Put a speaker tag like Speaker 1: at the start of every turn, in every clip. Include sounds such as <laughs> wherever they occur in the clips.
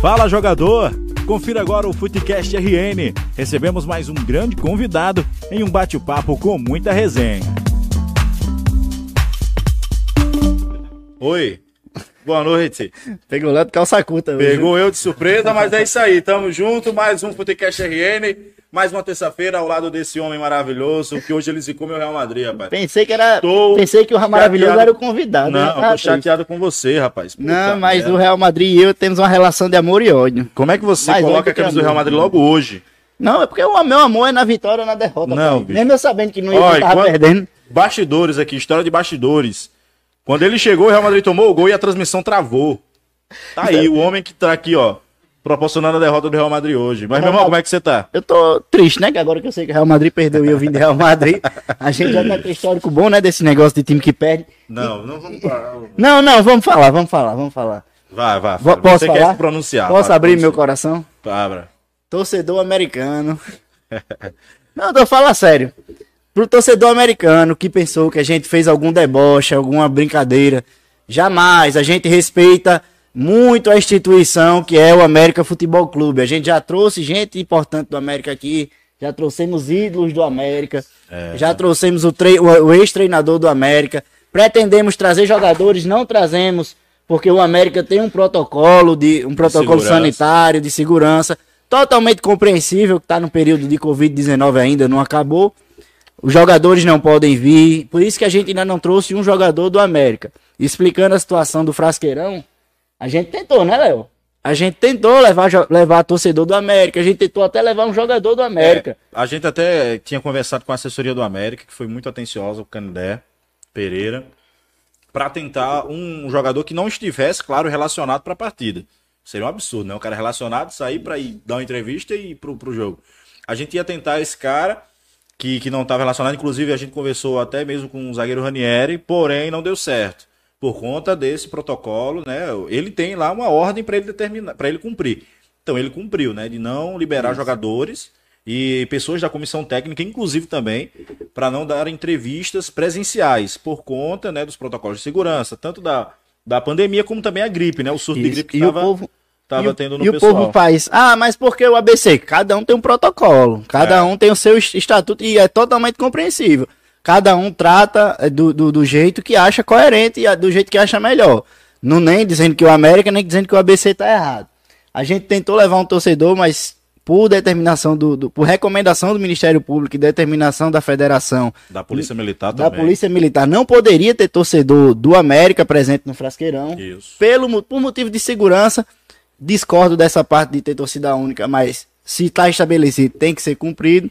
Speaker 1: Fala jogador! Confira agora o Futecast RN. Recebemos mais um grande convidado em um bate-papo com muita resenha. Oi, boa noite.
Speaker 2: Pegou lá do calça curta. hoje,
Speaker 1: Pegou eu de surpresa, mas é isso aí. Tamo junto, mais um Futecast RN. Mais uma terça-feira ao lado desse homem maravilhoso, que hoje ele zicou meu Real Madrid, rapaz.
Speaker 2: Pensei que era.
Speaker 1: Tô
Speaker 2: pensei que o Maravilhoso
Speaker 1: chateado.
Speaker 2: era o convidado.
Speaker 1: Não,
Speaker 2: né?
Speaker 1: eu
Speaker 2: Ah,
Speaker 1: tô chateado com você, rapaz. Puta
Speaker 2: Não, mas
Speaker 1: merda.
Speaker 2: o Real Madrid e eu temos uma relação de amor e ódio.
Speaker 1: Como é que você
Speaker 2: Mas
Speaker 1: coloca a camisa
Speaker 2: que
Speaker 1: do Real Madrid logo hoje?
Speaker 2: Não, é porque o meu amor é na vitória ou na derrota.
Speaker 1: Não, bicho.
Speaker 2: Mesmo eu sabendo que não ia
Speaker 1: Olha,
Speaker 2: estar
Speaker 1: quando-
Speaker 2: perdendo.
Speaker 1: Bastidores aqui, história de bastidores. Quando ele chegou, o Real Madrid tomou o gol e a transmissão travou. Tá aí, o homem que tá aqui, ó, proporcionando a derrota do Real Madrid hoje. Mas, meu irmão, como é que você tá?
Speaker 2: Eu tô triste, né? Que agora que eu sei que o Real Madrid perdeu e eu vim de Real Madrid. <laughs> A gente já tá com histórico bom, né? Desse negócio de time que perde.
Speaker 1: Não, não vamos parar.
Speaker 2: Não, não, vamos falar, vamos falar, vamos falar.
Speaker 1: Vai, vai. Fala.
Speaker 2: posso
Speaker 1: você
Speaker 2: falar?
Speaker 1: quer se pronunciar.
Speaker 2: Posso
Speaker 1: vai,
Speaker 2: abrir meu coração?
Speaker 1: Abra.
Speaker 2: Torcedor americano. <laughs> Não, tô falando sério. Pro torcedor americano que pensou que a gente fez algum deboche, alguma brincadeira, jamais. A gente respeita muito a instituição que é o América Futebol Clube. A gente já trouxe gente importante do América aqui, já trouxemos ídolos do América, já trouxemos o, o- o ex-treinador do América. Pretendemos trazer jogadores, não trazemos, porque o América tem um protocolo de um protocolo
Speaker 1: segurança.
Speaker 2: sanitário, de segurança, totalmente compreensível que está no período de Covid-19 ainda, não acabou. Os jogadores não podem vir, por isso que a gente ainda não trouxe um jogador do América. Explicando a situação do Frasqueirão, a gente tentou, né, Léo? A gente tentou levar, levar torcedor do América, a gente tentou até levar um jogador do América.
Speaker 1: É, a gente até tinha conversado com a assessoria do América, que foi muito atenciosa, o Canindé Pereira, para tentar um jogador que não estivesse, claro, relacionado para a partida. Seria um absurdo, né? O cara relacionado sair para ir dar uma entrevista e ir pro, pro jogo. A gente ia tentar esse cara que, que não estava relacionado, inclusive a gente conversou até mesmo com o zagueiro Ranieri, porém não deu certo. Por conta desse protocolo, né? Ele tem lá uma ordem para ele determinar, para ele cumprir. Então ele cumpriu, né? De não liberar jogadores e pessoas da comissão técnica, inclusive também, para não dar entrevistas presenciais, por conta né, dos protocolos de segurança, tanto da, da pandemia como também a gripe, né? O surto de
Speaker 2: Isso.
Speaker 1: gripe que
Speaker 2: o
Speaker 1: estava
Speaker 2: povo- e o-
Speaker 1: tendo no
Speaker 2: e o
Speaker 1: pessoal.
Speaker 2: povo faz, ah, mas por que o ABC? Cada um tem um protocolo, cada
Speaker 1: É.
Speaker 2: um tem o seu est- estatuto e é totalmente compreensível. Cada um trata eh, do, do, do jeito que acha coerente e do jeito que acha melhor. Não nem dizendo que o América, nem dizendo que o ABC tá errado. A gente tentou levar um torcedor, mas por determinação do, do- por recomendação do Ministério Público e determinação da Federação
Speaker 1: Da Polícia Militar
Speaker 2: da
Speaker 1: também.
Speaker 2: Polícia Militar, não poderia ter torcedor do América presente no Frasqueirão
Speaker 1: Isso.
Speaker 2: pelo, por motivo de segurança, discordo dessa parte de ter torcida única, mas se está estabelecido, tem que ser cumprido.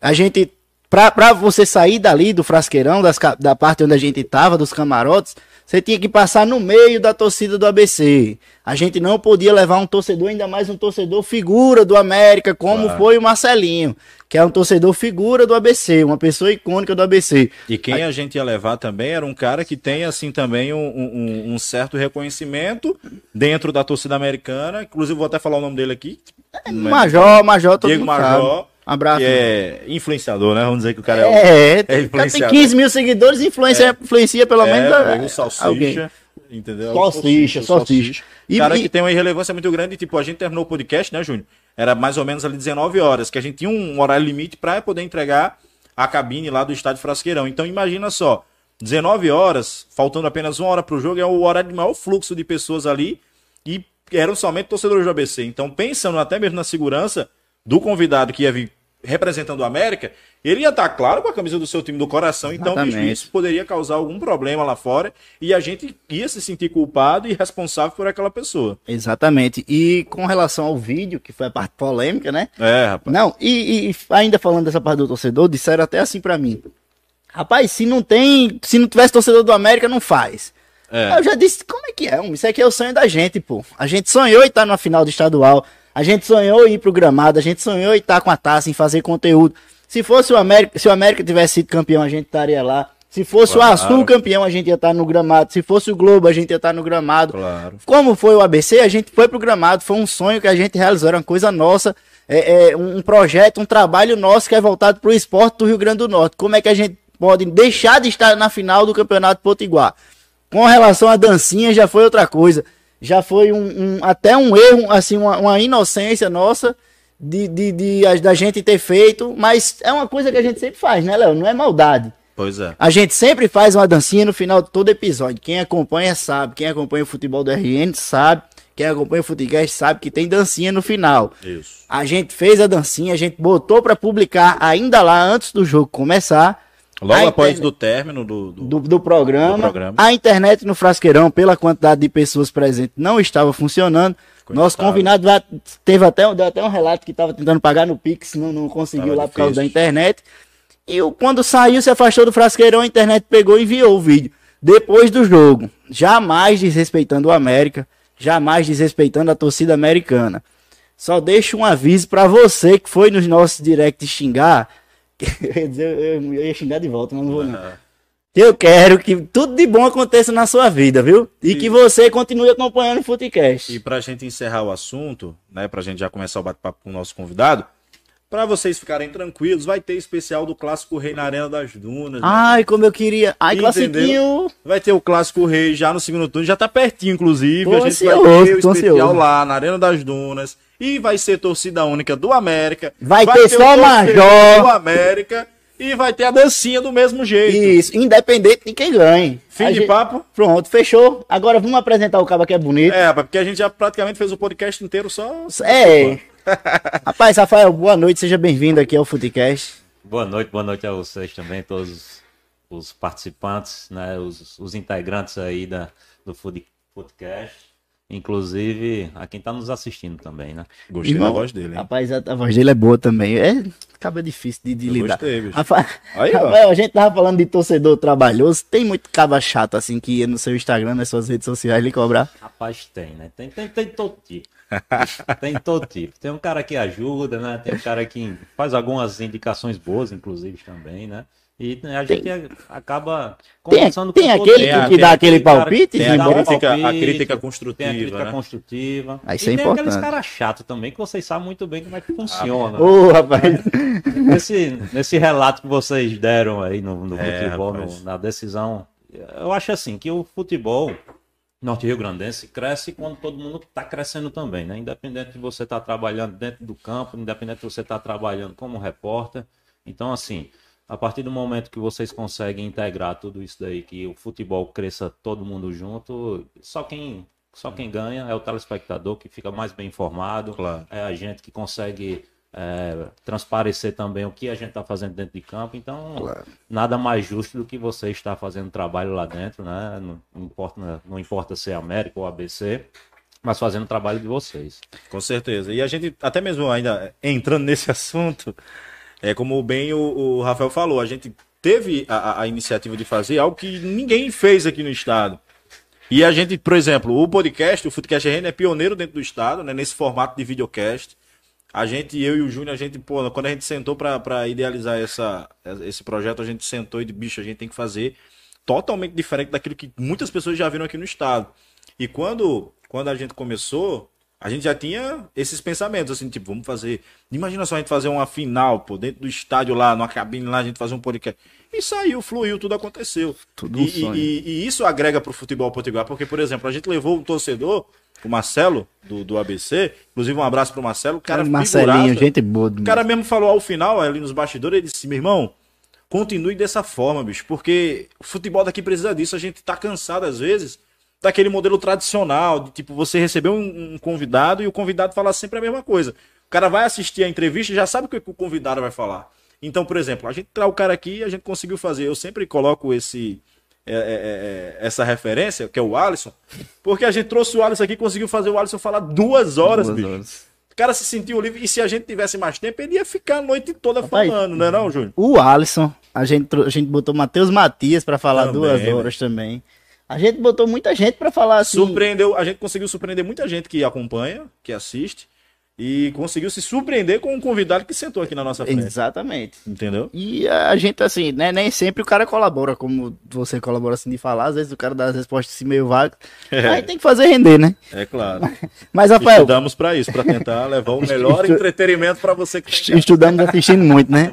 Speaker 2: A gente, pra, pra você sair dali do frasqueirão, das da parte onde a gente tava, dos camarotes, você tinha que passar no meio da torcida do ABC. A gente não podia levar um torcedor, ainda mais um torcedor figura do América, como
Speaker 1: Claro.
Speaker 2: foi o Marcelinho, que é um torcedor figura do ABC, uma pessoa icônica do ABC.
Speaker 1: E quem a gente ia levar também era um cara que tem, assim, também um, um- um certo reconhecimento dentro da torcida americana. Inclusive, vou até falar o nome dele aqui.
Speaker 2: Major, Major, todo
Speaker 1: Diego
Speaker 2: mundo sabe. Abraço.
Speaker 1: Que é influenciador, né? Vamos dizer que o cara é, o-
Speaker 2: É,
Speaker 1: é
Speaker 2: tem
Speaker 1: influenciador.
Speaker 2: 15 mil seguidores, influencia, influencia pelo
Speaker 1: é,
Speaker 2: menos
Speaker 1: pega o salsicha,
Speaker 2: alguém.
Speaker 1: entendeu?
Speaker 2: Salsicha,
Speaker 1: O
Speaker 2: salsicha. E-
Speaker 1: cara
Speaker 2: e-
Speaker 1: que tem uma irrelevância muito grande, tipo, a gente terminou o podcast, né, Júnior? Era mais ou menos ali 19 horas, que a gente tinha um horário limite para poder entregar a cabine lá do estádio Frasqueirão. Então imagina só, 19 horas, faltando apenas uma hora pro jogo, é o horário de maior fluxo de pessoas ali e eram somente torcedores do ABC. Então, pensando até mesmo na segurança do convidado que ia vir representando o América, ele ia estar, claro, com a camisa do seu time do coração. Então, bicho, isso poderia causar algum problema lá fora e a gente ia se sentir culpado e responsável por aquela pessoa.
Speaker 2: Exatamente. E com relação ao vídeo, que foi a parte polêmica, né?
Speaker 1: É, rapaz.
Speaker 2: Não, e, e ainda falando dessa parte do torcedor, disseram até assim pra mim. Rapaz, se não tem, se não tivesse torcedor do América, não faz.
Speaker 1: É.
Speaker 2: Eu já disse, como é que é? Isso aqui é o sonho da gente, pô. A gente sonhou em estar na final do estadual. A gente sonhou em ir pro gramado. A gente sonhou em estar com a taça, em fazer conteúdo. Se fosse o América, se o América tivesse sido campeão, a gente estaria lá. Se fosse
Speaker 1: Claro.
Speaker 2: o Azul campeão, a gente ia estar no gramado. Se fosse o Globo, a gente ia estar no gramado.
Speaker 1: Claro.
Speaker 2: Como foi o ABC, a gente foi pro gramado. Foi um sonho que a gente realizou, era uma coisa nossa. É, é um projeto, um trabalho nosso que é voltado pro esporte do Rio Grande do Norte. Como é que a gente pode deixar de estar na final do Campeonato Potiguar? Com relação à dancinha, já foi outra coisa. Já foi um, um- até um erro, assim, uma, uma inocência nossa de, de, de- da gente ter feito, mas é uma coisa que a gente sempre faz, né, Léo? Não é maldade.
Speaker 1: Pois é.
Speaker 2: A gente sempre faz uma dancinha no final de todo episódio. Quem acompanha sabe, quem acompanha o futebol do RN sabe, quem acompanha o Futecast sabe que tem dancinha no final.
Speaker 1: Isso.
Speaker 2: A gente fez a dancinha, a gente botou pra publicar ainda lá antes do jogo começar.
Speaker 1: Logo
Speaker 2: A
Speaker 1: após
Speaker 2: internet-
Speaker 1: do término do. do-
Speaker 2: do, do programa.
Speaker 1: Do programa.
Speaker 2: A internet no Frasqueirão, pela quantidade de pessoas presentes, não estava funcionando.
Speaker 1: Ficou
Speaker 2: Nosso convidado vai- teve até, deu até um relato que estava tentando pagar no Pix, não, não conseguiu
Speaker 1: Tava
Speaker 2: lá por causa
Speaker 1: difícil.
Speaker 2: da internet. E quando saiu, se afastou do Frasqueirão, a internet pegou e enviou o vídeo. Depois do jogo, jamais desrespeitando o América, jamais desrespeitando a torcida americana. Só deixo um aviso pra você que foi nos nossos directs xingar. <laughs> Eu ia, dizer, eu ia xingar de volta, mas não vou não. Eu quero que tudo de bom aconteça na sua vida, viu? E que você continue acompanhando o Futecast.
Speaker 1: E pra gente encerrar o assunto, né, pra gente já começar o bate-papo com o nosso convidado, pra vocês ficarem tranquilos, vai ter especial do Clássico Rei na Arena das Dunas. né?
Speaker 2: Ai, como eu queria. Ai, classiquinho.
Speaker 1: Vai ter o Clássico Rei já no segundo turno, já tá pertinho, inclusive.
Speaker 2: Tô
Speaker 1: a gente
Speaker 2: ansioso,
Speaker 1: vai ter o especial
Speaker 2: ansioso.
Speaker 1: lá na Arena das Dunas. E vai ser torcida única do América.
Speaker 2: Vai ter
Speaker 1: o
Speaker 2: só
Speaker 1: torcedor
Speaker 2: Major.
Speaker 1: Do América. E vai ter a dancinha do mesmo jeito.
Speaker 2: Isso, independente de quem ganhe.
Speaker 1: Fim
Speaker 2: A
Speaker 1: de
Speaker 2: gente-
Speaker 1: papo?
Speaker 2: Pronto, fechou. Agora vamos apresentar o cabo que é bonito.
Speaker 1: É, rapaz, porque a gente já praticamente fez o podcast inteiro só.
Speaker 2: É. <laughs> Rapaz, Rafael, boa noite, seja bem-vindo aqui ao Futecast.
Speaker 3: Boa noite, boa noite a vocês também, todos os- os participantes, né, os, os integrantes aí da, do Food, Foodcast, inclusive a quem está nos assistindo também, né?
Speaker 1: Gostei
Speaker 2: Irmão,
Speaker 1: da voz dele, hein?
Speaker 2: Rapaz, a, a voz dele é boa também. É, acaba difícil de, de
Speaker 1: Eu
Speaker 2: lidar.
Speaker 1: gostei, bicho.
Speaker 2: Rafa-
Speaker 1: Aí, ó.
Speaker 2: Rafael, a gente tava falando de torcedor trabalhoso. Tem muito caba chato assim que ia no seu Instagram, nas suas redes sociais lhe cobrar.
Speaker 3: Rapaz, tem, né? Tem, tem, tem todo tipo. <laughs> tem todo tipo. Tem um cara que ajuda, né? Tem um cara que faz algumas indicações boas, inclusive, também, né? E a gente acaba
Speaker 2: Tem,
Speaker 3: conversando
Speaker 2: tem
Speaker 3: com todo
Speaker 2: aquele
Speaker 3: mundo.
Speaker 2: que, que dá aquele
Speaker 3: cara
Speaker 2: palpite,
Speaker 1: Tem a crítica, a
Speaker 3: palpite,
Speaker 1: crítica
Speaker 3: Tem a
Speaker 1: construtiva,
Speaker 3: crítica
Speaker 1: né?
Speaker 3: construtiva.
Speaker 2: Ah, isso
Speaker 3: e
Speaker 2: é
Speaker 3: tem aqueles
Speaker 2: importante.
Speaker 3: caras chatos também, que vocês sabem muito bem como é que funciona.
Speaker 2: Ô, rapaz.
Speaker 3: nesse, nesse relato que vocês deram aí no, no
Speaker 1: É,
Speaker 3: futebol, no- na decisão, eu acho assim que o futebol norte-rio grandense cresce quando todo mundo está crescendo também, né? Independente de você estar trabalhando dentro do campo, independente de você estar trabalhando como repórter. Então, assim, a partir do momento que vocês conseguem integrar tudo isso daí, que o futebol cresça todo mundo junto, só quem, só quem ganha é o telespectador que fica mais bem informado,
Speaker 1: Claro.
Speaker 3: é a gente que consegue é, transparecer também o que a gente está fazendo dentro de campo. Então, nada mais justo do que você estar fazendo trabalho lá dentro, né? Não, importa, não importa se é América ou ABC, mas fazendo o trabalho de vocês.
Speaker 1: Com certeza. E a gente, até mesmo ainda entrando nesse <laughs> assunto, é como bem o, o Rafael falou, a gente teve a, a- iniciativa de fazer algo que ninguém fez aqui no estado. E a gente, por exemplo, o podcast, o Footcast RN é pioneiro dentro do estado, né, nesse formato de videocast. A gente, eu e o Júnior, a gente, pô, quando a gente sentou pra idealizar essa, esse projeto, a gente sentou e disse, bicho, a gente tem que fazer totalmente diferente daquilo que muitas pessoas já viram aqui no estado. E quando, quando a gente começou, a gente já tinha esses pensamentos, assim, tipo, vamos fazer. Imagina só a gente fazer uma final, pô, dentro do estádio lá, numa cabine lá, a gente fazer um podcast. E saiu, fluiu, tudo aconteceu.
Speaker 2: Tudo um
Speaker 1: e, e- e isso agrega pro futebol potiguar, porque, por exemplo, a gente levou um torcedor, o Marcelo, do, do ABC, inclusive um abraço pro Marcelo, o cara
Speaker 2: Marcelinho,
Speaker 1: figuraça.
Speaker 2: gente boa.
Speaker 1: O cara mesmo falou ao final, ali nos bastidores, ele disse, meu irmão, continue dessa forma, bicho, porque o futebol daqui precisa disso. A gente tá cansado, às vezes, daquele modelo tradicional, de tipo, você receber um, um convidado e o convidado falar sempre a mesma coisa. O cara vai assistir a entrevista e já sabe o que o convidado vai falar. Então, por exemplo, a gente traz o cara aqui e a gente conseguiu fazer. Eu sempre coloco esse. é, é, é, essa referência, que é o Alisson, porque a gente trouxe o Alisson aqui e conseguiu fazer o Alisson falar duas horas,
Speaker 2: Duas
Speaker 1: bicho.
Speaker 2: horas.
Speaker 1: O cara se sentiu livre. E se a gente tivesse mais tempo, ele ia ficar a noite toda
Speaker 2: Rapaz,
Speaker 1: falando, não é não, Júnior?
Speaker 2: O Alisson, a gente, a gente botou Matheus Matias pra falar
Speaker 1: Também,
Speaker 2: duas
Speaker 1: né?
Speaker 2: horas também. A gente botou muita gente pra falar assim.
Speaker 1: Surpreendeu, a gente conseguiu surpreender muita gente que acompanha, que assiste, e conseguiu se surpreender com um convidado que sentou aqui na nossa frente.
Speaker 2: Exatamente.
Speaker 1: Entendeu?
Speaker 2: E a gente, assim, né, nem sempre o cara colabora, como você colabora assim de falar, às vezes o cara dá as respostas assim meio vagas. Aí tem que fazer render, né?
Speaker 1: É claro. <laughs>
Speaker 2: Mas, Rafael,
Speaker 1: Estudamos pra isso, pra tentar <laughs> levar o melhor
Speaker 2: Estu-
Speaker 1: entretenimento pra você que tá
Speaker 2: estudamos assistindo muito, né?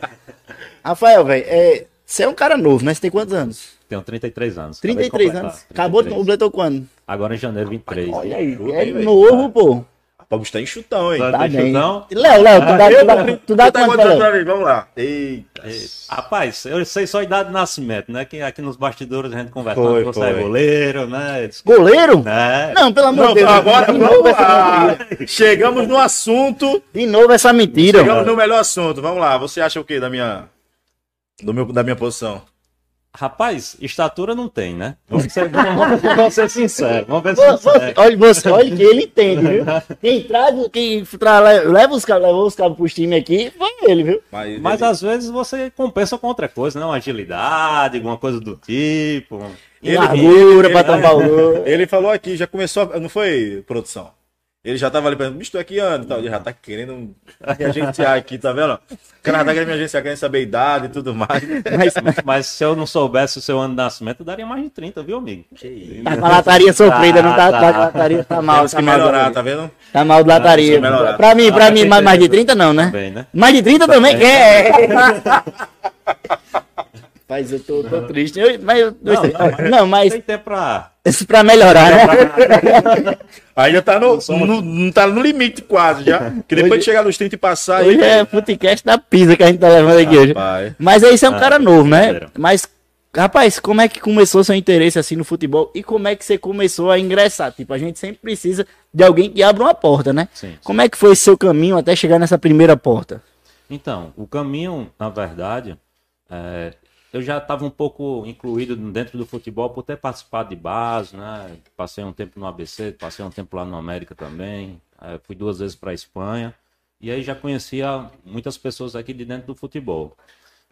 Speaker 2: Rafael, velho, é, você é um cara novo, né? Você tem quantos anos?
Speaker 3: Tenho 33 anos. acabei de
Speaker 2: 33
Speaker 3: completar,
Speaker 2: anos. Acabou de
Speaker 3: 33.
Speaker 2: completou quando?
Speaker 3: agora em janeiro 23.
Speaker 2: Olha aí,
Speaker 1: Chuta,
Speaker 2: é
Speaker 1: velho?
Speaker 2: novo, pô.
Speaker 1: Pablo está em chutão, hein?
Speaker 3: Tá
Speaker 2: Tá bem.
Speaker 3: eu não.
Speaker 2: Léo, Léo, tu dá, tu dá, tu dá
Speaker 1: Tá
Speaker 2: quanto pra
Speaker 1: anos? Vamos lá. Eita.
Speaker 3: Rapaz, eu sei só a idade de nascimento, né? Que aqui nos bastidores a gente conversa.
Speaker 1: Foi,
Speaker 3: você
Speaker 1: foi.
Speaker 3: é goleiro, né?
Speaker 2: Goleiro?
Speaker 3: né?
Speaker 2: Não, pelo amor de Deus.
Speaker 1: agora
Speaker 2: de
Speaker 1: vamos lá. Chegamos no assunto.
Speaker 2: De novo essa mentira.
Speaker 1: Chegamos no melhor assunto. Vamos lá. Você acha o quê da minha. Do meu, da minha posição?
Speaker 3: Rapaz, estatura não tem, né? Vamos ser, vamos, <laughs> vamos ser sinceros. Vamos ver
Speaker 2: Você-
Speaker 3: sinceros.
Speaker 2: Olha, você, olha que ele entende, viu? Quem traz, quem tra- leva os cabos, levou os cabos pros times aqui, foi ele, viu?
Speaker 1: Mas,
Speaker 3: Mas
Speaker 1: ele,
Speaker 3: às vezes você compensa com outra coisa, né? Uma agilidade, alguma coisa do tipo.
Speaker 1: Ele-
Speaker 2: Largura
Speaker 1: ele-
Speaker 2: pra tampar o gol.
Speaker 1: ele falou aqui, já começou. a- Não foi produção? Ele já tava ali perguntando, bicho, tu aqui ano tal. Ele já tá querendo me agenciar aqui, tá vendo? O cara tá querendo me agenciar, querendo saber a idade e tudo mais.
Speaker 2: Mas
Speaker 3: Mas se eu não soubesse o seu ano de nascimento, eu daria mais de 30, viu, amigo?
Speaker 2: tá com a lataria sofrida, não tá,
Speaker 3: Tá,
Speaker 2: tá com a lataria, tá mal,
Speaker 1: Temos
Speaker 2: tá
Speaker 1: que
Speaker 2: mal.
Speaker 1: melhorar, tá vendo?
Speaker 2: Tá mal de lataria.
Speaker 1: Melhorar.
Speaker 2: Pra mim, pra
Speaker 3: Ah,
Speaker 2: mim,
Speaker 3: tem
Speaker 2: mais, mais de
Speaker 3: certeza.
Speaker 2: 30 não, né?
Speaker 3: Bem, né?
Speaker 2: Mais de 30 também? É. <laughs> <laughs> Mas eu tô, tô triste. Eu- mas eu,
Speaker 3: Não, não, mas-
Speaker 2: não, mas
Speaker 3: Tem tempo pra.
Speaker 2: isso pra melhorar, né?
Speaker 1: Ainda tá no, no, não tá no limite quase já. Que depois
Speaker 2: Hoje-
Speaker 1: de chegar nos 30 e passar
Speaker 2: Hoje
Speaker 1: aí.
Speaker 2: é futecast da pisa que a gente tá levando aqui hoje.
Speaker 1: Rapaz.
Speaker 2: Mas aí você é um
Speaker 3: Ah,
Speaker 2: cara novo, né? Mas, rapaz, como é que começou seu interesse assim no futebol? E como é que você começou a ingressar? Tipo, a gente sempre precisa de alguém que abra uma porta, né?
Speaker 3: Sim, sim.
Speaker 2: Como é que foi seu caminho até chegar nessa primeira porta?
Speaker 3: Então, o caminho, na verdade, é, eu já estava um pouco incluído dentro do futebol por ter participado de base, né? Passei um tempo no ABC, passei um tempo lá no América também, é, fui duas vezes para a Espanha e aí já conhecia muitas pessoas aqui de dentro do futebol.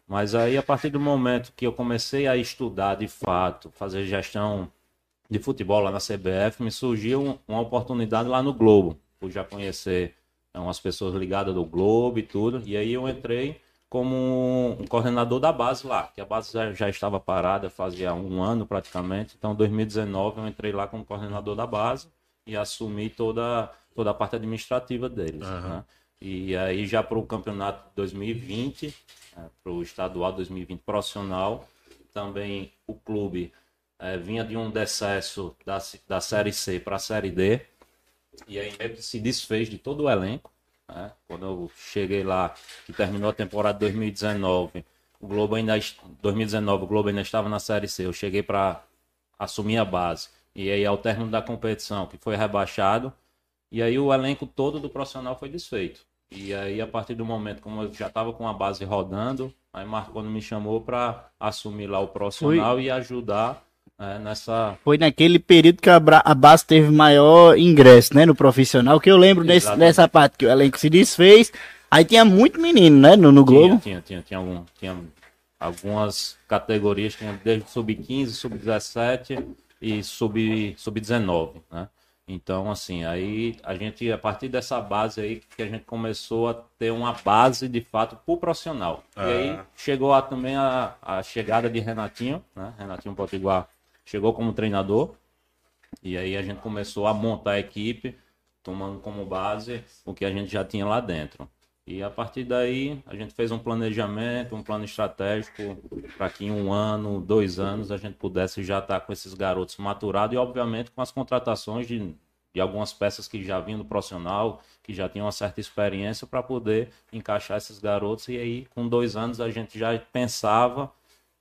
Speaker 3: Mas aí, a partir do momento que eu comecei a estudar de fato, fazer gestão de futebol lá na CBF, me surgiu um- uma oportunidade lá no Globo, por já conhecer é, umas pessoas ligadas do Globo e tudo. E aí eu entrei como um coordenador da base lá, que a base já, já estava parada fazia um ano praticamente. Então, em 2019, eu entrei lá como coordenador da base e assumi toda, toda a parte administrativa deles. né? E aí, já para o campeonato 2020, para o estadual 2020 profissional, também o clube eh, vinha de um decesso da, da Série C para a Série D. E aí se desfez de todo o elenco. Né? Quando eu cheguei lá, que terminou a temporada 2019, o Globo ainda est- 2019 o Globo ainda estava na Série C. Eu cheguei para assumir a base. E aí ao término da competição, que foi rebaixado, e aí o elenco todo do profissional foi desfeito. E aí a partir do momento como eu já estava com a base rodando, aí Marconi me chamou para assumir lá o profissional e ajudar eh, nessa
Speaker 2: Foi naquele período que a, Bra- a base teve maior ingresso, né, no profissional, que eu lembro nesse, nessa parte que o elenco se desfez. Aí tinha muito menino, né, no, no Globo.
Speaker 3: Tinha, tinha, tinha, tinha, algum, tinha algumas categorias, tinha desde sub-15, sub-17 e sub- sub-19, né? Então, assim, aí a gente, a partir dessa base aí, que a gente começou a ter uma base de fato pro profissional. E aí chegou a, também a, a chegada de Renatinho, né? Renatinho Potiguar chegou como treinador. E aí a gente começou a montar a equipe, tomando como base o que a gente já tinha lá dentro. E a partir daí a gente fez um planejamento, um plano estratégico para que em um ano, dois anos a gente pudesse já estar com esses garotos maturados e obviamente com as contratações de, de algumas peças que já vinham do profissional, que já tinham uma certa experiência para poder encaixar esses garotos. E aí com dois anos a gente já pensava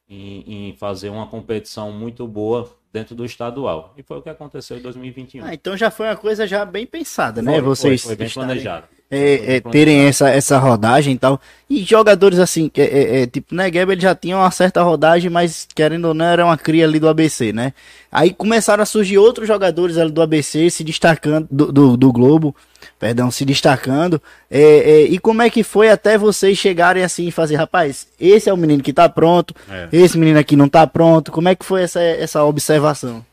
Speaker 3: em, em fazer uma competição muito boa dentro do estadual. E foi o que aconteceu em 2021.
Speaker 2: Ah, então já foi uma coisa já bem pensada, né?
Speaker 3: Foi,
Speaker 2: Vocês
Speaker 3: foi, foi bem
Speaker 2: estarem-
Speaker 3: planejado.
Speaker 2: É, é, terem essa, essa rodagem e tal. E jogadores assim, que, é, é, tipo, né, Gable já tinha uma certa rodagem, mas querendo ou não, era uma cria ali do ABC, né? Aí começaram a surgir outros jogadores ali do ABC se destacando, do, do, do Globo, perdão, se destacando. É, é, e como é que foi até vocês chegarem assim e fazer, rapaz, esse é o menino que tá pronto,
Speaker 1: É.
Speaker 2: esse menino aqui não tá pronto. Como é que foi essa, essa observação?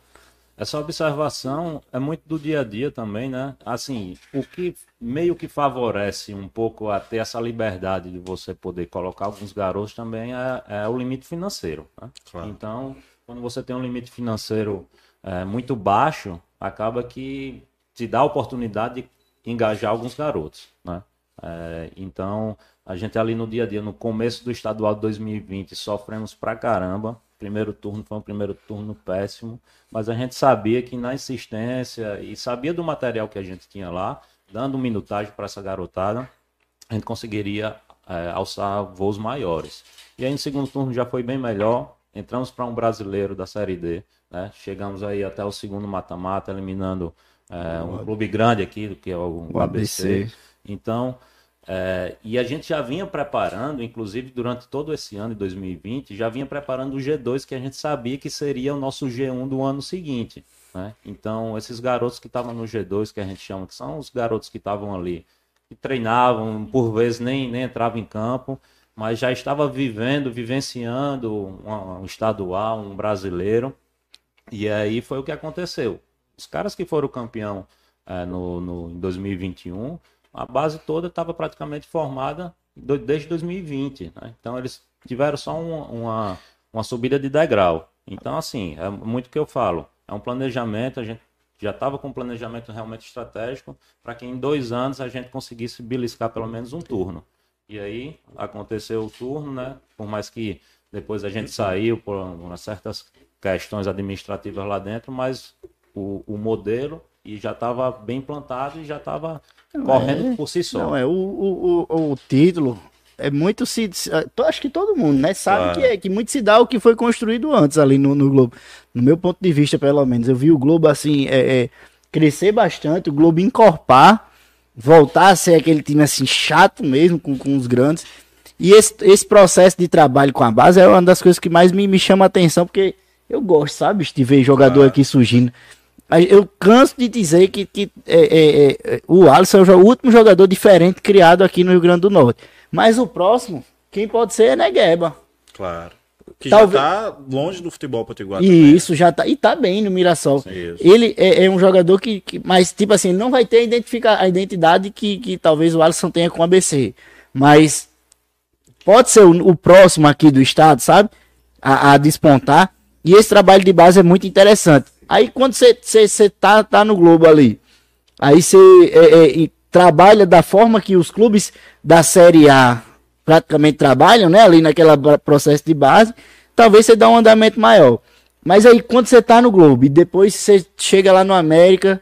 Speaker 3: Essa observação é muito do dia a dia também, né? Assim, o que meio que favorece um pouco a ter essa liberdade de você poder colocar alguns garotos também é, é o limite financeiro. né?
Speaker 1: Claro.
Speaker 3: Então, quando você tem um limite financeiro é, muito baixo, acaba que te dá a oportunidade de engajar alguns garotos, né? É, então, a gente ali no dia a dia, no começo do estadual de 2020, sofremos pra caramba, primeiro turno foi um primeiro turno péssimo, mas a gente sabia que na insistência e sabia do material que a gente tinha lá, dando minutagem para essa garotada, a gente conseguiria é, alçar voos maiores. E aí no segundo turno já foi bem melhor, entramos para um brasileiro da Série D, né? chegamos aí até o segundo mata-mata, eliminando é, um clube grande aqui, que é o,
Speaker 2: O ABC.
Speaker 3: ABC. Então, é, e a gente já vinha preparando, inclusive durante todo esse ano de 2020, já vinha preparando o G2, que a gente sabia que seria o nosso G1 do ano seguinte. Né? Então, esses garotos que estavam no G2, que a gente chama, que são os garotos que estavam ali, que treinavam, por vezes nem, nem entravam em campo, mas já estava vivendo, vivenciando um, um estadual, um brasileiro. E aí foi o que aconteceu. Os caras que foram campeão é, no, no, em 2021, a base toda estava praticamente formada do- desde 2020. né? Então eles tiveram só um- uma, uma subida de degrau. Então, assim, é muito o que eu falo. É um planejamento, a gente já estava com um planejamento realmente estratégico para que em dois anos a gente conseguisse beliscar pelo menos um turno. E aí aconteceu o turno, né? Por mais que depois a gente saiu por umas certas questões administrativas lá dentro, mas o, o modelo e já estava bem plantado e já estava correndo por si só.
Speaker 2: Não, é o, o, o, o título. É muito se. Acho que todo mundo, né? Sabe
Speaker 1: Claro.
Speaker 2: que, é, que muito se dá o que foi construído antes ali no, no Globo. No meu ponto de vista, pelo menos. Eu vi o Globo assim, é, é, crescer bastante, o Globo encorpar, voltar a ser aquele time assim, chato mesmo, com, com os grandes. E esse, esse processo de trabalho com a base é uma das coisas que mais me, me chama a atenção, porque eu gosto, sabe, de ver jogador
Speaker 1: Claro.
Speaker 2: aqui surgindo. Eu canso de dizer que, que é, é, é, o Alisson é o último jogador diferente criado aqui no Rio Grande do Norte. Mas o próximo, quem pode ser é Negueba.
Speaker 1: Claro. Que
Speaker 2: Talvez-
Speaker 1: já tá longe do futebol potiguar
Speaker 2: E
Speaker 1: também.
Speaker 2: isso já tá. E tá bem no Mirassol.
Speaker 1: Isso.
Speaker 2: Ele é, é um jogador que, que- Mas, tipo assim, não vai ter a, identifica, a identidade que, que talvez o Alisson tenha com o ABC. Mas pode ser o, o próximo aqui do estado, sabe? A, a despontar. E esse trabalho de base é muito interessante. Aí quando você tá, tá no Globo ali, aí você é, é, trabalha da forma que os clubes da Série A praticamente trabalham, né? Ali naquele processo de base, talvez você dá um andamento maior. Mas aí quando você tá no Globo e depois você chega lá no América,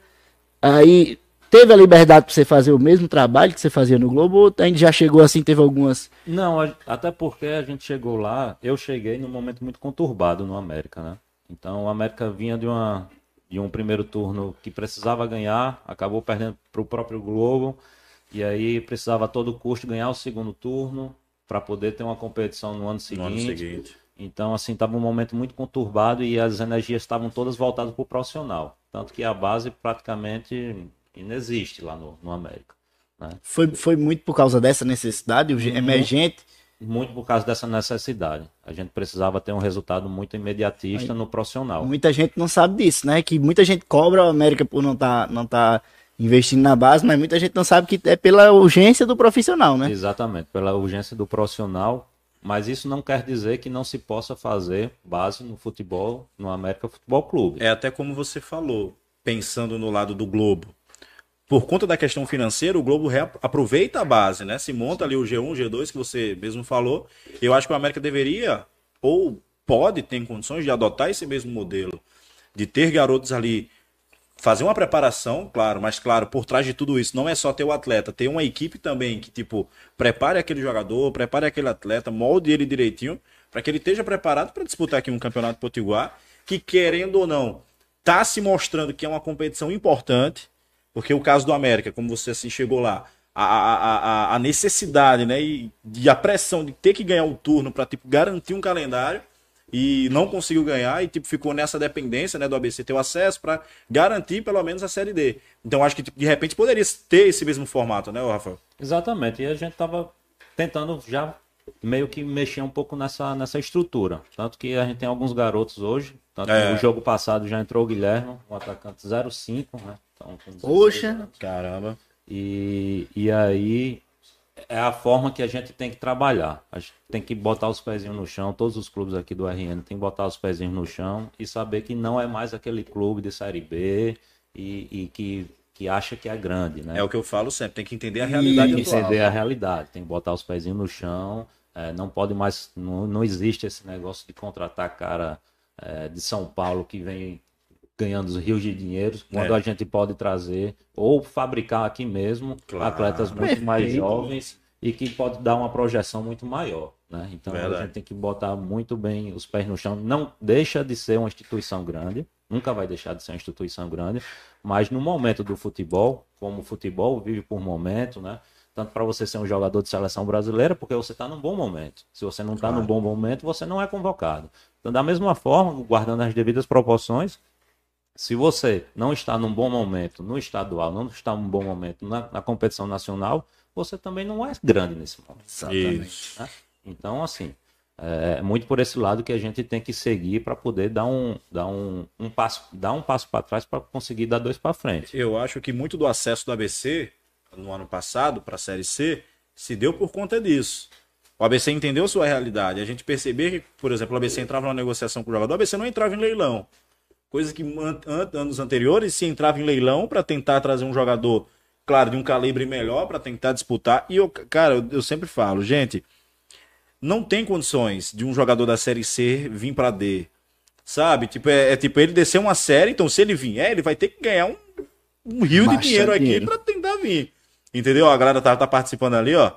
Speaker 2: aí teve a liberdade para você fazer o mesmo trabalho que você fazia no Globo ou ainda já chegou assim, teve algumas
Speaker 3: Não, a- até porque a gente chegou lá, eu cheguei num momento muito conturbado no América, né? Então o América vinha de uma de um primeiro turno que precisava ganhar, acabou perdendo para o próprio Globo e aí precisava a todo custo ganhar o segundo turno para poder ter uma competição no ano
Speaker 1: No
Speaker 3: seguinte.
Speaker 1: ano seguinte.
Speaker 3: Então, assim, estava um momento muito conturbado e as energias estavam todas voltadas para o profissional. Tanto que a base praticamente inexiste lá no, no América.
Speaker 2: foi, foi muito por causa dessa necessidade, o ge- emergente.
Speaker 3: Muito por causa dessa necessidade. A gente precisava ter um resultado muito imediatista no profissional.
Speaker 2: Muita gente não sabe disso, né? Que muita gente cobra o América por não tá, não tá investindo na base, mas muita gente não sabe que é pela urgência do profissional, né?
Speaker 3: Exatamente, pela urgência do profissional. Mas isso não quer dizer que não se possa fazer base no futebol, no América Futebol Clube.
Speaker 1: É até como você falou, pensando no lado do Globo. Por conta da questão financeira, o Globo aproveita a base, né? Se monta ali o G1, G2, que você mesmo falou. Eu acho que o América deveria, ou pode, ter condições de adotar esse mesmo modelo. De ter garotos ali, fazer uma preparação, claro, mas claro, por trás de tudo isso, não é só ter o atleta, ter uma equipe também que, tipo, prepare aquele jogador, prepare aquele atleta, molde ele direitinho, para que ele esteja preparado para disputar aqui um campeonato potiguar, que querendo ou não, tá se mostrando que é uma competição importante, porque o caso do América, como você assim chegou lá, a, a, a, a necessidade, né, e, e a pressão de ter que ganhar o turno para tipo garantir um calendário e não conseguiu ganhar e tipo ficou nessa dependência, né, do ABC ter o acesso para garantir pelo menos a série D. Então acho que tipo, de repente poderia ter esse mesmo formato, né, Rafael?
Speaker 3: Exatamente, e a gente estava tentando já meio que mexer um pouco nessa, nessa estrutura. Tanto que a gente tem alguns garotos hoje. Tanto
Speaker 1: É.
Speaker 3: que o jogo passado já entrou o Guilherme, um atacante 05, né? Então, com 16
Speaker 2: Poxa.
Speaker 3: anos.
Speaker 1: Caramba.
Speaker 3: E, e aí é a forma que a gente tem que trabalhar. A gente tem que botar os pezinhos no chão. Todos os clubes aqui do RN tem que botar os pezinhos no chão e saber que não é mais aquele clube de Série B e, e que, que acha que é grande, né?
Speaker 1: É o que eu falo sempre, tem que entender a realidade
Speaker 3: Tem que
Speaker 1: atual.
Speaker 3: entender a realidade, tem que botar os pezinhos no chão É, não pode mais, não, não existe esse negócio de contratar cara é, de São Paulo que vem ganhando os rios de dinheiro, quando
Speaker 1: É.
Speaker 3: a gente pode trazer ou fabricar aqui mesmo
Speaker 1: Claro.
Speaker 3: atletas muito mais
Speaker 2: Perfeito.
Speaker 3: jovens e que pode dar uma projeção muito maior, né? Então a
Speaker 1: Verdade.
Speaker 3: gente tem que botar muito bem os pés no chão. Não deixa de ser uma instituição grande, nunca vai deixar de ser uma instituição grande, mas no momento do futebol, como o futebol vive por momento, né? Tanto para você ser um jogador de seleção brasileira, porque você está num bom momento. Se você não está
Speaker 1: Claro.
Speaker 3: num bom momento, você não é convocado. Então, da mesma forma, guardando as devidas proporções, se você não está num bom momento no estadual, não está num bom momento na, na competição nacional, você também não é grande nesse momento.
Speaker 1: Isso.
Speaker 3: né? Então, assim, é muito por esse lado que a gente tem que seguir para poder dar um, dar um, um passo, dar um passo para trás para conseguir dar dois para frente.
Speaker 1: Eu acho que muito do acesso do ABC no ano passado para a Série C se deu por conta disso. O ABC entendeu sua realidade. A gente percebeu que, por exemplo, o ABC entrava numa negociação com o jogador, o ABC não entrava em leilão. Coisa que an- an- anos anteriores se entrava em leilão para tentar trazer um jogador, claro, de um calibre melhor para tentar disputar. E eu, cara, eu, eu sempre falo, gente, não tem condições de um jogador da série C vir para D. Sabe? Tipo, é, é tipo ele descer uma série, então se ele vier, ele vai ter que ganhar um, um rio de dinheiro aqui
Speaker 2: dinheiro.
Speaker 1: para tentar vir. Entendeu? A galera tá, tá participando ali, ó.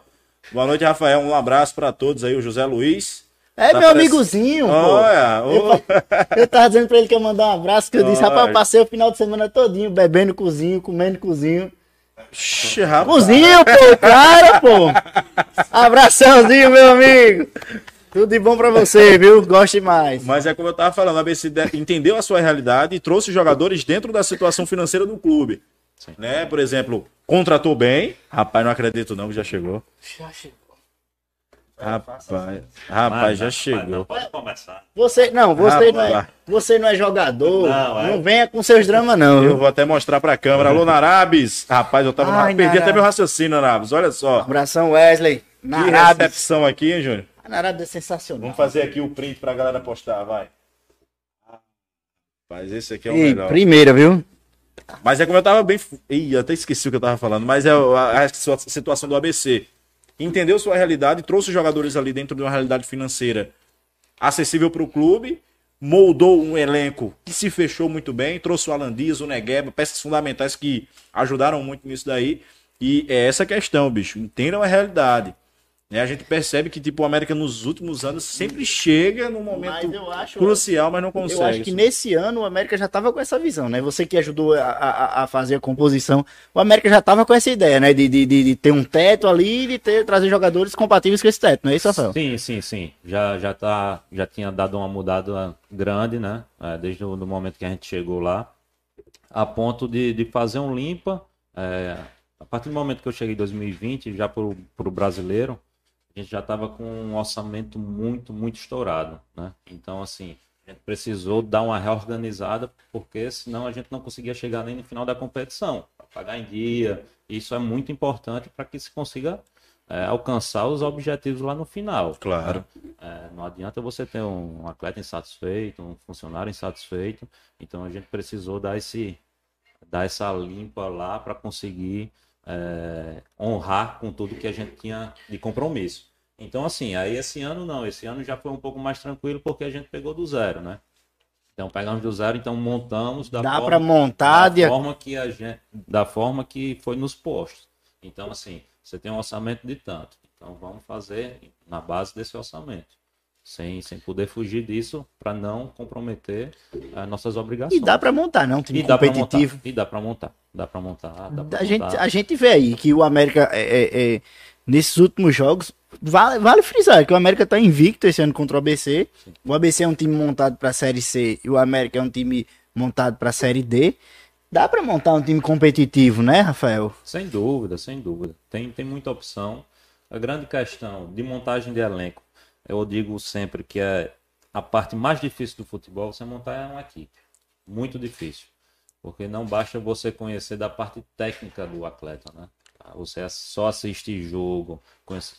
Speaker 1: Boa noite, Rafael. Um abraço para todos aí, o José Luiz.
Speaker 2: É
Speaker 1: Tá
Speaker 2: meu
Speaker 1: parec-
Speaker 2: amigozinho, pô.
Speaker 1: Olha, ô,
Speaker 2: Eu tava dizendo pra ele que ia mandar um abraço, que eu disse,
Speaker 1: Olha.
Speaker 2: rapaz, eu passei o final de semana todinho bebendo cozinho, comendo cozinho.
Speaker 1: Rapaz.
Speaker 2: Cozinho, pô, cara, pô. Abraçãozinho, meu amigo. Tudo de bom pra você, viu? Goste mais.
Speaker 1: Mas é como eu tava falando, a ABC de- entendeu a sua realidade e trouxe jogadores dentro da situação financeira do clube. Né? Por exemplo, contratou bem. Rapaz, não acredito não que já chegou. Rapaz, rapaz, já chegou.
Speaker 3: pode começar.
Speaker 2: Você, não, você não é,
Speaker 1: Rapaz.
Speaker 2: você não é jogador.
Speaker 3: Não,
Speaker 2: Não,
Speaker 3: é.
Speaker 2: venha com seus dramas, não.
Speaker 1: Eu vou até mostrar pra câmera. Alô, Narabes. Rapaz, eu tava.
Speaker 2: Ai,
Speaker 1: perdi até
Speaker 2: Narabes.
Speaker 1: meu raciocínio, Narabes. Olha só.
Speaker 2: Abração, Wesley.
Speaker 1: Que
Speaker 2: Narabes.
Speaker 1: recepção aqui, hein, Júnior?
Speaker 2: A Narabes é sensacional.
Speaker 1: Vamos fazer aqui o print pra galera postar, vai. Rapaz, esse aqui é o
Speaker 2: Ei,
Speaker 1: melhor.
Speaker 2: primeira, viu?
Speaker 1: Mas é como eu tava bem. Ih, até esqueci o que eu tava falando. Mas é a, a situação do ABC. Entendeu sua realidade, trouxe jogadores ali dentro de uma realidade financeira acessível para o clube, moldou um elenco que se fechou muito bem, trouxe o Alan Dias, o Negueba, peças fundamentais que ajudaram muito nisso daí. E é essa questão, bicho. Entendam a realidade. Né? A gente percebe que tipo, o América nos últimos anos sempre chega num momento
Speaker 2: Mas eu acho-
Speaker 1: crucial, mas não consegue.
Speaker 2: Eu acho que nesse ano o América já estava com essa visão, né? Você que ajudou a, a, a fazer a composição, o América já estava com essa ideia, né? De, de, de, ter um teto ali e de ter, trazer jogadores compatíveis com esse teto, não é isso, Rafael?
Speaker 3: Sim, sim, sim. Já, já, tá, já tinha dado uma mudada grande, né? É, desde o do momento que a gente chegou lá, a ponto de, de fazer um limpa. é, a partir do momento que eu cheguei em 2020, já pro, pro brasileiro, a gente já estava com um orçamento muito, muito estourado, né? Então, assim, a gente precisou dar uma reorganizada, porque senão a gente não conseguia chegar nem no final da competição, para pagar em dia. Isso é muito importante para que se consiga é, alcançar os objetivos lá no final.
Speaker 1: Claro.
Speaker 3: É, não adianta você ter um atleta insatisfeito, um funcionário insatisfeito. Então a gente precisou dar esse dar essa limpa lá para conseguir é, honrar com tudo que a gente tinha de compromisso. Então assim, aí esse ano não, esse ano já foi um pouco mais tranquilo porque a gente pegou do zero, né? Então pegamos do zero, então montamos da
Speaker 2: Dá
Speaker 3: forma,
Speaker 2: montar
Speaker 3: da
Speaker 2: de...
Speaker 3: forma que a gente, da forma que foi nos postos. Então assim, você tem um orçamento de tanto. Então vamos fazer na base desse orçamento. Sem, sem poder fugir disso para não comprometer as nossas obrigações.
Speaker 2: E dá para montar, não? Um time
Speaker 3: E dá pra montar.
Speaker 2: competitivo.
Speaker 3: E dá para montar. Dá para montar. Dá pra
Speaker 2: A gente, a gente vê aí que o América, é, é, é, nesses últimos jogos, vale, vale frisar que o América tá invicto esse ano contra o ABC. O ABC é um time montado para a Série C e o América é um time montado para a Série D. Dá para montar um time competitivo, né, Rafael?
Speaker 3: Sem dúvida, sem dúvida. Tem, tem muita opção. A grande questão de montagem de elenco, eu digo sempre que é a parte mais difícil do futebol, você montar uma equipe. Muito difícil. Porque não basta você conhecer da parte técnica do atleta, né? Você só assistir jogo,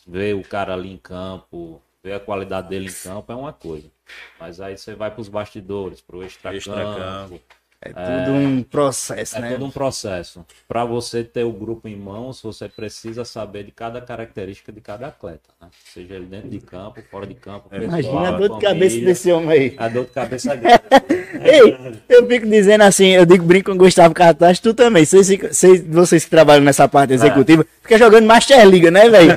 Speaker 3: ver o cara ali em campo, ver a qualidade dele em campo é uma coisa. Mas aí você vai para os bastidores, para o extracampo,
Speaker 1: Extracampo.
Speaker 2: É tudo um processo,
Speaker 3: É
Speaker 2: né?
Speaker 3: todo um processo. Para você ter o grupo em mãos, você precisa saber de cada característica de cada atleta, né? Seja ele dentro de campo, fora de campo. pessoal,
Speaker 2: Imagina a dor de
Speaker 3: família.
Speaker 2: cabeça desse homem aí.
Speaker 3: A dor de cabeça é grande. <laughs>
Speaker 2: Ei, eu fico dizendo assim, eu digo brinco com o Gustavo Cartaz, tu também. Vocês, vocês, vocês que trabalham nessa parte executiva, fica jogando Master Liga, né, velho? <laughs>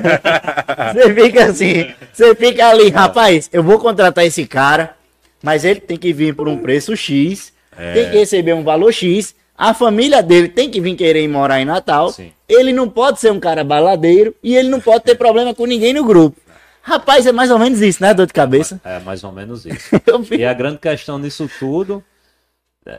Speaker 2: Você fica assim, você fica ali, rapaz, eu vou contratar esse cara, mas ele tem que vir por um preço X, tem que receber um valor X, a família dele tem que vir querer morar em Natal,
Speaker 3: Sim.
Speaker 2: ele não pode ser um cara baladeiro e ele não pode ter problema com ninguém no grupo. Rapaz, é mais ou menos isso, né, dor de cabeça?
Speaker 3: É mais ou menos isso. <laughs> E a grande questão nisso tudo, é,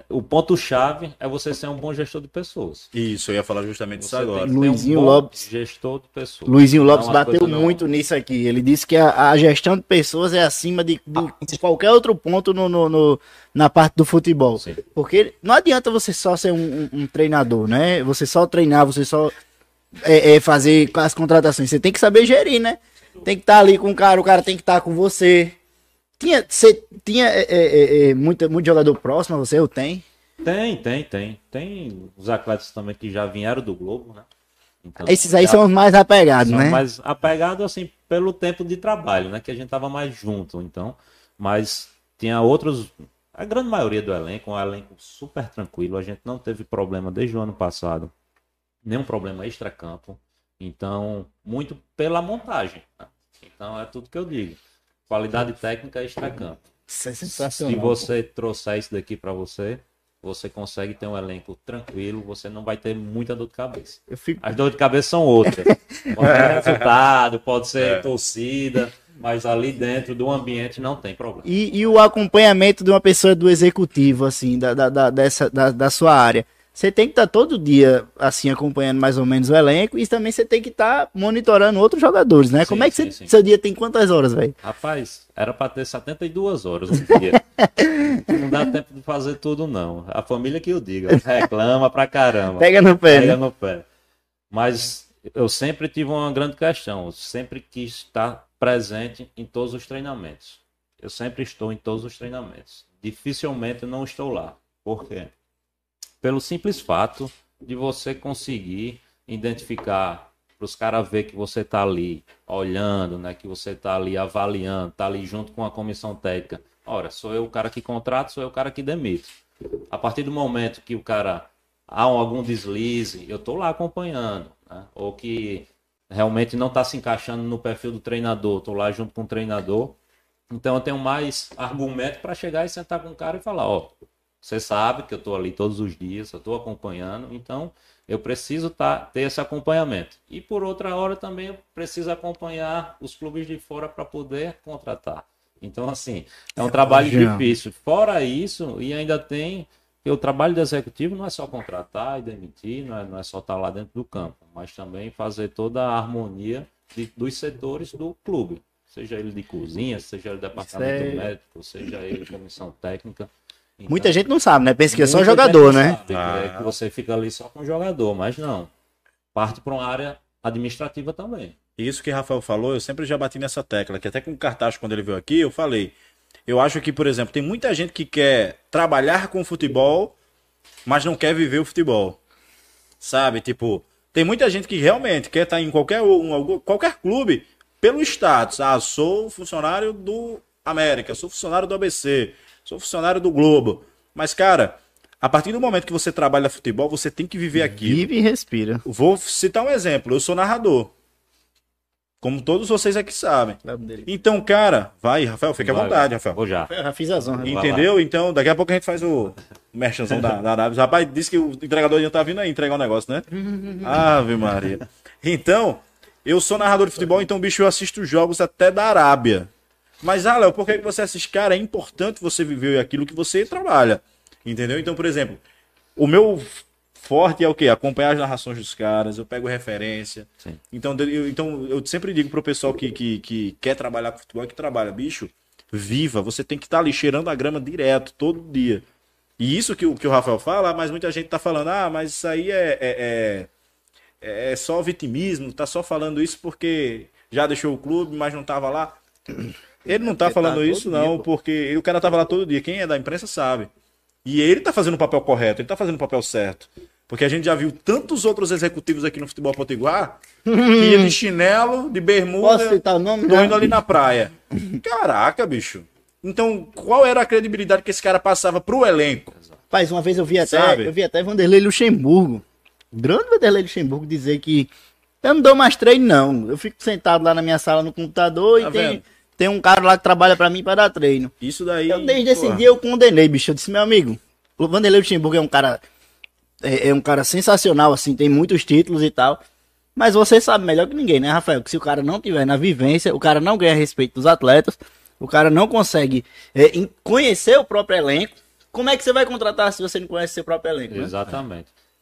Speaker 3: o ponto-chave é você ser um bom gestor de pessoas.
Speaker 1: Isso, eu ia falar justamente isso
Speaker 3: Você tem
Speaker 1: agora.
Speaker 2: Luizinho
Speaker 3: um
Speaker 2: Lopes.
Speaker 3: gestor de pessoas.
Speaker 2: Luizinho Lopes
Speaker 3: Não, a
Speaker 2: bateu
Speaker 3: coisa não-
Speaker 2: muito nisso aqui. Ele disse que a, a gestão de pessoas é acima de, de qualquer outro ponto no, no- no- na parte do futebol.
Speaker 3: Sim.
Speaker 2: Porque não adianta você só ser um, um- um treinador, né? Você só treinar, você só é, é, fazer as contratações. Você tem que saber gerir, né? Tem que estar ali com o cara, o cara tem que estar com você. Tinha, você, tinha é, é, é, é, muito, muito jogador próximo a você, eu tenho.
Speaker 3: Tem, tem, tem. Tem os atletas também que já vieram do Globo, né? Então,
Speaker 2: Esses aí
Speaker 3: já
Speaker 2: são os mais apegados,
Speaker 3: são
Speaker 2: né?
Speaker 3: mais apegados, assim, pelo tempo de trabalho, né? Que a gente tava mais junto, então. Mas tinha outros... A grande maioria do elenco, um elenco super tranquilo. A gente não teve problema desde o ano passado. Nenhum problema extra-campo. Então, muito pela montagem. né? Então, é tudo que eu digo. Qualidade técnica extra-campo.
Speaker 2: É
Speaker 3: Se
Speaker 2: sensacional.
Speaker 3: você trouxer isso daqui pra você, você consegue ter um elenco tranquilo, você não vai ter muita dor de cabeça.
Speaker 2: Eu fico
Speaker 3: As dores de cabeça são outras. <laughs> Pode ser resultado, pode ser torcida, mas ali dentro do ambiente não tem problema.
Speaker 2: E, e o acompanhamento de uma pessoa do executivo, assim, da, da, da- dessa, da, da sua área. Você tem que estar todo dia, assim, acompanhando mais ou menos o elenco e também você tem que estar monitorando outros jogadores, né?
Speaker 3: Sim,
Speaker 2: Como é que
Speaker 3: sim,
Speaker 2: você,
Speaker 3: sim.
Speaker 2: seu dia tem quantas horas, velho?
Speaker 3: Rapaz, era pra ter 72 horas um dia. <laughs> Não dá tempo de fazer tudo, não. A família que eu diga, reclama pra caramba.
Speaker 2: Pega no pé,
Speaker 3: Pega
Speaker 2: né?
Speaker 3: no pé. Mas eu sempre tive uma grande questão. Eu sempre quis estar presente em todos os treinamentos. Eu sempre estou em todos os treinamentos. Dificilmente não estou lá. Por quê? Pelo simples fato de você conseguir identificar para os caras ver que você está ali olhando, né? Que você está ali avaliando, está ali junto com a comissão técnica. Ora, sou eu o cara que contrata, sou eu o cara que demite. A partir do momento que o cara há um- algum deslize, eu tô lá acompanhando, né? Ou que realmente não está se encaixando no perfil do treinador, tô lá junto com o treinador. Então eu tenho mais argumento para chegar e sentar com o cara e falar, ó, você sabe que eu tô ali todos os dias, eu tô acompanhando, então eu preciso tá, ter esse acompanhamento. E por outra hora também eu preciso acompanhar os clubes de fora para poder contratar. Então, assim, é um trabalho
Speaker 2: Jean.
Speaker 3: difícil. Fora isso, e ainda tem que o trabalho do executivo não é só contratar e demitir, não é, não é só estar lá dentro do campo, mas também fazer toda a harmonia de- dos setores do clube. Seja ele de cozinha, seja ele departamento
Speaker 2: Isso é-
Speaker 3: médico, seja ele comissão técnica. Então,
Speaker 2: Muita gente não sabe, né? Pensa que é só jogador, né?
Speaker 3: sabe,
Speaker 1: Ah.
Speaker 3: é que você fica ali só com o jogador, mas não. Parte para uma área administrativa também.
Speaker 1: Isso que o Rafael falou, eu sempre já bati nessa tecla, que até com o Cartacho, quando ele veio aqui, eu falei. Eu acho que, por exemplo, tem muita gente que quer trabalhar com futebol, mas não quer viver o futebol. Sabe? Tipo, tem muita gente que realmente quer estar em qualquer, um, algum- qualquer clube pelo status. Ah, sou funcionário do América, sou funcionário do ABC, sou funcionário do Globo. Mas, cara, a partir do momento que você trabalha futebol, você tem que viver aquilo.
Speaker 2: Vive e respira.
Speaker 1: Vou citar um exemplo. Eu sou narrador. Como todos vocês aqui sabem. Então, cara, vai, Rafael, fique à vontade,
Speaker 3: vai.
Speaker 1: Rafael.
Speaker 3: Vou já.
Speaker 2: Eu já fiz as honras.
Speaker 1: Entendeu? Então, daqui a pouco a gente faz o merchanzão da, da Arábia. O rapaz disse que o entregador ainda tá vindo aí entregar um negócio, né? <laughs> Ave Maria. Então, eu sou narrador de futebol, então, bicho, eu assisto jogos até da Arábia. Mas, ah, Léo, por que você assiste? Cara, é importante você viver aquilo que você trabalha. Entendeu? Então, por exemplo, o meu forte é o quê? Acompanhar as narrações dos caras, eu pego referência.
Speaker 3: Sim.
Speaker 1: Então, eu, então, eu sempre digo pro pessoal que, que, que quer trabalhar com futebol, que trabalha, bicho, viva, você tem que estar ali cheirando a grama direto, todo dia. E isso que, o- que o Rafael fala, mas muita gente tá falando, ah, mas isso aí é, é, é, é só vitimismo, tá só falando isso porque já deixou o clube, mas não tava lá. Ele não tá
Speaker 2: Porque tá
Speaker 1: falando
Speaker 2: todo
Speaker 1: isso,
Speaker 2: dia,
Speaker 1: não,
Speaker 2: pô.
Speaker 1: porque o cara tava lá todo dia. Quem é da imprensa sabe. E ele tá fazendo o papel correto, ele tá fazendo o papel certo. Porque a gente já viu tantos outros executivos aqui no futebol potiguar <laughs> que ia de chinelo, de
Speaker 2: Posso
Speaker 1: bermuda,
Speaker 2: citar o nome?
Speaker 1: tô indo ali na praia. Caraca, bicho. Então, qual era a credibilidade que esse cara passava pro elenco?
Speaker 2: Rapaz, uma vez eu vi até,
Speaker 1: Sabe?
Speaker 2: eu vi até Vanderlei Luxemburgo, grande Vanderlei Luxemburgo, dizer que eu não dou mais treino, não. Eu fico sentado lá na minha sala no computador
Speaker 1: Tá
Speaker 2: e tem,
Speaker 1: vendo?
Speaker 2: Tem um cara lá que trabalha pra mim pra dar treino.
Speaker 1: Isso daí.
Speaker 2: Eu desde esse
Speaker 1: porra,
Speaker 2: dia eu condenei, bicho. Eu disse, meu amigo, o Vanderlei Luxemburgo é um cara. É, é um cara sensacional, assim, tem muitos títulos e tal. Mas você sabe melhor que ninguém, né, Rafael? Que se o cara não tiver na vivência, o cara não ganha respeito dos atletas, o cara não consegue é, conhecer o próprio elenco. Como é que você vai contratar se você não conhece seu próprio elenco? né?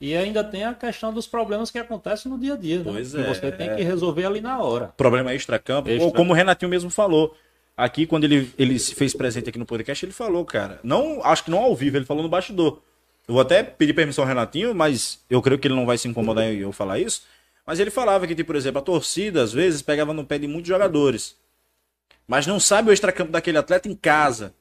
Speaker 3: E ainda tem a questão dos problemas que acontecem no dia a dia, né?
Speaker 1: Pois
Speaker 3: que
Speaker 1: é.
Speaker 3: você tem que resolver ali na hora.
Speaker 1: Problema extra-campo.
Speaker 3: Extra-
Speaker 1: Ou como o Renatinho mesmo falou. Aqui, quando ele, ele se fez presente aqui no podcast, ele falou, cara. Não, acho que não ao vivo, ele falou no bastidor. Eu vou até pedir permissão ao Renatinho, mas eu creio que ele não vai se incomodar em eu falar isso. Mas ele falava que, tipo, por exemplo, a torcida, às vezes, pegava no pé de muitos jogadores. Mas não sabe o extracampo daquele atleta em casa.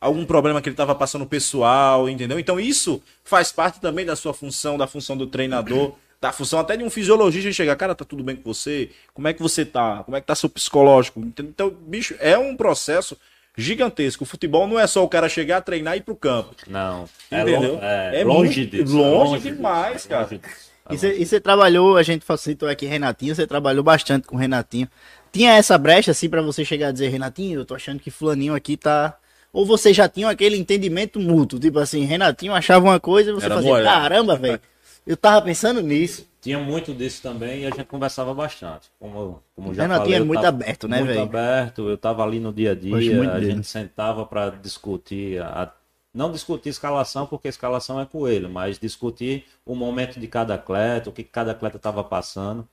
Speaker 1: Algum problema que ele estava passando pessoal, entendeu? Então isso faz parte também da sua função, da função do treinador, da função até de um fisiologista chegar, cara, tá tudo bem com você? Como é que você tá? Como é que tá seu psicológico? Entendeu? Então, bicho, é um processo gigantesco. O futebol não é só o cara chegar, treinar e ir pro campo.
Speaker 3: Não. É,
Speaker 1: Entendeu?
Speaker 3: lo- é
Speaker 1: É
Speaker 3: longe
Speaker 1: muito-
Speaker 3: disso.
Speaker 1: longe
Speaker 3: disso,
Speaker 1: demais, cara.
Speaker 3: longe disso.
Speaker 2: E você, e você trabalhou, a gente citou aqui Renatinho, você trabalhou bastante com o Renatinho. Tinha essa brecha assim pra você chegar a dizer, Renatinho, eu tô achando que fulaninho aqui tá. Ou você já tinha aquele entendimento mútuo, tipo assim, Renatinho achava uma coisa e você
Speaker 1: Era
Speaker 2: fazia,
Speaker 1: mole, né?
Speaker 2: caramba, velho. Eu tava pensando nisso.
Speaker 3: Tinha muito disso também e a gente conversava bastante. Como, como já
Speaker 2: Renatinho
Speaker 3: falei,
Speaker 2: é muito
Speaker 3: tava
Speaker 2: aberto, né,
Speaker 3: Muito
Speaker 2: velho?
Speaker 3: aberto, eu tava ali no dia a dia,
Speaker 2: muito
Speaker 3: a
Speaker 2: dele.
Speaker 3: gente sentava para discutir, a- não discutir escalação, porque escalação é com ele, mas discutir o momento de cada atleta, o que cada atleta estava passando.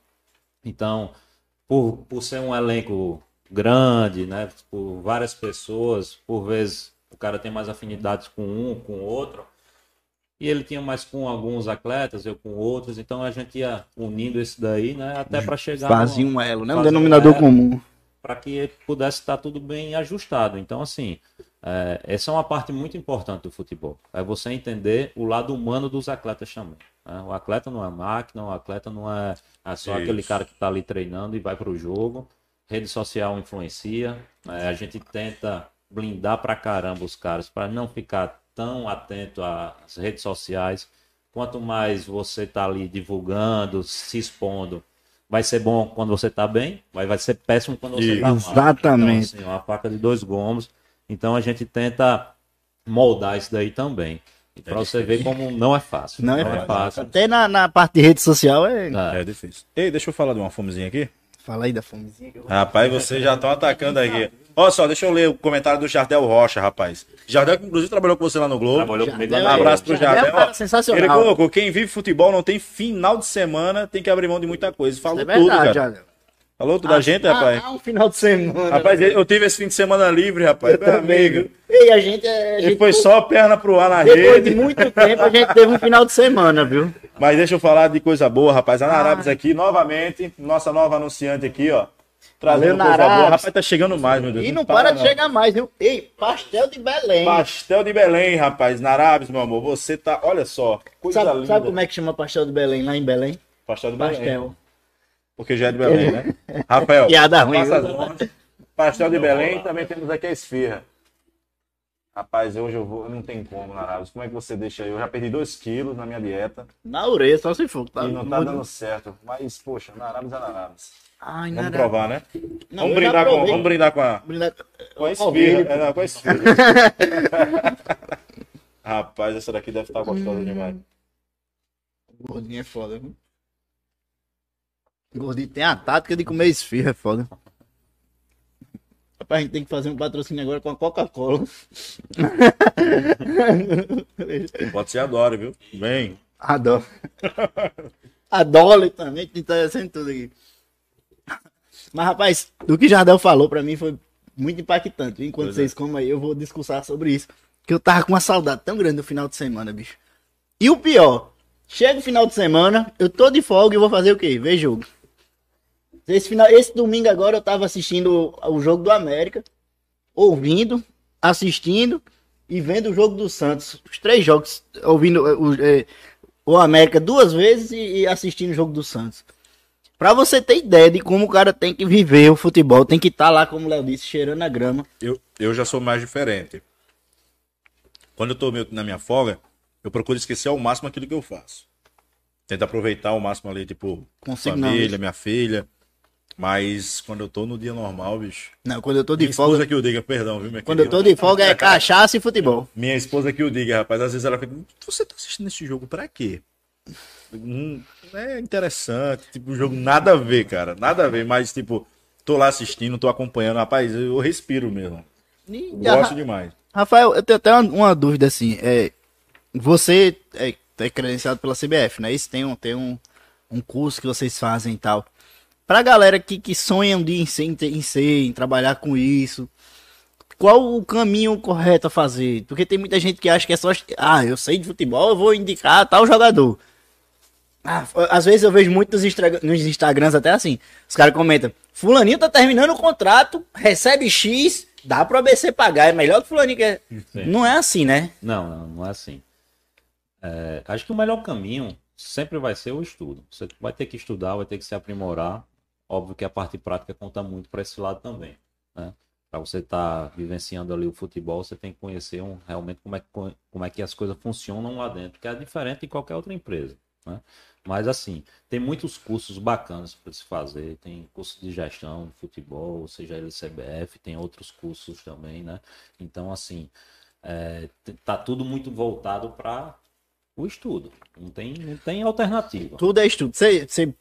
Speaker 3: Então, por, por ser um elenco grande, né, por várias pessoas, por vezes o cara tem mais afinidades com um, com outro, e ele tinha mais com alguns atletas, eu com outros, então a gente ia unindo esse daí, né, até para chegar
Speaker 2: Fazia
Speaker 3: numa-
Speaker 2: um elo, né? Um
Speaker 3: um
Speaker 2: denominador
Speaker 3: elo
Speaker 2: comum.
Speaker 3: para que pudesse estar tudo bem ajustado. Então, assim, é, essa é uma parte muito importante do futebol. É você entender o lado humano dos atletas também. né? O atleta não é máquina, o atleta não é, é só
Speaker 1: Isso.
Speaker 3: aquele cara que está ali treinando e vai para o jogo. Rede social influencia. né? A gente tenta blindar pra caramba os caras para não ficar tão atento às redes sociais. Quanto mais você tá ali divulgando, se expondo, vai ser bom quando você tá bem, vai, vai ser péssimo quando você tá mal.
Speaker 2: Exatamente.
Speaker 3: Então, assim, uma faca de dois gumes. Então a gente tenta moldar isso daí também. E pra você ver como não é fácil.
Speaker 2: Não é
Speaker 3: fácil.
Speaker 2: Até na, na parte de rede social é.
Speaker 3: É.
Speaker 1: É difícil. Ei, deixa eu falar de uma fomezinha aqui.
Speaker 2: Fala aí da fomezinha.
Speaker 1: Rapaz, vocês já estão atacando aqui. Olha só, deixa eu ler o comentário do Jardel Rocha, rapaz. Jardel, que inclusive trabalhou com você lá no Globo.
Speaker 3: Trabalhou comigo lá
Speaker 2: Jardel
Speaker 1: Um
Speaker 3: na
Speaker 1: abraço pro
Speaker 2: Jardel é
Speaker 1: Jardel.
Speaker 2: cara sensacional.
Speaker 1: Ele colocou: quem vive futebol não tem final de semana, tem que abrir mão de muita coisa. Falou
Speaker 2: É
Speaker 1: tudo, cara.
Speaker 2: olha.
Speaker 1: Falou tudo da gente, rapaz.
Speaker 2: Ah, um final de semana.
Speaker 1: Rapaz, eu tive esse fim de semana livre, rapaz.
Speaker 2: eu
Speaker 1: Meu
Speaker 2: também.
Speaker 1: amigo.
Speaker 2: E a gente, é- a
Speaker 1: E
Speaker 2: gente
Speaker 1: foi só perna pro ar na
Speaker 2: depois de
Speaker 1: rede.
Speaker 2: muito tempo, a gente teve um final de semana, viu?
Speaker 1: Mas deixa eu falar de coisa boa, rapaz. A Narabes aqui, novamente. Nossa nova anunciante aqui, ó. Trazendo
Speaker 2: Valeu,
Speaker 1: coisa boa. Rapaz, tá chegando mais, meu Deus.
Speaker 2: E não para de chegar mais, viu? Ei, pastel de Belém.
Speaker 1: Pastel de Belém, rapaz. Narabes, meu amor. Você tá. Olha só. Coisa
Speaker 2: Sabe,
Speaker 1: linda.
Speaker 2: sabe como é que chama pastel de Belém lá em Belém?
Speaker 1: Pastel de Belém.
Speaker 2: Pastel.
Speaker 1: Porque já é de Belém, né? <laughs> Rafael.
Speaker 2: Piada ruim,
Speaker 1: passa
Speaker 2: viu?
Speaker 1: as mãos. Pastel de Belém também temos aqui a esfirra. Rapaz, hoje eu vou. Não tem como, Narabes. Como é que você deixa aí? Eu já perdi 2 quilos na minha dieta
Speaker 2: Na orelha, só se for. Tá
Speaker 1: e não tá
Speaker 2: muito-
Speaker 1: dando certo. Mas, poxa, Narabes é Narabes.
Speaker 2: Ai,
Speaker 1: Vamos provar, né?
Speaker 2: Não,
Speaker 1: vamos, brindar com, vamos brindar com a,
Speaker 2: Brindar-
Speaker 1: com a esfirra. É, não, com a esfirra. <laughs> Rapaz, essa daqui deve estar gostosa demais.
Speaker 2: Gordinho é foda, viu? Gordinho tem a tática de comer esfirra, é foda. Rapaz, a gente tem que fazer um patrocínio agora com a Coca-Cola. <laughs>
Speaker 1: Pode ser adoro, viu? Bem.
Speaker 2: Adoro. A Dolly também, que tá sendo tudo aqui. Mas, rapaz, o que Jardel falou pra mim foi muito impactante. Enquanto
Speaker 1: Pois é.
Speaker 2: vocês comem aí, eu vou discursar sobre isso. Que eu tava com uma saudade tão grande no final de semana, bicho. E o pior, chega o final de semana, eu tô de folga e vou fazer o quê? Ver jogo. Esse, final, esse domingo agora eu tava assistindo o, jogo do América, ouvindo, assistindo e vendo o jogo do Santos, os três jogos, ouvindo eh, o, eh, o América duas vezes e, e assistindo o jogo do Santos. Pra você ter ideia de como o cara tem que viver o futebol, tem que estar lá, como o Léo disse, cheirando a grama.
Speaker 1: Eu, eu já sou mais diferente. Quando eu tô na minha folga, eu procuro esquecer ao máximo aquilo que eu faço. Tento aproveitar ao máximo ali, tipo,
Speaker 2: Consigo não,
Speaker 1: família,
Speaker 2: bicho.
Speaker 1: minha filha. Mas quando eu tô no dia normal, bicho.
Speaker 2: Não, quando eu tô de
Speaker 1: Minha
Speaker 2: folga,
Speaker 1: esposa que o diga, perdão, viu, minha
Speaker 2: quando eu tô de folga é <laughs> cachaça e futebol.
Speaker 1: Minha esposa que o diga, rapaz. Às vezes ela fica, você tá assistindo esse jogo pra quê? Hum, é interessante, tipo, um jogo nada a ver, cara. Nada a ver, mas, tipo, tô lá assistindo, tô acompanhando. Rapaz, eu respiro mesmo.
Speaker 2: E,
Speaker 1: Gosto demais.
Speaker 2: Rafael, eu tenho até uma, uma dúvida assim. É, você é, é credenciado pela CBF, né? Isso tem um, tem um, um curso que vocês fazem e tal. Pra galera que, que sonha um dia em ser, em ser, em trabalhar com isso, qual o caminho correto a fazer? Porque tem muita gente que acha que é só. Ah, eu sei de futebol, eu vou indicar tal jogador. Ah, às vezes eu vejo muito nos, Instagrams até assim. Os caras comentam: Fulaninho tá terminando o contrato, recebe X, dá pro ABC pagar, é melhor que Fulaninho quer.
Speaker 3: Sim.
Speaker 2: Não é assim, né?
Speaker 3: Não, não, não é assim. É, acho que o melhor caminho sempre vai ser o estudo. Você vai ter que estudar, vai ter que se aprimorar. Óbvio que a parte prática conta muito para esse lado também. Né? Para você estar vivenciando ali o futebol, você tem que conhecer um, realmente como é, como é que as coisas funcionam lá dentro, que é diferente de qualquer outra empresa. Né? Mas assim, tem muitos cursos bacanas para se fazer. Tem curso de gestão de futebol, seja ele CBF, tem outros cursos também, né? Então, assim, é, tá tudo muito voltado para o estudo. Não tem, não tem alternativa.
Speaker 2: Tudo é estudo. Você, você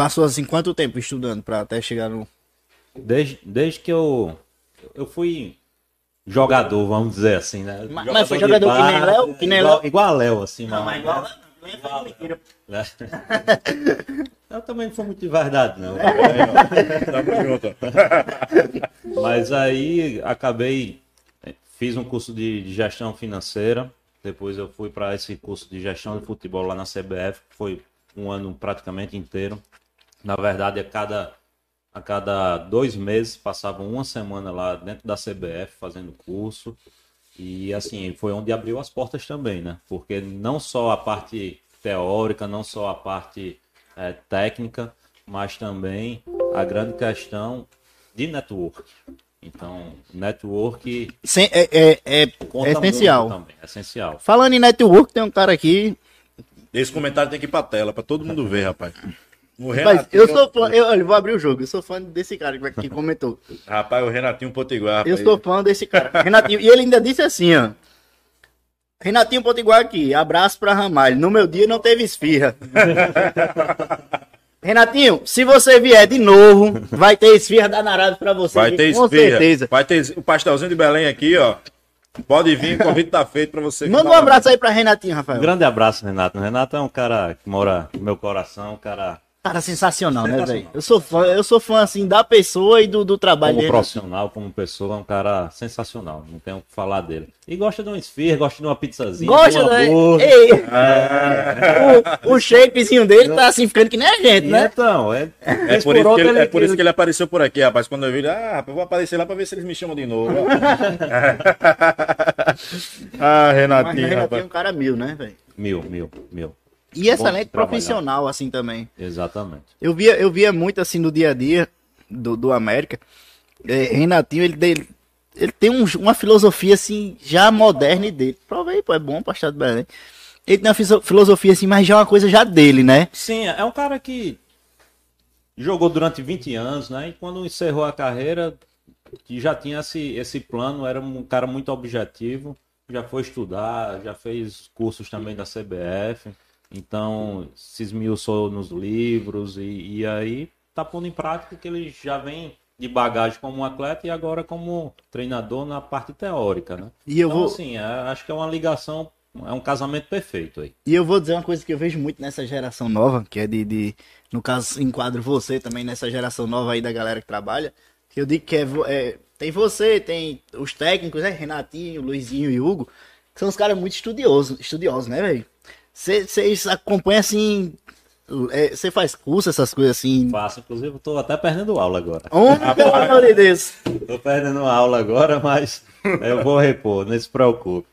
Speaker 2: passou assim quanto tempo estudando pra até chegar no.
Speaker 3: Desde, desde que eu, eu fui jogador, vamos dizer assim, né?
Speaker 2: Mas- mas foi jogador
Speaker 3: de
Speaker 2: que nem Léo? Que nem
Speaker 3: igual,
Speaker 2: Léo?
Speaker 3: igual a Léo, assim.
Speaker 2: Não, mas igual.
Speaker 3: né?
Speaker 2: É mentira.
Speaker 3: Né? <laughs> Eu também não foi muito de verdade, não.
Speaker 1: Tamo junto. <laughs>
Speaker 3: Mas aí acabei, eh, fiz um curso de, de gestão financeira, depois eu fui para esse curso de gestão de futebol lá na CBF, que foi um ano praticamente inteiro. Na verdade, a cada, a cada dois meses passava uma semana lá dentro da CBF fazendo curso. E assim, foi onde abriu as portas também, né? Porque não só a parte teórica, não só a parte eh, técnica, mas também a grande questão de network. Então, network
Speaker 2: Sem- é, é, é, é essencial.
Speaker 3: também, é essencial.
Speaker 2: Falando em network, tem um cara aqui.
Speaker 1: Esse comentário tem que ir pra tela, pra todo mundo ver, rapaz.
Speaker 2: Mas eu sou fã. Eu, olha, vou abrir o jogo. Eu sou fã desse cara que, que comentou.
Speaker 1: Rapaz, o Renatinho Potiguar.
Speaker 2: Eu
Speaker 1: rapaz.
Speaker 2: sou fã desse cara. Renatinho. E ele ainda disse assim, ó. Renatinho Potiguar aqui. Abraço pra Ramalho. No meu dia não teve esfirra. <laughs> Renatinho, se você vier de novo, vai ter esfirra danarada pra você.
Speaker 1: Vai ter
Speaker 2: com
Speaker 1: esfirra.
Speaker 2: certeza.
Speaker 1: Vai ter o pastelzinho de Belém aqui, ó. Pode vir, o convite tá feito pra você.
Speaker 2: Manda um abraço aí pra Renatinho,
Speaker 3: Um
Speaker 2: Rafael.
Speaker 3: grande abraço, Renato. O Renato é um cara que mora no meu coração, um cara
Speaker 2: Cara, sensacional, né, velho? Eu sou fã, eu sou fã assim da pessoa e do, do trabalho
Speaker 3: como
Speaker 2: dele.
Speaker 3: profissional, como pessoa, é um cara sensacional. Não tenho o que falar dele. E gosta de uma esfirra, gosta de uma pizzazinha,
Speaker 2: Gosta,
Speaker 3: um
Speaker 2: né? Ei,
Speaker 1: É.
Speaker 2: o, o shapezinho dele tá assim ficando que nem a gente,
Speaker 3: E
Speaker 2: né?
Speaker 3: Então, é,
Speaker 1: É por, isso que ele, é por isso que ele apareceu por aqui, rapaz. Quando eu vi ele, ah, rapaz, eu vou aparecer lá pra ver se eles me chamam de novo. <laughs> ah,
Speaker 2: Mas
Speaker 1: Renatinho,
Speaker 2: Renatinho é um cara mil, né, velho?
Speaker 3: Mil, mil, mil.
Speaker 2: E excelente profissional, assim, também.
Speaker 3: Exatamente.
Speaker 2: Eu via, eu via muito, assim, no dia a dia do, do América. É, Renatinho, ele, ele, ele tem um- uma filosofia, assim, já moderna dele. Prova aí, pô, é bom pra estar de Belém. Ele tem uma filosofia, assim, mas já é uma coisa já dele, né?
Speaker 3: Sim, é um cara que jogou durante 20 anos, né? E quando encerrou a carreira, que já tinha esse, esse plano, era um cara muito objetivo, já foi estudar, já fez cursos também da CBF, então se esmiuçou nos livros e, e aí tá pondo em prática que ele já vem de bagagem como um atleta e agora como treinador na parte teórica, né?
Speaker 2: E eu
Speaker 3: então,
Speaker 2: vou-
Speaker 3: assim, é- acho que é uma ligação, é um casamento perfeito aí.
Speaker 2: E eu vou dizer uma coisa que eu vejo muito nessa geração nova, que é de, de no caso, enquadro você também nessa geração nova aí da galera que trabalha, que eu digo que é, é, tem você, tem os técnicos, né, Renatinho, Luizinho e Hugo, que são os caras muito estudiosos, estudiosos, né, velho? Vocês acompanham assim, é, você faz curso, essas coisas assim.
Speaker 3: Faço, inclusive, eu tô até perdendo aula agora.
Speaker 2: Homem, pelo amor de Deus.
Speaker 3: Tô perdendo aula agora, mas eu vou repor, não se preocupe.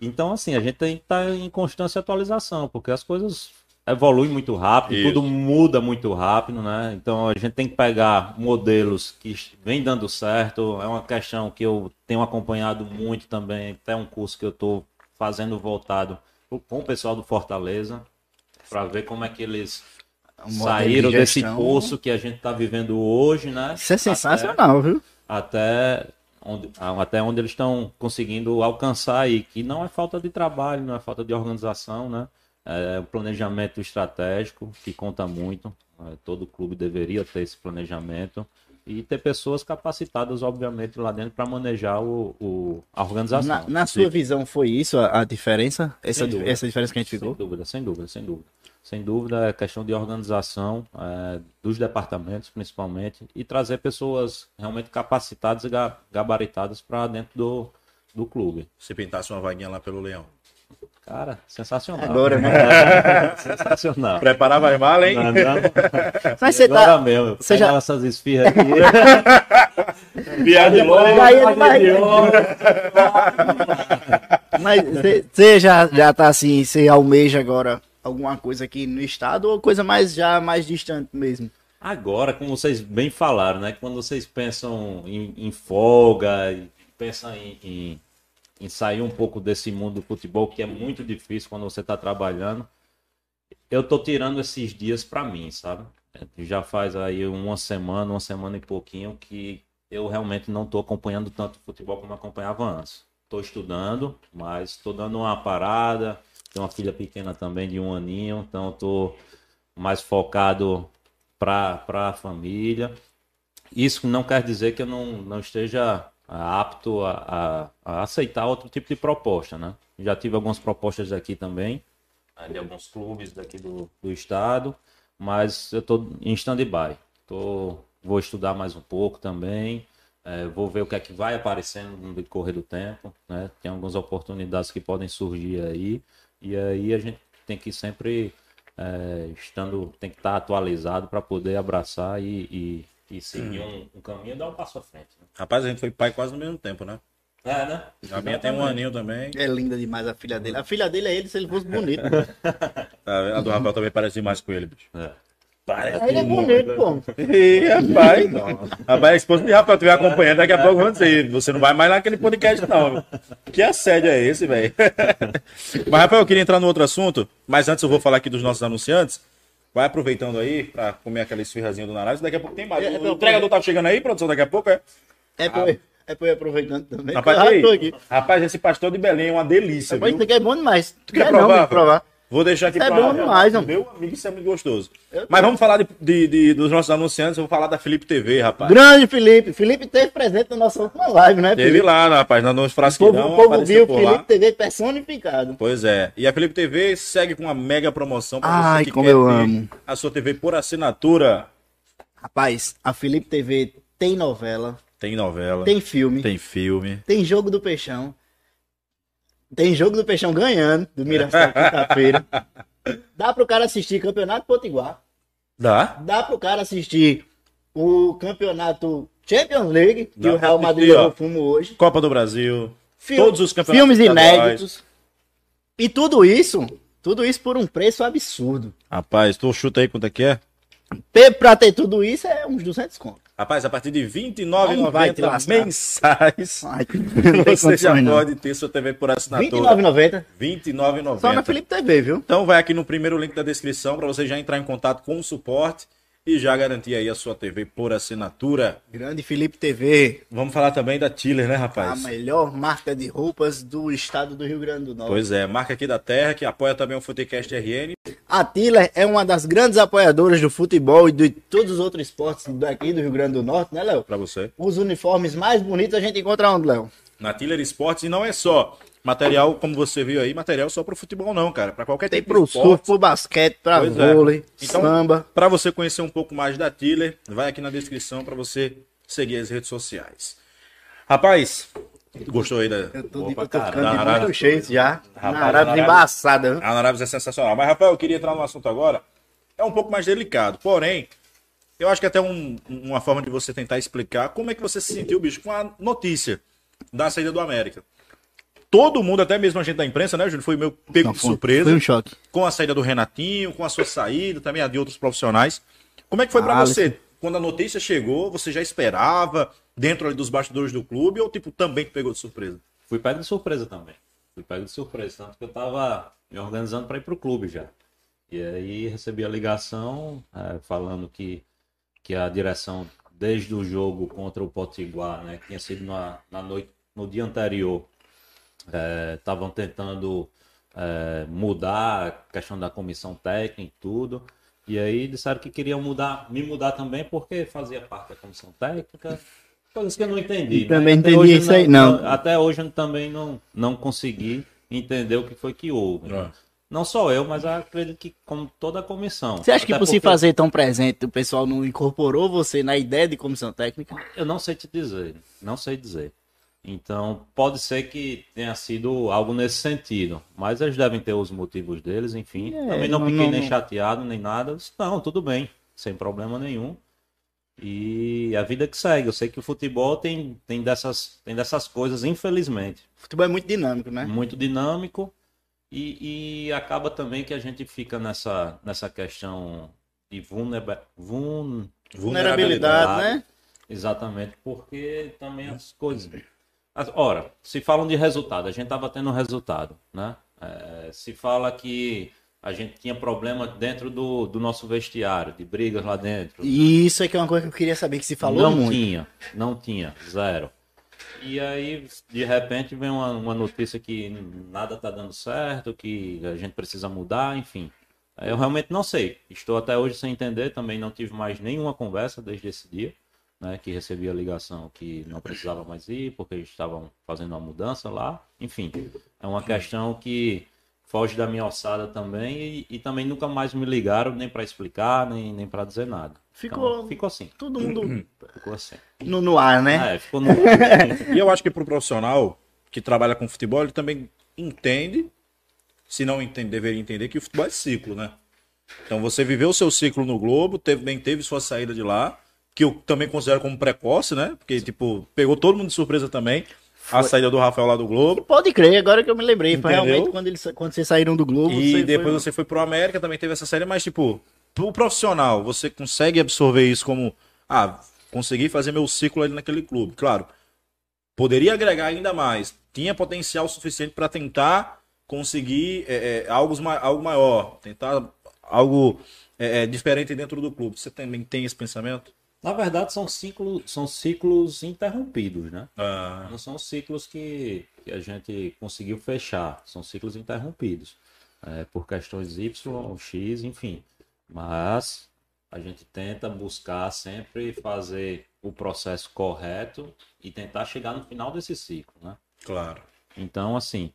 Speaker 3: Então, assim, a gente tem que estar em constante atualização, porque as coisas evoluem muito rápido,
Speaker 1: Isso.
Speaker 3: tudo muda muito rápido, né? Então a gente tem que pegar modelos que vem dando certo. É uma questão que eu tenho acompanhado muito também, até um curso que eu estou fazendo voltado com o pessoal do Fortaleza, para ver como é que eles
Speaker 2: Um
Speaker 3: saíram
Speaker 2: de
Speaker 3: desse
Speaker 2: gestão.
Speaker 3: poço que a gente está vivendo hoje, né?
Speaker 2: Isso é
Speaker 3: Até-
Speaker 2: sensacional, viu?
Speaker 3: até onde, até onde eles estão conseguindo alcançar aí, que não é falta de trabalho, não é falta de organização, né? É um planejamento estratégico que conta muito. É, Todo clube deveria ter esse planejamento e ter pessoas capacitadas, obviamente, lá dentro para manejar o, o- a organização.
Speaker 2: Na, na sua visão, foi isso a, a diferença? Essa,
Speaker 3: Sem dúvida.
Speaker 2: essa diferença que a gente
Speaker 3: Sem
Speaker 2: ficou?
Speaker 3: dúvida, sem dúvida, sem dúvida. Sem dúvida, é questão de organização é, dos departamentos, principalmente, e trazer pessoas realmente capacitadas e ga- gabaritadas para dentro do, do clube.
Speaker 1: Se pintasse uma vaguinha lá pelo Leão.
Speaker 3: Cara, sensacional.
Speaker 2: Agora, né? <laughs>
Speaker 3: sensacional.
Speaker 1: Preparar mais mal, hein?
Speaker 3: Não, não.
Speaker 2: Mas você
Speaker 3: Agora
Speaker 2: tá.
Speaker 3: mesmo,
Speaker 2: você já-
Speaker 3: essas esfirras aqui. <laughs>
Speaker 1: Viagem longe.
Speaker 2: Demais. Mas você- já, já tá assim, você almeja agora alguma coisa aqui no estado ou coisa mais já mais distante mesmo?
Speaker 3: Agora, como vocês bem falaram, né? Quando vocês pensam em, em folga, e pensam em, em- em sair um pouco desse mundo do futebol, que é muito difícil quando você está trabalhando, eu tô tirando esses dias para mim, sabe? Já faz aí uma semana, uma semana e pouquinho que eu realmente não tô acompanhando tanto futebol como acompanhava antes. Tô estudando, mas tô dando uma parada. Tenho uma filha pequena também de um aninho, então tô mais focado para a família. Isso não quer dizer que eu não, não esteja apto a, a- a aceitar outro tipo de proposta, né? Já tive algumas propostas aqui também, ah, de alguns clubes daqui do, do estado, mas eu estou em stand-by. Vou estudar mais um pouco também, eh, vou ver o que é que vai aparecendo no decorrer do tempo, né? Tem algumas oportunidades que podem surgir aí, e aí a gente tem que sempre é, estando, tem que estar atualizado para poder abraçar e, e, e seguir um, um caminho e dar um passo à frente. né?
Speaker 1: Rapaz, a gente foi pai quase no mesmo tempo, né?
Speaker 3: É, né?
Speaker 1: A minha tem um aninho também.
Speaker 2: É linda demais a filha dele. A filha dele é ele se ele fosse bonito. <laughs>
Speaker 1: Tá vendo? A do Rafael também parece demais com ele, bicho.
Speaker 3: É.
Speaker 1: Parece
Speaker 2: ele é bonito, pô.
Speaker 1: Ih, rapaz. Rapaz, a esposa de Rafael estiver acompanhando, daqui a pouco vou dizer, você não vai mais naquele podcast, não. Que assédio é esse, velho? <laughs> Mas, Rafael, eu queria entrar no outro assunto, mas antes eu vou falar aqui dos nossos anunciantes. Vai aproveitando aí pra comer aquela esfirrazinha do Narais. Daqui a pouco tem mais.
Speaker 2: É, é,
Speaker 1: O entregador tá chegando aí, produção, daqui a pouco, é?
Speaker 2: É pra, eu- é pra eu ir aproveitando também.
Speaker 1: Rapaz,
Speaker 2: Ah,
Speaker 1: rapaz, esse pastor de Belém é uma delícia,
Speaker 2: Rapaz,
Speaker 1: viu?
Speaker 2: isso aqui é bom demais. Tu
Speaker 1: Quer
Speaker 2: quer
Speaker 1: provar,
Speaker 2: não, provar.
Speaker 1: Vou deixar aqui
Speaker 2: Isso é
Speaker 1: pra
Speaker 2: bom demais, homem.
Speaker 1: Meu amigo, isso é muito gostoso.
Speaker 2: Eu
Speaker 1: Mas vamos falar de, de- de- dos nossos anunciantes. Eu vou falar da Felipe TV, rapaz.
Speaker 2: Grande Felipe. Felipe teve presente na nossa última live, né,
Speaker 1: Teve
Speaker 2: Felipe?
Speaker 1: lá, rapaz, na noite
Speaker 2: O povo,
Speaker 1: frasquidão.
Speaker 2: o povo viu Felipe
Speaker 1: lá.
Speaker 2: TV personificado.
Speaker 1: Pois é. E a Felipe TV segue com uma mega promoção pra
Speaker 2: Ai,
Speaker 1: você que
Speaker 2: como
Speaker 1: quer
Speaker 2: eu amo.
Speaker 1: a sua TV por assinatura.
Speaker 2: Rapaz, a Felipe TV tem novela,
Speaker 1: Tem novela, tem,
Speaker 2: tem filme, tem,
Speaker 1: filme.
Speaker 2: jogo do Peixão. Tem jogo do Peixão ganhando, do Mirassol quinta-feira. <laughs> Dá pro cara assistir Campeonato Potiguar.
Speaker 1: Dá?
Speaker 2: Dá pro cara assistir o Campeonato Champions League, que
Speaker 1: Dá
Speaker 2: o Real Madrid levou fumo hoje.
Speaker 1: Copa do Brasil. Todos os campeonatos
Speaker 2: Filmes inéditos. E tudo isso, tudo isso por um preço absurdo.
Speaker 1: Rapaz, tu chuta aí quanto é que é?
Speaker 2: Pra ter tudo isso é uns 200 conto.
Speaker 1: Rapaz, a partir de R$
Speaker 2: Não vai te
Speaker 1: 29,90
Speaker 2: lascar.
Speaker 1: mensais,
Speaker 2: Ai, <laughs>
Speaker 1: você já
Speaker 2: não.
Speaker 1: pode ter sua TV por assinatura.
Speaker 2: R$29,90.
Speaker 1: R$ 29,90.
Speaker 2: Só na Felipe TV, viu?
Speaker 1: Então vai aqui no primeiro link da descrição para você já entrar em contato com o suporte e já garantir aí a sua TV por assinatura.
Speaker 2: Grande Felipe TV,
Speaker 1: Vamos falar também da Tiller, né,
Speaker 2: a
Speaker 1: rapaz?
Speaker 2: melhor marca de roupas do estado do Rio Grande do Norte.
Speaker 1: Pois é, marca aqui da Terra, que apoia também o Futecast RN.
Speaker 2: A Tiller é uma das grandes apoiadoras do futebol e de todos os outros esportes daqui do Rio Grande do Norte, né, Léo?
Speaker 1: Para você.
Speaker 2: Os uniformes mais bonitos a gente encontra onde, Léo?
Speaker 1: Na Tiller Esportes, e não é só material, como você viu aí, material só pro futebol não, cara. Para qualquer
Speaker 2: Tem
Speaker 1: tipo
Speaker 2: pro
Speaker 1: de esporte.
Speaker 2: surf, pro basquete, pra
Speaker 1: Pois é.
Speaker 2: vôlei,
Speaker 1: Então,
Speaker 2: samba.
Speaker 1: Para você conhecer um pouco mais da Tiller, vai aqui na descrição para você seguir as redes sociais. Rapaz, gostou aí da.
Speaker 2: Eu tô,
Speaker 3: Opa,
Speaker 2: eu tô
Speaker 3: cara,
Speaker 2: ficando de muito cheio já.
Speaker 1: Rapaz,
Speaker 2: na Arábia embaçada. viu?
Speaker 1: A Arábia é sensacional. Mas, Rafael, eu queria entrar no assunto agora. É um pouco mais delicado. Porém, eu acho que até um- uma forma de você tentar explicar como é que você se sentiu, bicho, com a notícia da saída do América. Todo mundo, até mesmo a gente da imprensa, né, Júlio? Foi meio pego
Speaker 2: Não,
Speaker 1: de
Speaker 2: foi-
Speaker 1: surpresa.
Speaker 2: Foi um choque.
Speaker 1: Com a saída do Renatinho, com a sua saída, também a de outros profissionais. Como é que foi pra
Speaker 2: Alisson.
Speaker 1: você? Quando a notícia chegou, você já esperava dentro ali dos bastidores do clube ou tipo também te pegou de surpresa?
Speaker 3: Fui pego de surpresa também. Fui pego de surpresa, tanto que eu tava me organizando para ir pro clube já. E aí recebi a ligação eh, falando que, que a direção, desde o jogo contra o Potiguar, né, que tinha sido na, na noite, no dia anterior, estavam tentando eh, mudar a questão da comissão técnica e tudo. E aí disseram que queriam mudar, me mudar também porque fazia parte da comissão técnica. Coisas que eu não entendi.
Speaker 2: Eu também
Speaker 3: Até
Speaker 2: entendi
Speaker 3: hoje
Speaker 2: isso aí, não.
Speaker 3: Até hoje eu também não, não consegui entender o que foi que houve.
Speaker 1: É.
Speaker 3: Não só eu, mas eu acredito que como toda a comissão.
Speaker 2: Você acha que
Speaker 3: Até
Speaker 2: por se
Speaker 3: porque
Speaker 2: fazer tão presente, o pessoal não incorporou você na ideia de comissão técnica?
Speaker 3: Eu não sei te dizer, não sei dizer. Então, pode ser que tenha sido algo nesse sentido, mas eles devem ter os motivos deles, enfim.
Speaker 2: É,
Speaker 3: Também não
Speaker 2: não-
Speaker 3: fiquei
Speaker 2: não-
Speaker 3: nem chateado, nem nada. Disse, Não, tudo bem, sem problema nenhum. E a vida que segue. Eu sei que o futebol tem, tem, dessas, tem dessas coisas, infelizmente.
Speaker 2: O futebol é muito dinâmico, né?
Speaker 3: muito dinâmico e, e acaba também que a gente fica nessa, nessa questão de vulnerabilidade.
Speaker 2: Vulnerabilidade, né?
Speaker 3: Exatamente, porque também as coisas. Ora, se falam de resultado, a gente estava tendo resultado, né? É, se fala que a gente tinha problema dentro do, do nosso vestiário, de brigas lá dentro.
Speaker 2: E isso é que é uma coisa que eu queria saber, que se falou
Speaker 3: não
Speaker 2: muito.
Speaker 3: tinha, não tinha, zero. E aí, de repente, vem uma, uma notícia que nada tá dando certo, que a gente precisa mudar, enfim. Eu realmente não sei. Estou até hoje sem entender, também não tive mais nenhuma conversa desde esse dia, né, que recebi a ligação que não precisava mais ir, porque eles estavam fazendo uma mudança lá. Enfim, é uma questão que foge da minha ossada também e, e também nunca mais me ligaram nem para explicar, nem, nem para dizer nada.
Speaker 2: Ficou-
Speaker 3: Então, ficou assim.
Speaker 2: Todo mundo <clears throat>
Speaker 3: Ficou assim.
Speaker 2: no, no ar, né?
Speaker 3: É, ficou no... <laughs>
Speaker 1: E eu acho que pro profissional que trabalha com futebol, ele também entende, se não entende, deveria entender que o futebol é ciclo, né? Então você viveu o seu ciclo no Globo, teve, bem teve sua saída de lá, que eu também considero como precoce, né? Porque, tipo, pegou todo mundo de surpresa também. A saída do Rafael lá do Globo.
Speaker 2: Pode crer, agora que eu me lembrei. Foi realmente quando, eles, quando vocês saíram do Globo.
Speaker 1: E
Speaker 2: você
Speaker 1: depois
Speaker 2: foi-
Speaker 1: você foi pro América, também teve essa série, mas, tipo, pro profissional, você consegue absorver isso como, ah, consegui fazer meu ciclo ali naquele clube. Claro, poderia agregar ainda mais. Tinha potencial suficiente para tentar conseguir é, é, algo, algo maior, tentar algo é, é, diferente dentro do clube. Você também tem esse pensamento?
Speaker 3: Na verdade, são ciclos, são ciclos interrompidos, né?
Speaker 1: Ah,
Speaker 3: Não são ciclos que, que a gente conseguiu fechar, são ciclos interrompidos. é, por questões Y, X, enfim. Mas a gente tenta buscar sempre fazer o processo correto e tentar chegar no final desse ciclo, né?
Speaker 1: claro.
Speaker 3: Então, assim,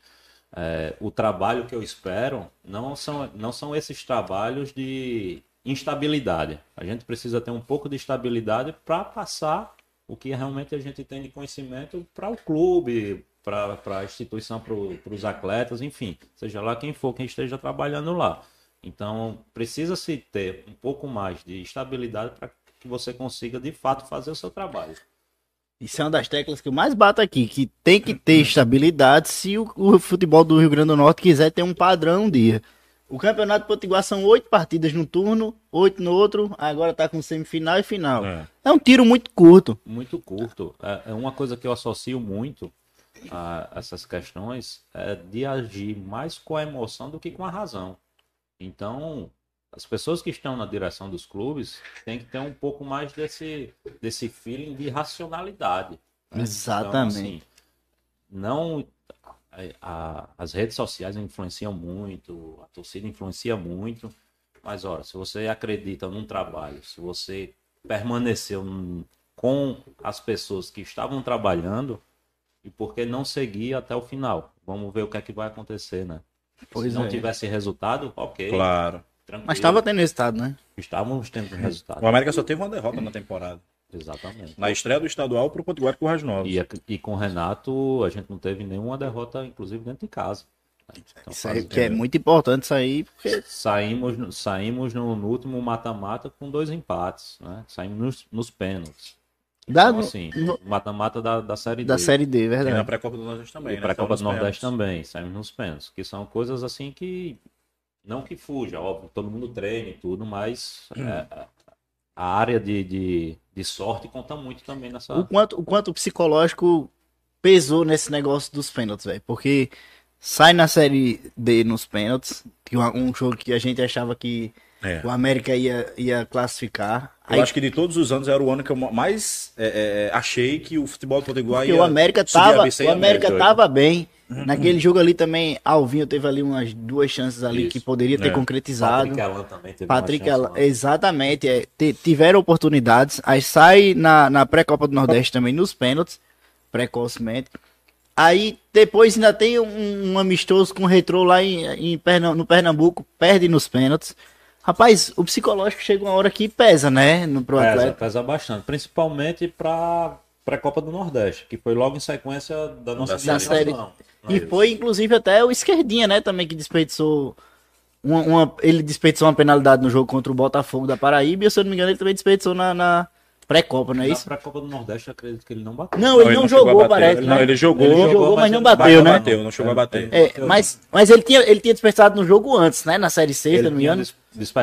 Speaker 3: é, o trabalho que eu espero não são, não são esses trabalhos de instabilidade. A gente precisa ter um pouco de estabilidade para passar o que realmente a gente tem de conhecimento para o clube, para a instituição, para os atletas, enfim, seja lá quem for, quem esteja trabalhando lá. Então, precisa-se ter um pouco mais de estabilidade para que você consiga, de fato, fazer o seu trabalho.
Speaker 2: Isso é uma das teclas que eu mais bato aqui, que tem que ter estabilidade se o, o futebol do Rio Grande do Norte quiser ter um padrão um dia. O Campeonato Potiguar são oito partidas no turno, oito no outro, agora tá com semifinal e final.
Speaker 1: É.
Speaker 2: É um tiro muito curto.
Speaker 3: muito curto. É, é uma coisa que eu associo muito a essas questões é de agir mais com a emoção do que com a razão. Então, as pessoas que estão na direção dos clubes têm que ter um pouco mais desse, desse feeling de racionalidade. né?
Speaker 2: Exatamente.
Speaker 3: Então, assim, não a- as redes sociais influenciam muito, a torcida influencia muito, mas ora, se você acredita num trabalho, se você permaneceu num- com as pessoas que estavam trabalhando, e por que não seguir até o final? Vamos ver o que é que vai acontecer, né?
Speaker 2: Pois
Speaker 3: se não
Speaker 2: é.
Speaker 3: tivesse resultado, ok.
Speaker 1: Claro.
Speaker 3: Tranquilo.
Speaker 2: Mas tava tendo resultado, né?
Speaker 3: Estávamos tendo resultado.
Speaker 1: O América só teve uma derrota na temporada.
Speaker 3: Exatamente.
Speaker 1: Na estreia do estadual pro Potiguar e Currais Novos.
Speaker 3: E, e com o Renato, a gente não teve nenhuma derrota, inclusive dentro de casa. Então,
Speaker 2: Isso aí que é muito importante aí, porque
Speaker 3: Saímos, no- saímos no, no último mata-mata com dois empates, né? Saímos nos, nos pênaltis.
Speaker 2: Da-
Speaker 3: Então, assim,
Speaker 2: no-
Speaker 3: mata-mata da, da Série D.
Speaker 2: Da Série D,
Speaker 1: Tem na
Speaker 2: verdade.
Speaker 1: pré-copa do Nordeste também.
Speaker 3: E
Speaker 1: né?
Speaker 3: para a
Speaker 1: Foram
Speaker 3: Copa
Speaker 1: nos
Speaker 3: do Nordeste
Speaker 1: pênaltis.
Speaker 3: também, saímos nos pênaltis. Que são coisas assim que. Não que fuja, óbvio, todo mundo treina e tudo, mas é, a área de, de, de sorte conta muito também nessa.
Speaker 2: O quanto, o quanto o psicológico pesou nesse negócio dos pênaltis, velho. Porque sai na Série D nos pênaltis, que é um jogo que a gente achava que
Speaker 1: É.
Speaker 2: o América ia, ia classificar.
Speaker 1: Eu acho que de todos os anos era o ano que eu mais é, é, achei que o futebol do Potiguar
Speaker 2: Porque
Speaker 1: ia
Speaker 2: o América
Speaker 1: subir
Speaker 2: tava,
Speaker 1: a B100
Speaker 2: o América
Speaker 1: América.
Speaker 2: tava bem. Naquele jogo ali também, Alvinho teve ali umas duas chances ali
Speaker 3: Isso.
Speaker 2: que poderia ter
Speaker 1: É.
Speaker 2: concretizado.
Speaker 3: Patrick Alan também teve
Speaker 2: Patrick,
Speaker 3: chance
Speaker 2: Alan- exatamente, é, tiveram oportunidades, aí sai na, na pré-copa do Nordeste também nos pênaltis, precocemente. Aí depois ainda tem um, um amistoso com o Retrô lá em, em Perna- no Pernambuco, perde nos pênaltis. Rapaz, o psicológico chega uma hora que pesa, né, no pro
Speaker 3: Pesa,
Speaker 2: atleta.
Speaker 3: pesa bastante, principalmente para a Copa do Nordeste, que foi logo em sequência da nossa
Speaker 1: Da
Speaker 2: série. E
Speaker 3: né?
Speaker 2: foi inclusive até o Esquerdinha, né, também que desperdiçou uma, uma- ele desperdiçou uma penalidade no jogo contra o Botafogo da Paraíba, e se eu não me engano ele também desperdiçou na, na pré-copa, não é
Speaker 3: Na
Speaker 2: isso?
Speaker 3: pré-Copa do Nordeste, eu acredito que ele não bateu.
Speaker 2: Não, ele não,
Speaker 1: a
Speaker 2: jogou, parece.
Speaker 1: Ele- Não,
Speaker 2: né?
Speaker 1: ele jogou,
Speaker 2: Ele jogou, mas não bateu,
Speaker 1: não
Speaker 2: né?
Speaker 1: bateu, não chegou a bater.
Speaker 2: É, mas, mas ele tinha, ele tinha desperdiçado no jogo antes, né? Na série C, se não me engano.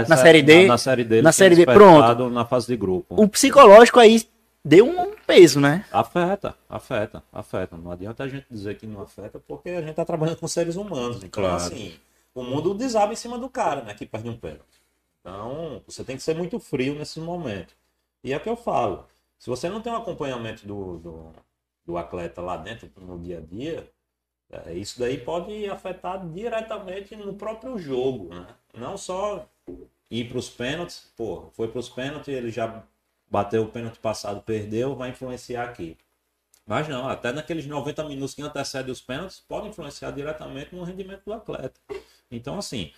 Speaker 2: Na Série D,
Speaker 3: Na, na Série D.
Speaker 2: na Série D,
Speaker 3: desperdiçado Na fase de grupo.
Speaker 2: O psicológico aí deu um peso, né?
Speaker 3: Afeta, afeta, afeta. Não adianta a gente dizer que não afeta, porque a gente tá trabalhando com seres humanos. Então,
Speaker 1: Claro.
Speaker 3: assim, o mundo desaba em cima do cara, né? Que perde um pênalti. Então, você tem que ser muito frio nesses momentos. E é o que eu falo. Se você não tem um acompanhamento do, do, do atleta lá dentro, no dia a dia, é, isso daí pode afetar diretamente no próprio jogo, né? Não só ir para os pênaltis, pô, foi para os pênaltis, ele já bateu o pênalti passado, perdeu, vai influenciar aqui. Mas não, até naqueles 90 minutos que antecedem os pênaltis, pode influenciar diretamente no rendimento do atleta. Então, assim,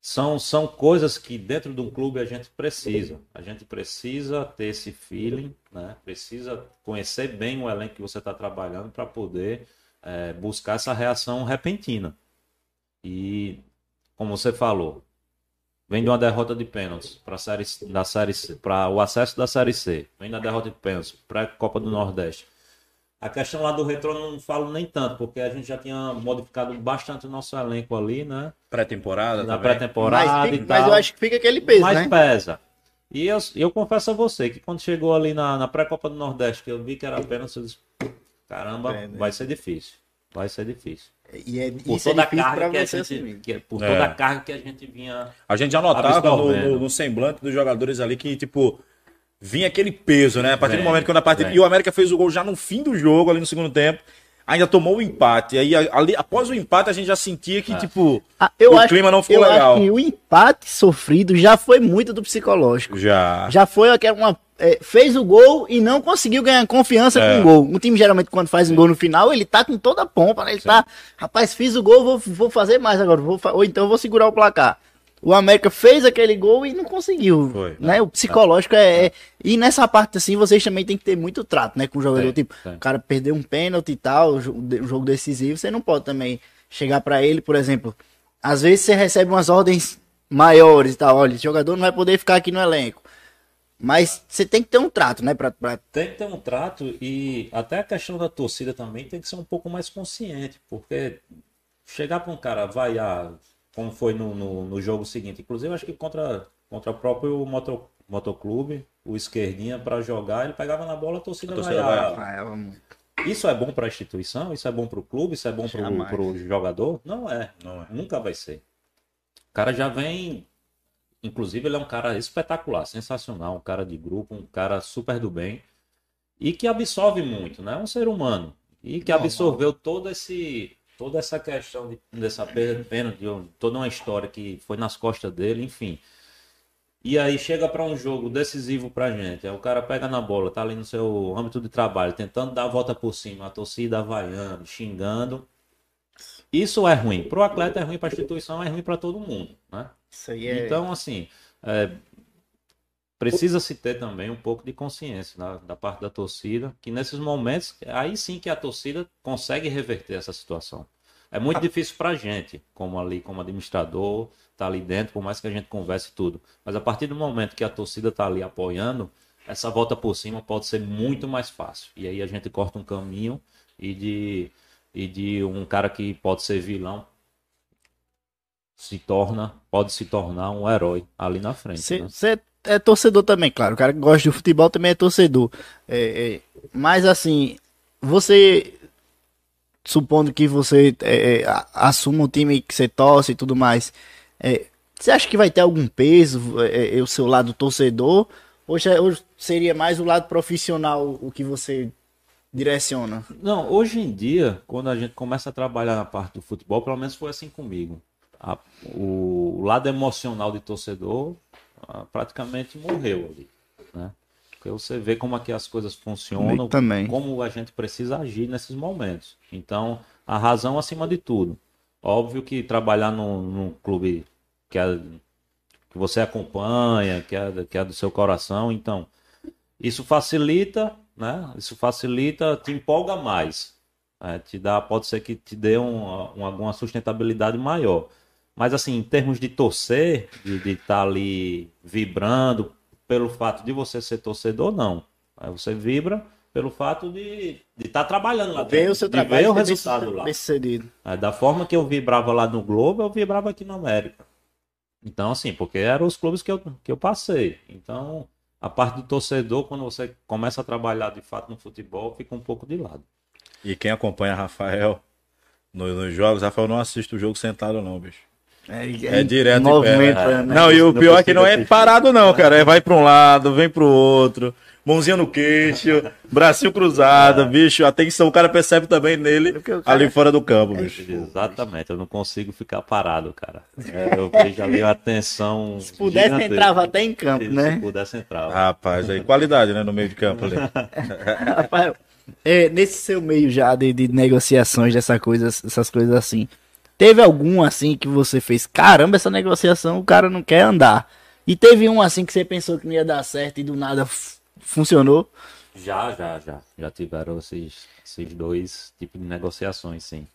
Speaker 3: são, são coisas que dentro de um clube a gente precisa. A gente precisa ter esse feeling, né? precisa conhecer bem o elenco que você está trabalhando para poder eh, buscar essa reação repentina. E, como você falou, vem de uma derrota de pênaltis para série da série C, para o acesso da série C, vem da derrota de pênaltis para a Copa do Nordeste. A questão lá do retrô eu não falo nem tanto, porque a gente já tinha modificado bastante o nosso elenco ali, né?
Speaker 1: Pré-temporada
Speaker 3: Na pré-temporada
Speaker 2: Mas,
Speaker 3: e
Speaker 2: fica- mas
Speaker 3: tal.
Speaker 2: eu acho que fica aquele peso,
Speaker 3: Mas
Speaker 2: né?
Speaker 3: pesa. E eu, eu confesso a você que quando chegou ali na, na pré-copa do Nordeste, que eu vi que era apenas, eu disse, caramba,
Speaker 2: É, né?
Speaker 3: vai ser difícil. Vai ser difícil.
Speaker 2: E é,
Speaker 3: Por
Speaker 2: isso é
Speaker 3: toda a
Speaker 2: difícil pra
Speaker 3: carga que a
Speaker 2: você
Speaker 3: gente,
Speaker 2: assumir.
Speaker 3: que- por
Speaker 1: É.
Speaker 3: toda a carga que a gente vinha
Speaker 1: A gente já notava no, no- no semblante dos jogadores ali que, tipo, vinha aquele peso, né? A partir do momento quando a partida.
Speaker 3: vem.
Speaker 1: E o América fez o gol já no fim do jogo, ali no segundo tempo. Ainda tomou o empate. Aí, ali, após o empate, a gente já sentia que,
Speaker 3: É.
Speaker 1: tipo,
Speaker 2: Ah, eu
Speaker 1: o
Speaker 2: acho,
Speaker 1: clima não ficou
Speaker 2: eu
Speaker 1: legal.
Speaker 2: acho que o empate sofrido já foi muito do psicológico.
Speaker 1: Já.
Speaker 2: Já foi aquela uma. é, fez o gol e não conseguiu ganhar confiança
Speaker 1: É.
Speaker 2: com o gol. Um time geralmente, quando faz um gol no final, ele tá com toda a pompa, né? Ele tá. Rapaz, fiz o gol, vou, vou fazer mais agora. Vou, ou então vou segurar o placar. O América fez aquele gol e não conseguiu.
Speaker 1: Foi.
Speaker 2: né? O psicológico é, é- E nessa parte, assim, vocês também tem que ter muito trato, né? Com o jogador.
Speaker 3: Tem,
Speaker 2: tipo,
Speaker 3: tem.
Speaker 2: o cara perdeu um pênalti e tal, um jo- jogo decisivo, você não pode também chegar pra ele, por exemplo. Às vezes você recebe umas ordens maiores e tal. Olha, esse jogador não vai poder ficar aqui no elenco. Mas você tem que ter um trato, né? Pra, pra...
Speaker 3: Tem que ter um trato e até a questão da torcida também tem que ser um pouco mais consciente, porque chegar para um cara vaiar, como foi no, no, no jogo seguinte, inclusive acho que contra, contra o próprio moto, motoclube, o esquerdinha para jogar, ele pegava na bola, a torcida,
Speaker 1: A torcida
Speaker 3: vaiava.
Speaker 1: vaiava.
Speaker 3: Isso é bom para a instituição? Isso é bom para o clube? Isso é bom para o jogador? Não é.
Speaker 1: Não é.
Speaker 3: Nunca vai ser. O cara já vem. Inclusive, ele é um cara espetacular, sensacional, um cara de grupo, um cara super do bem e que absorve muito, né? É um ser humano e que absorveu todo esse, toda essa questão de, dessa perda de toda uma história que foi nas costas dele, enfim. E aí chega para um jogo decisivo pra gente. Aí o cara pega na bola, tá ali no seu âmbito de trabalho, tentando dar a volta por cima, a torcida avaiando, xingando. Isso é ruim. Pro atleta é ruim, pra instituição é ruim para todo mundo, né?
Speaker 2: Isso aí é.
Speaker 3: Então, assim, é, precisa se ter também um pouco de consciência da, da parte da torcida, que nesses momentos, aí sim que a torcida consegue reverter essa situação. É muito difícil pra gente, como ali, como administrador, tá ali dentro, por mais que a gente converse tudo. Mas a partir do momento que a torcida tá ali apoiando, essa volta por cima pode ser muito mais fácil. E aí a gente corta um caminho e de, e de um cara que pode ser vilão se torna, pode se tornar um herói ali na frente.
Speaker 2: Você né? É torcedor também, claro. O cara que gosta de futebol também é torcedor. É, é, mas assim, você supondo que você é, é assuma o time que você torce e tudo mais, é, você acha que vai ter algum peso é, o seu lado torcedor? Ou, já, seria mais o lado profissional o que você direciona?
Speaker 3: Não, hoje em dia, quando a gente começa a trabalhar na parte do futebol, pelo menos foi assim comigo. A, o, o lado emocional de torcedor praticamente morreu ali, né? Porque você vê como aqui as coisas funcionam,
Speaker 2: também.
Speaker 3: como a gente precisa agir nesses momentos. Então, a razão acima de tudo. Óbvio que trabalhar num, num clube que, é, que você acompanha, que é, que é do seu coração, então, isso facilita, né? Isso facilita, te empolga mais. É, te dá, pode ser que te dê um, um, alguma sustentabilidade maior. Mas assim, em termos de torcer, de estar tá ali vibrando, pelo fato de você ser torcedor, não. Aí você vibra pelo fato de estar tá trabalhando lá.
Speaker 2: Ver o seu trabalho,
Speaker 3: ver o resultado
Speaker 2: bem,
Speaker 3: lá.
Speaker 2: Bem sucedido.
Speaker 3: Aí, da forma que eu vibrava lá no Globo, eu vibrava aqui na América. Então, assim, porque eram os clubes que eu, que eu passei. Então, a parte do torcedor, quando você começa a trabalhar de fato no futebol, fica um pouco de lado.
Speaker 1: E quem acompanha Rafael nos, nos jogos, Rafael não assiste o jogo sentado, não, bicho. É, é, é direto movimento, pé, né? Não, e o pior é que não é parado, não, cara. É vai para um lado, vem pro outro. Mãozinha no queixo, bracinho cruzado, é. bicho. Atenção, o cara percebe também nele cara... ali fora do campo, é bicho.
Speaker 3: Exatamente, eu não consigo ficar parado, cara. É, eu vejo ali a atenção.
Speaker 2: Se pudesse, entrava até em campo, né?
Speaker 3: Se pudesse, entrava.
Speaker 1: Rapaz, aí qualidade, né, no meio de campo ali. <laughs>
Speaker 2: Rapaz, é, nesse seu meio já de, de negociações, dessas coisas, essas coisas assim. Teve algum assim que você fez, caramba, essa negociação o cara não quer andar. E teve um assim que você pensou que não ia dar certo e do nada funcionou?
Speaker 3: Já, já, já. Já tiveram esses, esses dois tipos de negociações, sim.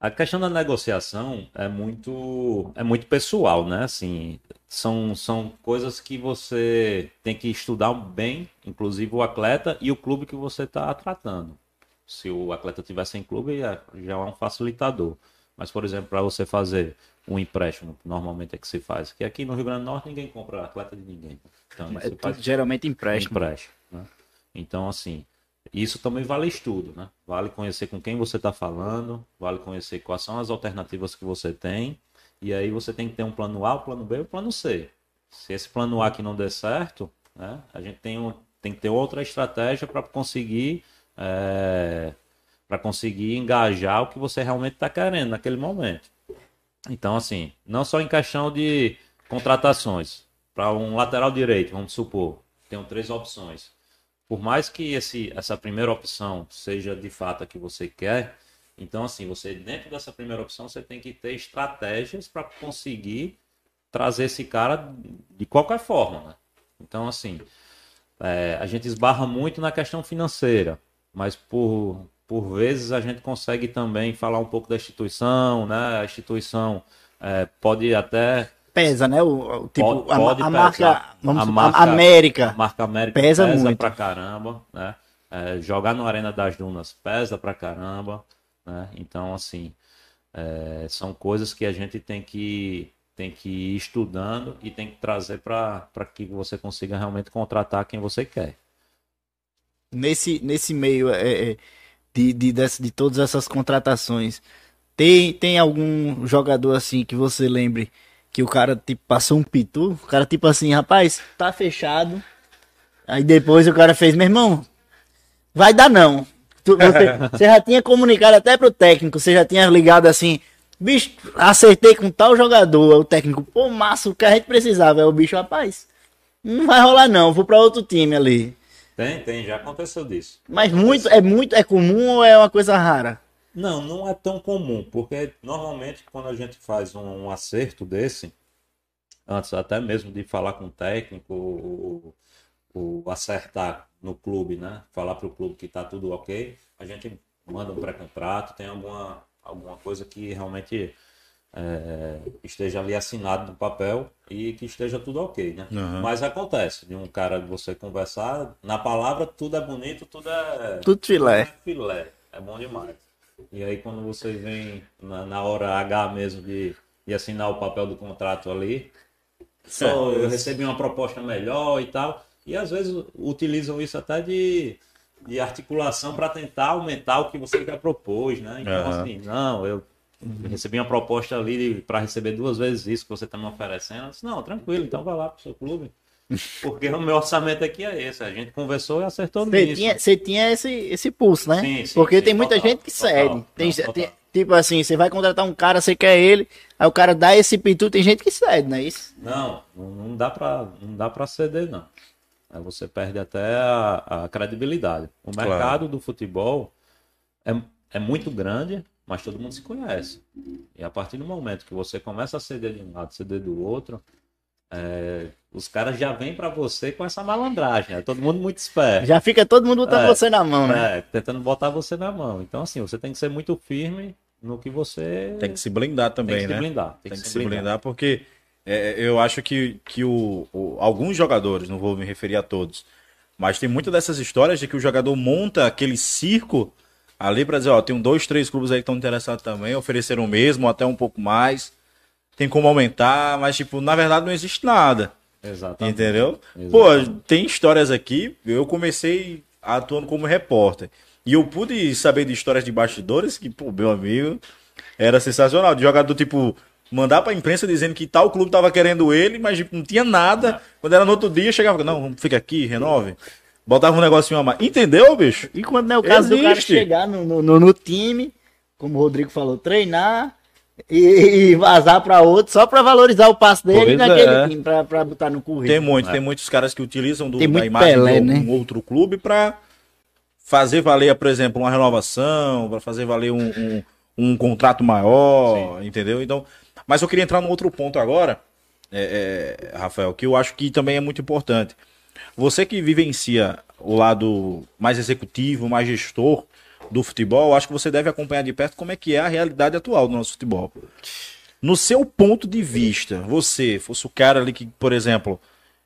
Speaker 3: A questão da negociação é muito é muito pessoal, né? Assim, são, são coisas que você tem que estudar bem, inclusive o atleta e o clube que você está tratando. Se o atleta tiver sem clube, é, já é um facilitador. Mas, por exemplo, para você fazer um empréstimo, normalmente é que se faz. Que aqui no Rio Grande do Norte ninguém compra atleta de ninguém.
Speaker 2: Então, é faz... geralmente empréstimo.
Speaker 3: empréstimo né? Então, assim, isso também vale estudo, né? Vale conhecer com quem você está falando, vale conhecer quais são as alternativas que você tem. E aí você tem que ter um plano A, um plano B e um plano C. Se esse plano A que não der certo, né? A gente tem, um, tem que ter outra estratégia para conseguir é, para conseguir engajar o que você realmente está querendo naquele momento. Então, assim, não só em questão de contratações. Para um lateral direito, vamos supor, tem três opções. Por mais que esse, essa primeira opção seja de fato a que você quer, então, assim, você dentro dessa primeira opção, você tem que ter estratégias para conseguir trazer esse cara de qualquer forma. Né? Então, assim, é, a gente esbarra muito na questão financeira, mas por por vezes a gente consegue também falar um pouco da instituição, né? A instituição é, pode até
Speaker 2: pesa, né? O, o tipo pode, pode a, a marca, vamos a marca, América, a
Speaker 3: marca América pesa, pesa muito pra caramba, né? É, jogar no Arena das Dunas pesa pra caramba, né? Então assim é, são coisas que a gente tem que tem que ir estudando e tem que trazer para que você consiga realmente contratar quem você quer.
Speaker 2: Nesse, nesse meio, é, é de, de, de, de todas essas contratações. Tem, tem algum jogador assim que você lembre que o cara tipo, passou um pitu? O cara tipo assim, rapaz, tá fechado. Aí depois o cara fez, meu irmão, vai dar não. Tu, você, <laughs> você, já tinha comunicado até pro técnico, você já tinha ligado assim, bicho, acertei com tal jogador. O técnico, pô, massa, o que a gente precisava. É o bicho, rapaz, não vai rolar não, vou pra outro time ali.
Speaker 3: Tem, tem, já aconteceu disso.
Speaker 2: Mas muito, é muito, é comum ou é uma coisa rara?
Speaker 3: Não, não é tão comum, porque normalmente quando a gente faz um, um acerto desse, antes até mesmo de falar com o técnico, o, o acertar no clube, né? Falar para o clube que está tudo ok, a gente manda um pré-contrato, tem alguma, alguma coisa que realmente é, esteja ali assinado no papel e que esteja tudo ok, né?
Speaker 1: Uhum.
Speaker 3: Mas acontece de um cara de você conversar, na palavra tudo é bonito, tudo é
Speaker 2: Tudo filé.
Speaker 3: é filé, é bom demais. E aí quando você vem na, na hora H mesmo de, de assinar o papel do contrato ali, só eu recebi uma proposta melhor e tal, e às vezes utilizam isso até de, de articulação para tentar aumentar o que você já propôs, né? Então
Speaker 1: Aham.
Speaker 3: assim, não, eu recebi uma proposta ali para receber duas vezes isso que você está me oferecendo. Eu disse, não, tranquilo, então vai lá pro seu clube. <laughs> Porque o meu orçamento aqui é esse. A gente conversou e acertou
Speaker 2: Você
Speaker 3: nisso.
Speaker 2: tinha, você tinha esse, esse pulso, né?
Speaker 3: Sim, sim,
Speaker 2: Porque
Speaker 3: sim,
Speaker 2: tem muita
Speaker 3: total,
Speaker 2: gente que
Speaker 3: total,
Speaker 2: cede. Tem,
Speaker 3: total.
Speaker 2: tem- tipo assim, você vai contratar um cara, você quer ele, aí o cara dá esse pitu, tem gente que cede, não é isso?
Speaker 3: Não, não não dá pra, não dá pra ceder, não. Aí você perde até a, a credibilidade. O
Speaker 1: Claro.
Speaker 3: mercado do futebol é, é muito grande, mas todo mundo se conhece. E a partir do momento que você começa a ceder de um lado, ceder do outro, é, os caras já vêm pra você com essa malandragem. É todo mundo muito esperto.
Speaker 2: Já fica todo mundo botando
Speaker 3: É,
Speaker 2: você na mão, né?
Speaker 3: É, tentando botar você na mão. Então, assim, você tem que ser muito firme no que você
Speaker 1: Tem que se blindar
Speaker 3: tem
Speaker 1: também,
Speaker 3: que se
Speaker 1: né?
Speaker 3: blindar.
Speaker 1: Tem que se blindar porque é, eu acho que, que o, o- alguns jogadores, não vou me referir a todos, mas tem muitas dessas histórias de que o jogador monta aquele circo ali pra dizer, ó, tem um dois, três clubes aí que estão interessados também, ofereceram o mesmo, até um pouco mais, tem como aumentar, mas tipo, na verdade não existe nada.
Speaker 3: Exatamente.
Speaker 1: Entendeu?
Speaker 3: Exatamente.
Speaker 1: Pô, tem histórias aqui. Eu comecei atuando como repórter. E eu pude saber de histórias de bastidores que, pô, meu amigo, era sensacional. De jogador, tipo, mandar pra imprensa dizendo que tal clube tava querendo ele, mas tipo, não tinha nada. Quando era no outro dia, chegava, não, fica aqui, renove. Botava um negocinho a mais. Entendeu, bicho?
Speaker 2: E quando não é o caso do cara
Speaker 1: Existe.
Speaker 2: chegar no, no, no- no time, como o Rodrigo falou, treinar e, e vazar pra outro só pra valorizar o passe dele
Speaker 1: Pois
Speaker 2: naquele
Speaker 1: é.
Speaker 2: time, pra, pra botar no currículo.
Speaker 1: Tem muito, tem muitos caras que utilizam do,
Speaker 2: Tem
Speaker 1: da imagem
Speaker 2: Pelé,
Speaker 1: de um
Speaker 2: né?
Speaker 1: outro clube pra fazer valer, por exemplo, uma renovação, pra fazer valer um, um, um contrato maior, entendeu? Então, mas eu queria entrar num outro ponto agora, é, é, Rafael, que eu acho que também é muito importante. Você que vivencia o lado mais executivo, mais gestor do futebol, acho que você deve acompanhar de perto como é que é a realidade atual do nosso futebol. No seu ponto de vista, você fosse o cara ali que, por exemplo,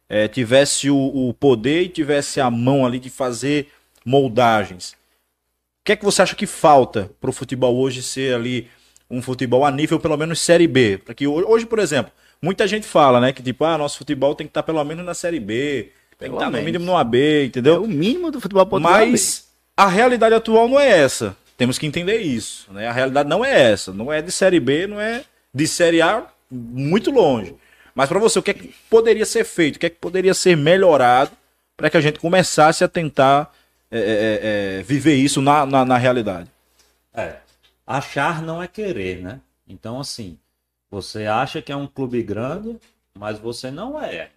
Speaker 1: eh, tivesse o, o poder e tivesse a mão ali de fazer moldagens, o que é que você acha que falta para o futebol hoje ser ali um futebol a nível pelo menos série B? Para que ho- hoje, por exemplo, muita gente fala, né, que tipo, ah, nosso futebol tem que estar pelo menos na série B, tem que estar no mínimo no AB,
Speaker 2: É
Speaker 1: entendeu?
Speaker 2: o mínimo do futebol português.
Speaker 1: Mas a realidade atual não é essa. Temos que entender isso. Né? A realidade não é essa. Não é de Série B, não é de Série A, muito longe. Mas para você, o que é que poderia ser feito? O que é que poderia ser melhorado para que a gente começasse a tentar é, é, é, viver isso na, na, na realidade?
Speaker 3: É. Achar não é querer, né? Então, assim, você acha que é um clube grande, mas você não é.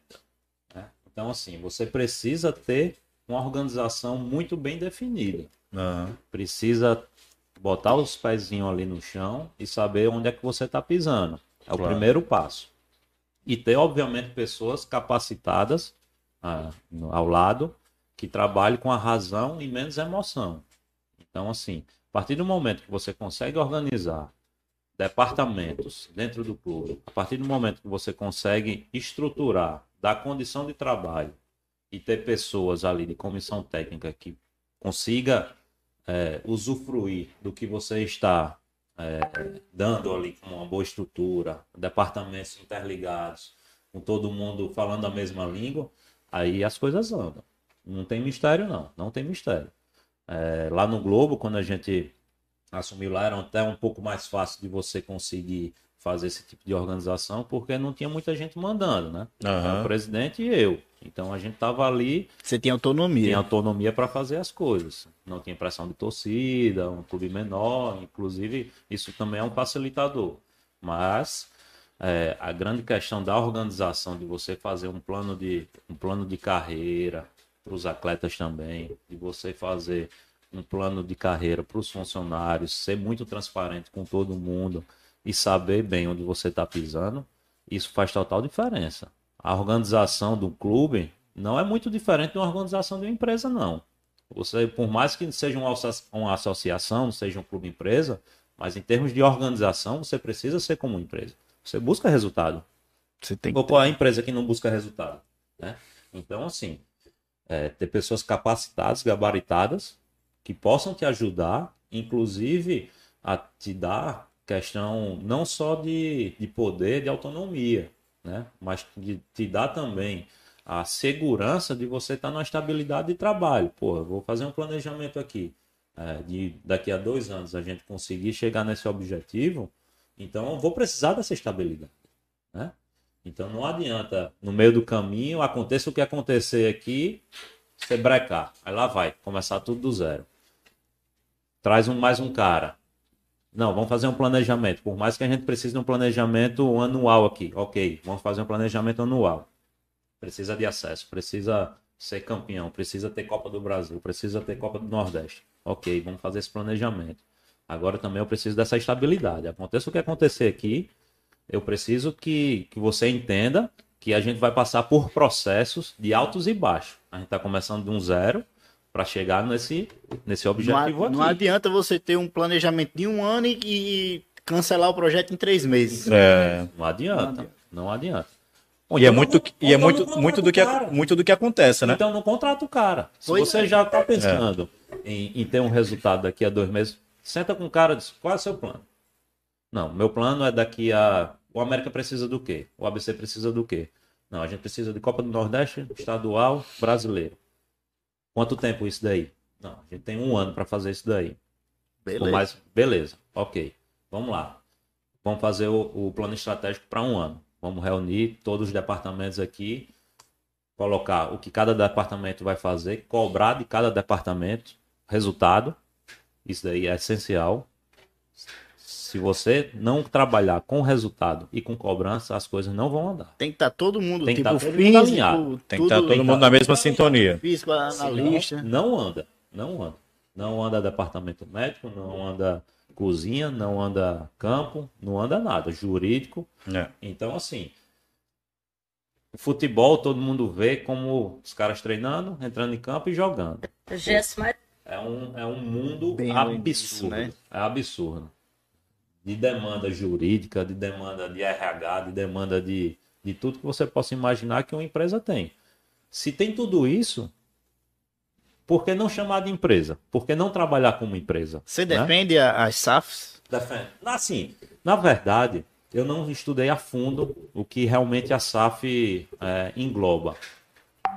Speaker 3: Então, assim, você precisa ter uma organização muito bem definida. Precisa botar os pezinhos ali no chão e saber onde é que você está pisando. É o
Speaker 1: Claro.
Speaker 3: primeiro passo. E ter, obviamente, pessoas capacitadas ah, ao lado que trabalhem com a razão e menos emoção. Então, assim, a partir do momento que você consegue organizar departamentos dentro do clube, a partir do momento que você consegue estruturar, dar condição de trabalho e ter pessoas ali de comissão técnica que consiga é, usufruir do que você está é, dando ali com uma boa estrutura, departamentos interligados, com todo mundo falando a mesma língua, aí as coisas andam. Não tem mistério, não. Não tem mistério. É, lá no Globo, quando a gente assumiu lá, era até um pouco mais fácil de você conseguir fazer esse tipo de organização, porque não tinha muita gente mandando, né? Era O presidente e eu. Então a gente tava ali,
Speaker 2: Você tem autonomia.
Speaker 3: tinha autonomia para fazer as coisas. Não tinha pressão de torcida, um clube menor, inclusive isso também é um facilitador. Mas é, a grande questão da organização de você fazer um plano de um plano de carreira para os atletas também, de você fazer um plano de carreira para os funcionários, ser muito transparente com todo mundo e saber bem onde você está pisando, isso faz total diferença. A organização do clube não é muito diferente de uma organização de uma empresa, não. Você, por mais que seja uma, asso- uma associação, seja um clube empresa, Mas em termos de organização, você precisa ser como empresa. Você busca resultado.
Speaker 2: Você tem
Speaker 3: Ou qual é a empresa que não busca resultado? Né? Então, assim, é, ter pessoas capacitadas, gabaritadas, que possam te ajudar, inclusive a te dar questão não só de, de poder, de autonomia, né? mas de te dar também a segurança de você estar numa estabilidade de trabalho. Pô, vou fazer um planejamento aqui. É, de daqui a dois anos a gente conseguir chegar nesse objetivo, então vou precisar dessa estabilidade. Né? Então não adianta, no meio do caminho, aconteça o que acontecer aqui, você brecar. Aí lá vai, começar tudo do zero. Traz um, mais um cara. Não, vamos fazer um planejamento. Por mais que a gente precise de um planejamento anual aqui. Ok, vamos fazer um planejamento anual. Precisa de acesso, precisa ser campeão, precisa ter Copa do Brasil, precisa ter Copa do Nordeste. Ok, vamos fazer esse planejamento. Agora também eu preciso dessa estabilidade. Aconteça o que acontecer aqui, eu preciso que, que você entenda que a gente vai passar por processos de altos e baixos. A gente está começando de um zero para chegar nesse, nesse objetivo
Speaker 2: não,
Speaker 3: aqui.
Speaker 2: não adianta você ter um planejamento de um ano e, e cancelar o projeto em três meses.
Speaker 1: É.
Speaker 3: Não adianta. Não adianta. Ou
Speaker 1: E é
Speaker 3: então
Speaker 1: muito,
Speaker 3: não-
Speaker 1: e é muito,
Speaker 3: não
Speaker 1: muito, do que, muito do que acontece, né?
Speaker 3: Então não contrata o cara. Se
Speaker 2: Pois
Speaker 3: você
Speaker 2: é.
Speaker 3: já está pensando em, em ter um resultado daqui a dois meses, senta com o cara e diz, qual é o seu plano? Não, meu plano é daqui a... O América precisa do quê? O ABC precisa do quê? Não, a gente precisa de Copa do Nordeste, estadual, brasileiro. Quanto tempo isso daí? Não, a gente tem um ano para fazer isso daí.
Speaker 2: Beleza.
Speaker 3: Mais- beleza, ok. Vamos lá. Vamos fazer o, o plano estratégico para um ano. Vamos reunir todos os departamentos aqui, colocar o que cada departamento vai fazer, cobrar de cada departamento resultado. Isso daí é essencial. Se você não trabalhar com resultado e com cobrança, as coisas não vão andar.
Speaker 2: Tem que estar todo mundo,
Speaker 3: Tem que
Speaker 2: tipo,
Speaker 3: tá todo mundo
Speaker 2: físico,
Speaker 3: alinhado.
Speaker 1: Tem que estar
Speaker 2: tudo-
Speaker 1: todo mundo na mesma sintonia.
Speaker 2: Físico, analista.
Speaker 3: Não anda, não anda. Não anda departamento médico, não anda cozinha, não anda campo, não anda nada. Jurídico,
Speaker 1: É.
Speaker 3: Então, assim, o futebol todo mundo vê como os caras treinando, entrando em campo e jogando. É um, é um mundo
Speaker 2: Bem
Speaker 3: absurdo.
Speaker 2: né?
Speaker 3: É absurdo. De demanda jurídica, de demanda de RH, de demanda de, de tudo que você possa imaginar que uma empresa tem. Se tem tudo isso, por que não chamar de empresa? Por que não trabalhar como empresa?
Speaker 2: Você
Speaker 3: né?
Speaker 2: defende a- as SAFs?
Speaker 3: Defende. Assim, na verdade, eu não estudei a fundo o que realmente a SAF é, engloba,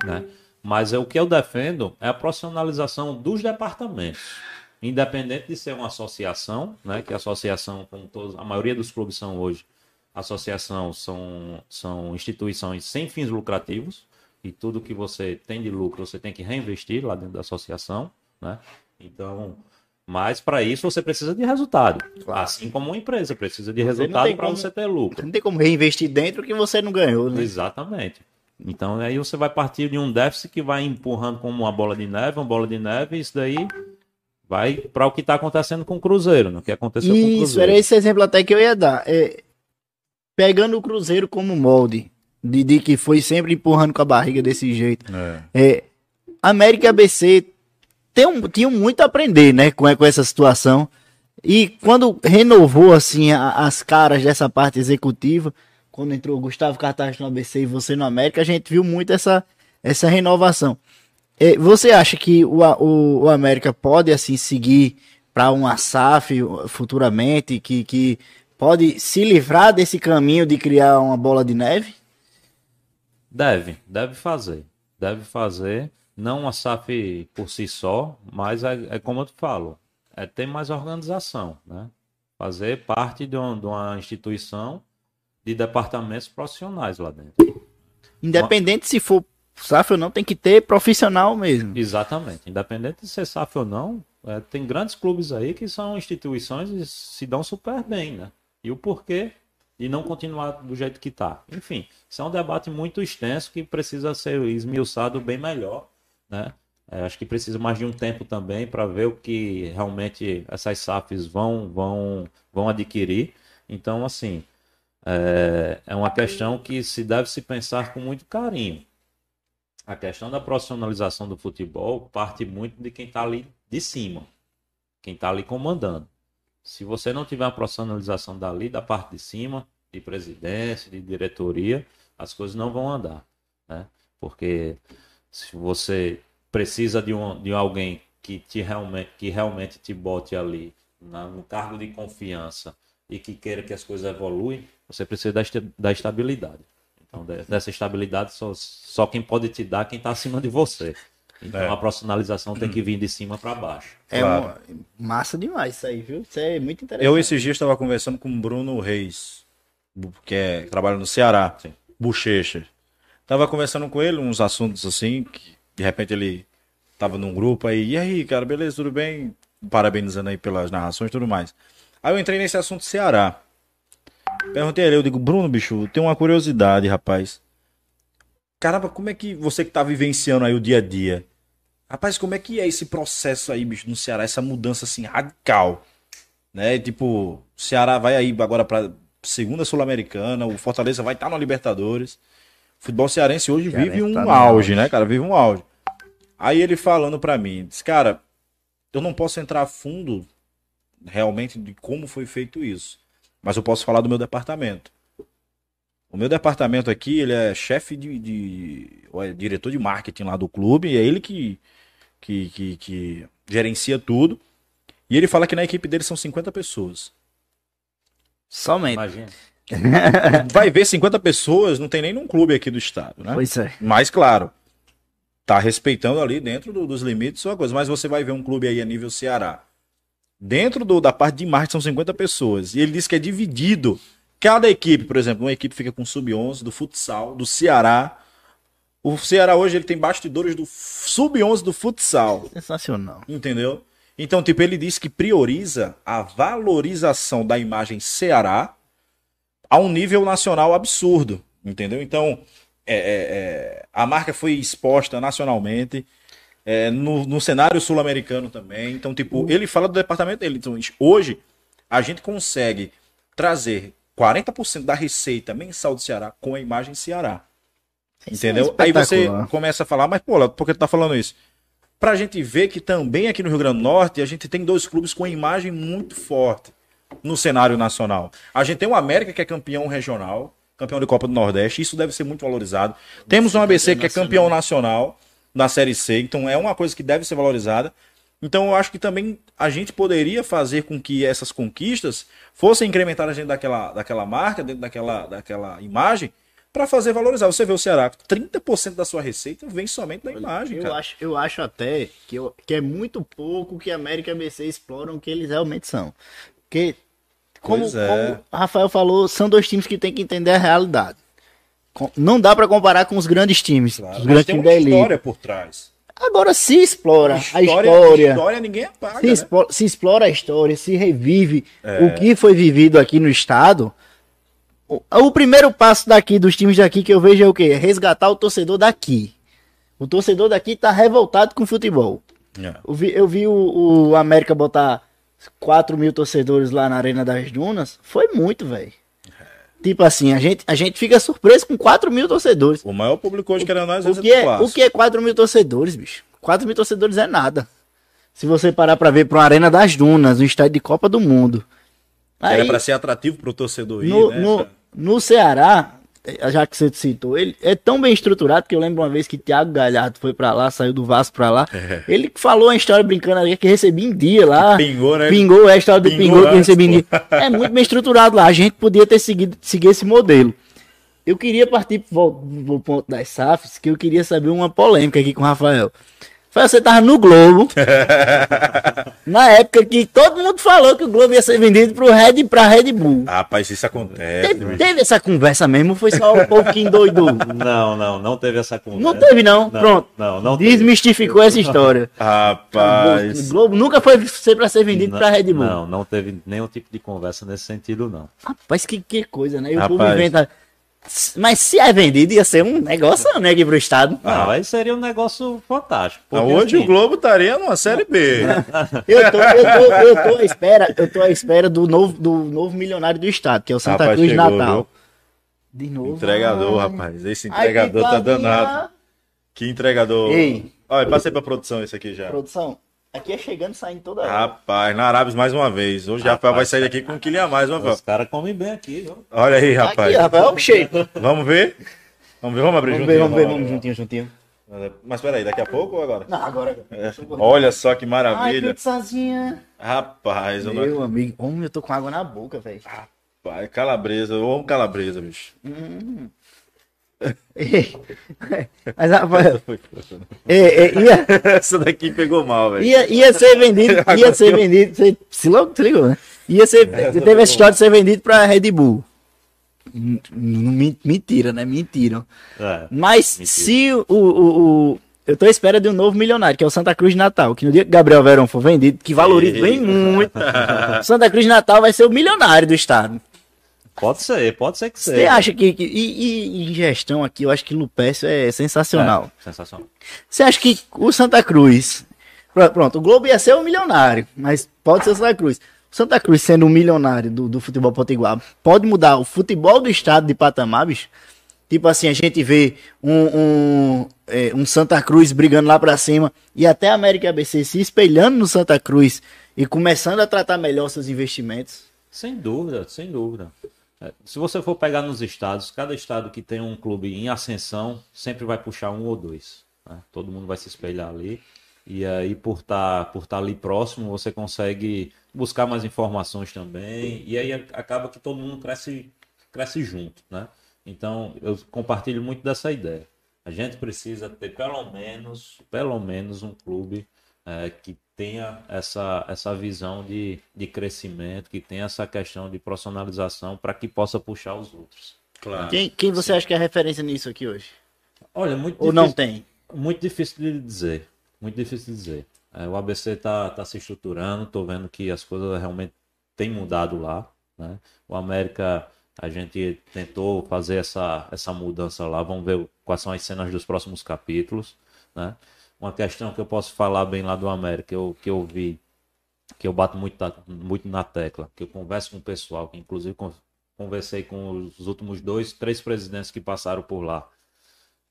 Speaker 3: né? Mas é, o que eu defendo é a profissionalização dos departamentos, independente de ser uma associação, né? Que a associação, como todos, a maioria dos clubes são hoje, associação são, são instituições sem fins lucrativos e tudo que você tem de lucro você tem que reinvestir lá dentro da associação, né? Então, mas para isso você precisa de resultado. Assim como uma empresa precisa de resultado para você ter lucro.
Speaker 2: Não tem como reinvestir dentro que você não ganhou, né?
Speaker 3: Exatamente. Então aí você vai partir de um déficit que vai empurrando como uma bola de neve, uma bola de neve, e isso daí vai para o que está acontecendo com o Cruzeiro, né? o que aconteceu com o
Speaker 2: Isso,
Speaker 3: Cruzeiro.
Speaker 2: era esse exemplo até que eu ia dar. É, pegando o Cruzeiro como molde, de, de que foi sempre empurrando com a barriga desse jeito.
Speaker 1: É.
Speaker 2: É, América e ABC tem um- tinham muito a aprender, né, com, com essa situação. E quando renovou, assim, a- as caras dessa parte executiva, quando entrou Gustavo Cartaz no ABC e você no América, a gente viu muito essa, essa renovação. É, você acha que o, o, o América pode, assim, seguir para uma SAF futuramente, que, que pode se livrar desse caminho de criar uma bola de neve?
Speaker 3: Deve, deve fazer. Deve fazer. Não a SAF por si só, mas é, é como eu te falo, é ter mais organização, né? Fazer parte de uma, de uma instituição de departamentos profissionais lá dentro.
Speaker 2: Independente se for SAF ou não, tem que ter profissional mesmo.
Speaker 3: Exatamente. Independente de ser SAF ou não, é, tem grandes clubes aí que são instituições e se dão super bem, né? E o porquê de não continuar do jeito que está. Enfim, isso é um debate muito extenso que precisa ser esmiuçado bem melhor, né? É, acho que precisa mais de um tempo também para ver o que realmente essas SAFs vão, vão, vão adquirir. Então, assim, é, é uma questão que se deve se pensar com muito carinho. A questão da profissionalização do futebol parte muito de quem está ali de cima, quem está ali comandando. Se você não tiver uma profissionalização dali, da parte de cima, de presidência, de diretoria, as coisas não vão andar, né? Porque se você precisa de, um, de alguém que, te realmente, que realmente te bote ali na, no cargo de confiança e que queira que as coisas evoluem, você precisa da, da estabilidade. Então, de- dessa estabilidade, só, só quem pode te dar quem está acima de você. Então,
Speaker 1: É.
Speaker 3: a profissionalização tem que vir de cima para baixo.
Speaker 2: É
Speaker 1: Claro.
Speaker 2: uma- massa demais isso aí, viu? Isso é muito interessante.
Speaker 1: Eu esses dias estava conversando com o Bruno Reis, que é, que trabalha no Ceará,
Speaker 3: Sim.
Speaker 1: Bochecha. Tava conversando com ele uns assuntos assim, que de repente ele tava num grupo aí, e aí, cara, beleza, tudo bem? Parabenizando aí pelas narrações e tudo mais. Aí eu entrei nesse assunto Ceará. Perguntei a ele, eu digo, Bruno, bicho, tem uma curiosidade, rapaz. Caramba, como é que você que tá vivenciando aí o dia a dia? Rapaz, como é que é esse processo aí, bicho, no Ceará, essa mudança assim radical? Né? Tipo, o Ceará vai aí agora pra segunda Sul-Americana, o Fortaleza vai estar na Libertadores. O futebol cearense hoje
Speaker 2: Cearense
Speaker 1: vive um
Speaker 2: tá
Speaker 1: auge,
Speaker 2: auge.
Speaker 1: né, cara? Vive um auge. Aí ele falando pra mim, disse, cara, eu não posso entrar a fundo realmente de como foi feito isso, mas eu posso falar do meu departamento. O meu departamento aqui, ele é chefe de, de ou é diretor de marketing lá do clube, e é ele que, que, que, que gerencia tudo. E ele fala que na equipe dele são 50 pessoas.
Speaker 2: Somente.
Speaker 3: Imagina. <laughs>
Speaker 1: Vai ver 50 pessoas, não tem nem num clube aqui do estado, né?
Speaker 2: Pois é.
Speaker 1: Mas, claro, tá respeitando ali dentro do- dos limites sua coisa. Mas você vai ver um clube aí a nível Ceará. Dentro do- da parte de marketing são 50 pessoas. E ele disse que é dividido. Cada equipe, por exemplo, uma equipe fica com sub-11 do futsal, do Ceará. O Ceará hoje ele tem bastidores do sub-11 do futsal.
Speaker 2: Sensacional.
Speaker 1: Entendeu? Então, tipo, ele disse que prioriza a valorização da imagem Ceará a um nível nacional absurdo. Entendeu? Então, é, é, é, a marca foi exposta nacionalmente, é, no, no cenário sul-americano também. Então, tipo, ele fala do departamento dele. Então, hoje, a gente consegue trazer 40% da receita mensal do Ceará com a imagem Ceará.
Speaker 2: Isso é
Speaker 1: Entendeu? Aí você começa a falar, mas pô, por que tu tá falando isso? Pra gente ver que também aqui no Rio Grande do Norte a gente tem dois clubes com a imagem muito forte no cenário nacional. A gente tem o América, que é campeão regional, campeão de Copa do Nordeste, isso deve ser muito valorizado. Temos um ABC que é campeão nacional na Série C, então é uma coisa que deve ser valorizada. Então eu acho que também a gente poderia fazer com que essas conquistas fossem incrementadas dentro daquela, daquela marca, dentro daquela, daquela imagem, para fazer valorizar. Você vê o Ceará, 30% da sua receita vem somente da imagem,
Speaker 2: Eu
Speaker 1: cara.
Speaker 2: acho, eu acho até que, eu- que é muito pouco que América e ABC exploram o que eles realmente são. Porque, como,
Speaker 1: é.
Speaker 2: como o Rafael falou, são dois times que tem que entender a realidade. Não dá pra comparar com os grandes times.
Speaker 1: Claro,
Speaker 2: os grandes
Speaker 1: tem
Speaker 2: times
Speaker 1: uma
Speaker 2: da elite.
Speaker 1: história por trás.
Speaker 2: Agora se explora
Speaker 1: História,
Speaker 2: a história.
Speaker 1: história ninguém apaga,
Speaker 2: se,
Speaker 1: né?
Speaker 2: expo- se explora a história, se revive
Speaker 1: É.
Speaker 2: o que foi vivido aqui no estado. O, o primeiro passo daqui, dos times daqui, que eu vejo é o quê? Resgatar o torcedor daqui. O torcedor daqui tá revoltado com o futebol.
Speaker 1: É.
Speaker 2: Eu vi, eu vi o, o América botar 4 mil torcedores lá na Arena das Dunas. Foi muito, velho. Tipo assim, a gente, a gente fica surpreso com 4 mil torcedores.
Speaker 1: O maior público hoje, querendo nós, às
Speaker 2: O que,
Speaker 1: é
Speaker 2: é, o que é 4 mil torcedores, bicho? 4 mil torcedores é nada. Se você parar pra ver pra uma Arena das Dunas, um estádio de Copa do Mundo. Aí,
Speaker 1: Era pra ser atrativo pro torcedor ir,
Speaker 2: no,
Speaker 1: né?
Speaker 2: no, no Ceará, já que você citou, ele é tão bem estruturado que eu lembro uma vez que Thiago Galhardo foi pra lá, saiu do Vasco pra lá. Ele falou a história brincando ali que recebia em dia lá.
Speaker 1: Pingou, né?
Speaker 2: Pingou, é a história do
Speaker 1: Pingou
Speaker 2: Pingou, que
Speaker 1: antes,
Speaker 2: recebia em dia. É muito bem estruturado lá. A gente podia ter seguido seguir esse modelo. Eu queria partir pro, pro ponto das SAFs, que eu queria saber uma polêmica aqui com o Rafael. Rafael, você tava no Globo. <laughs> na época que todo mundo falou que o Globo ia ser vendido pro Red, pra Red Bull.
Speaker 1: Rapaz, isso acontece.
Speaker 2: Teve, teve essa conversa mesmo, foi só um pouquinho doido. <laughs>
Speaker 3: Não, não, não teve essa conversa.
Speaker 2: Não teve, não. Pronto.
Speaker 3: Não, não teve.
Speaker 2: Desmistificou essa história. <laughs> O
Speaker 1: Rapaz.
Speaker 2: Globo nunca foi ser pra ser vendido
Speaker 3: Não,
Speaker 2: pra Red Bull.
Speaker 3: Não, não teve nenhum tipo de conversa nesse sentido, não.
Speaker 2: Rapaz, que, que coisa, né? E o povo inventa. Mas se é vendido, ia ser um negócio, né, aqui pro estado.
Speaker 3: Não, aí seria um negócio fantástico. porque,
Speaker 1: Hoje
Speaker 3: assim,
Speaker 1: o Globo estaria numa série B. <laughs>
Speaker 2: Eu tô, eu tô, eu tô à espera, eu tô à espera do novo, do novo milionário do estado, que é o Santa
Speaker 1: Rapaz,
Speaker 2: Cruz
Speaker 1: chegou,
Speaker 2: Natal. De novo.
Speaker 1: Entregador,
Speaker 2: ai.
Speaker 1: rapaz. Esse
Speaker 2: Ai,
Speaker 1: entregador tá danado. Que entregador.
Speaker 2: Ei.
Speaker 1: Olha, passei pra produção esse aqui já.
Speaker 2: Produção, Aqui é chegando e saindo toda hora.
Speaker 1: Rapaz, na Arábia mais uma vez. Hoje o Rafael vai sair daqui com um quilo a mais, Rafael.
Speaker 3: Os caras comem bem aqui, viu?
Speaker 1: Olha aí, rapaz.
Speaker 2: Aqui, rapaz, olha o shape.
Speaker 1: Vamos ver? Vamos ver, vamos abrir
Speaker 2: Vamos
Speaker 1: juntinho.
Speaker 2: ver, vamos ver, vamos juntinho, juntinho.
Speaker 1: Mas peraí, daqui a pouco ou agora?
Speaker 2: Não, agora.
Speaker 1: É. Olha só que
Speaker 2: Ai,
Speaker 1: maravilha.
Speaker 2: pizzazinha.
Speaker 1: Rapaz, eu não...
Speaker 2: Meu amigo, homem, eu tô com água na boca, velho.
Speaker 1: Rapaz, calabresa, eu amo calabresa, bicho. <laughs>
Speaker 2: Mas, ia,
Speaker 1: Essa daqui pegou mal, velho.
Speaker 2: ia, ia ser vendido, ia ser vendido, você se logo ligou, né? Ia ser, teve essa história de ser vendido pra Red Bull. Hum, hum, Mentira, né? Mentira.
Speaker 3: É.
Speaker 2: Mas
Speaker 3: Mentira.
Speaker 2: se o, o, o- Eu tô à espera de um novo milionário, que é o Santa Cruz de Natal. Que no dia que Gabriel Verão for vendido, que valoriza bem muito, Santa Cruz de Natal vai ser o milionário do estado.
Speaker 3: Pode ser, pode ser que
Speaker 2: Você
Speaker 3: seja.
Speaker 2: acha que. que- e, e em gestão aqui, eu acho que Lupécio é sensacional.
Speaker 3: É, sensacional.
Speaker 2: Você acha que o Santa Cruz. Pr- Pronto, o Globo ia ser um milionário, mas pode ser o Santa Cruz. O Santa Cruz sendo um milionário do, do futebol potiguar, pode mudar o futebol do estado de patamar, bicho? Tipo assim, a gente vê um, um, é, um Santa Cruz brigando lá pra cima e até a América ABC se espelhando no Santa Cruz e começando a tratar melhor seus investimentos.
Speaker 3: Sem dúvida, sem dúvida. É, Se você for pegar nos estados, cada estado que tem um clube em ascensão sempre vai puxar um ou dois. né? Todo mundo vai se espelhar ali. E aí, por estar por tá ali próximo, você consegue buscar mais informações também. E aí acaba que todo mundo cresce, cresce junto, né? Então, eu compartilho muito dessa ideia. A gente precisa ter pelo menos, pelo menos um clube é, que tenha essa, essa visão de, de crescimento, que tenha essa questão de profissionalização para que possa puxar os outros.
Speaker 1: Claro.
Speaker 2: Quem, quem você acha que é referência nisso aqui hoje?
Speaker 3: Olha, muito
Speaker 2: Ou não
Speaker 3: difícil-
Speaker 2: tem?
Speaker 3: Muito difícil de dizer. Muito difícil de dizer. É, o ABC tá, tá se estruturando, tô vendo que as coisas realmente têm mudado lá. Né? O América, a gente tentou fazer essa, essa mudança lá. Vamos ver quais são as cenas dos próximos capítulos. Né? Uma questão que eu posso falar bem lá do América, eu, que eu vi, que eu bato muito, na- muito na tecla, que eu converso com o pessoal, que inclusive con- conversei com os últimos dois, três presidentes que passaram por lá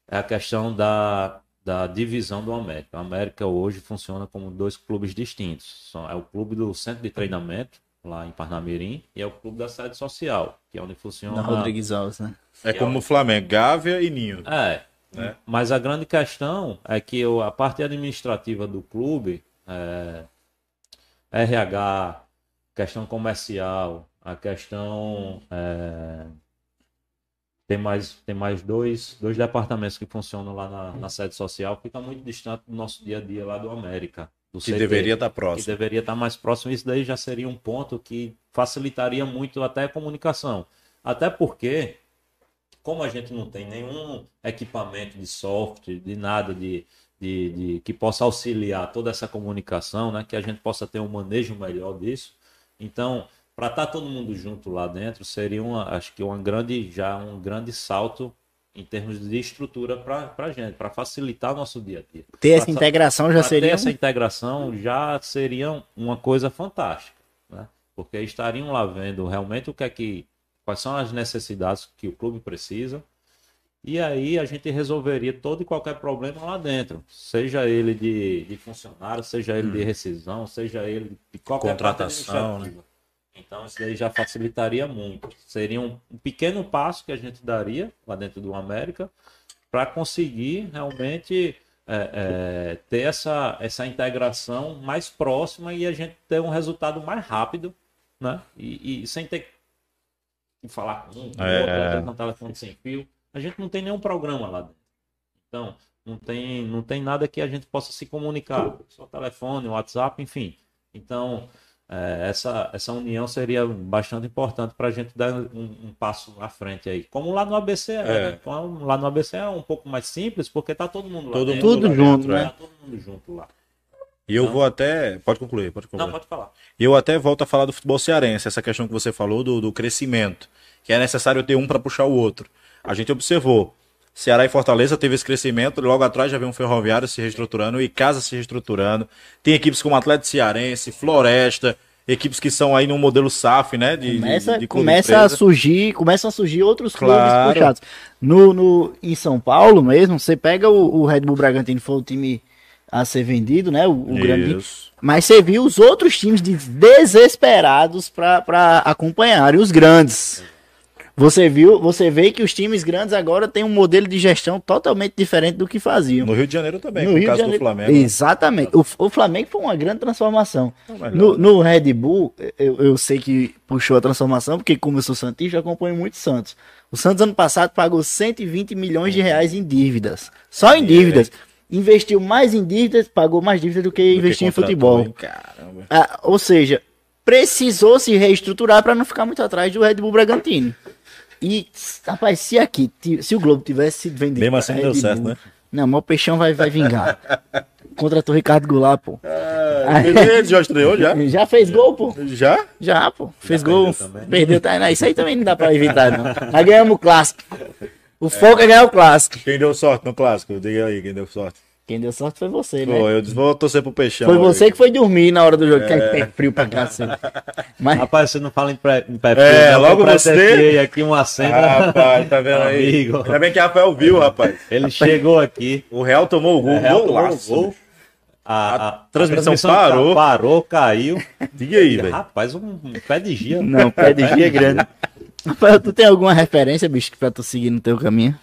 Speaker 3: é a questão da, da divisão do América. O América hoje funciona como dois clubes distintos. É o clube do centro de treinamento, lá em Parnamirim, e é o clube da sede social, que é onde funciona.
Speaker 2: Na Rodrigues Alves, né?
Speaker 1: É como o Flamengo, Gávea e Ninho.
Speaker 3: É.
Speaker 1: Né?
Speaker 3: Mas a grande questão é que eu- a parte administrativa do clube, é, RH, questão comercial, a questão. é, tem mais, tem mais dois, dois departamentos que funcionam lá na, na sede social, fica muito distante do nosso dia a dia lá do América. Do
Speaker 1: Que
Speaker 3: CT
Speaker 1: deveria estar
Speaker 3: que
Speaker 1: próximo.
Speaker 3: deveria estar mais próximo. Isso daí já seria um ponto que facilitaria muito até a comunicação. Até porque, como a gente não tem nenhum equipamento de software, de nada de, de, de- que possa auxiliar toda essa comunicação, né, que a gente possa ter um manejo melhor disso. Então, para estar todo mundo junto lá dentro, seria uma, acho que uma grande, já um grande salto em termos de estrutura para a gente, para facilitar o nosso dia a dia.
Speaker 2: Ter essa
Speaker 3: Pra-
Speaker 2: integração já
Speaker 3: pra ter
Speaker 2: seria.
Speaker 3: essa integração já seria uma coisa fantástica, né? Porque estariam lá vendo realmente o que é que quais são as necessidades que o clube precisa. E aí a gente resolveria todo e qualquer problema lá dentro, seja ele de, de funcionário, seja ele de rescisão, seja ele de qualquer
Speaker 1: Contratação,
Speaker 3: administrativa. Então isso daí já facilitaria muito. Seria um, um pequeno passo que a gente daria lá dentro do América para conseguir realmente é, é, ter essa, essa integração mais próxima e a gente ter um resultado mais rápido, né? E, e sem ter que falar com um, com
Speaker 1: É.
Speaker 3: outro, no telefone sem fio. A gente não tem nenhum programa lá dentro. Então, não tem, não tem nada que a gente possa se comunicar. Só telefone, WhatsApp, enfim. Então, é, essa, essa união seria bastante importante para a gente dar um, um passo à frente aí. Como lá no ABC é,
Speaker 1: É.
Speaker 3: né? Como lá no ABC é um pouco mais simples, porque tá todo mundo lá
Speaker 1: Todo
Speaker 3: dentro.
Speaker 1: mundo
Speaker 2: Tudo
Speaker 1: lá
Speaker 2: junto,
Speaker 1: dentro,
Speaker 2: né?
Speaker 3: Tá todo mundo junto lá.
Speaker 1: E eu
Speaker 3: Não.
Speaker 1: vou até. Pode concluir, pode concluir.
Speaker 3: Não, pode falar.
Speaker 1: E eu até volto a falar do futebol cearense, essa questão que você falou do, do crescimento, que é necessário ter um para puxar o outro. A gente observou, Ceará e Fortaleza teve esse crescimento, logo atrás já veio um Ferroviário se reestruturando, e Casa se reestruturando. Tem equipes como Atlético Cearense, Floresta, equipes que são aí no modelo SAF, né? De,
Speaker 2: Começa,
Speaker 1: de, de
Speaker 2: começa a surgir, começam a surgir outros
Speaker 1: Claro.
Speaker 2: clubes puxados. No, no, em São Paulo mesmo, você pega o, o Red Bull Bragantino, foi o time a ser vendido, né? O, o grande. Mas você viu os outros times de- desesperados para acompanharem os grandes. Você viu, você vê que os times grandes agora têm um modelo de gestão totalmente diferente do que faziam.
Speaker 1: No Rio de Janeiro também,
Speaker 2: No
Speaker 1: no
Speaker 2: Rio
Speaker 1: caso
Speaker 2: Janeiro.
Speaker 1: do Flamengo. né?
Speaker 2: Exatamente. O, o Flamengo foi uma grande transformação. No, no Red Bull, eu, eu sei que puxou a transformação, porque como eu sou Santista, eu acompanho muito Santos. O Santos ano passado pagou 120 milhões de reais em dívidas. Só em dívidas. Investiu mais em dívidas, pagou mais dívidas do que
Speaker 1: Do que
Speaker 2: investiu em futebol. Ah, ou seja, precisou se reestruturar para não ficar muito atrás do Red Bull Bragantino. E, rapaz, se aqui, se o Globo tivesse sido vendido.
Speaker 1: Mesmo assim
Speaker 2: Red
Speaker 1: deu certo,
Speaker 2: Bull,
Speaker 1: né?
Speaker 2: Não, mas o Peixão vai, vai vingar. <laughs> Contratou o Ricardo Goulart, pô.
Speaker 1: Ah, ele já estreou já? <laughs>
Speaker 2: Já fez gol, pô?
Speaker 1: Já?
Speaker 2: Já, pô. Fez
Speaker 3: perdeu
Speaker 2: gol.
Speaker 3: também.
Speaker 2: Perdeu, tá? Não, isso aí também não dá pra <laughs> evitar, não. Nós ganhamos o clássico. O foco é ganhar o clássico.
Speaker 1: Quem deu sorte no clássico? Diga aí, quem deu sorte.
Speaker 2: Quem deu sorte foi você, né?
Speaker 1: Pô, eu disse, vou torcer pro Peixão.
Speaker 2: Foi você
Speaker 1: aí.
Speaker 2: que foi dormir na hora do jogo, que é pé frio pra cacete. Mas,
Speaker 3: Rapaz, você não fala em, pré, em pé
Speaker 1: É,
Speaker 3: não,
Speaker 1: logo
Speaker 3: eu
Speaker 1: você-
Speaker 3: aqui uma cena.
Speaker 1: Rapaz, tá <laughs> vendo aí?
Speaker 3: Amigo.
Speaker 1: Ainda bem que Rafael viu, rapaz.
Speaker 3: Ele chegou aqui.
Speaker 1: O Real tomou o gol,
Speaker 3: o Real tomou o gol. A, a-
Speaker 1: transmissão
Speaker 3: a
Speaker 1: parou.
Speaker 3: Parou, caiu.
Speaker 1: Diga aí, velho.
Speaker 3: Rapaz, um, um pé de gia.
Speaker 2: não, pé de dia é grande. <laughs> Rafael, tu tem alguma referência, bicho, pra tu seguir no teu caminho?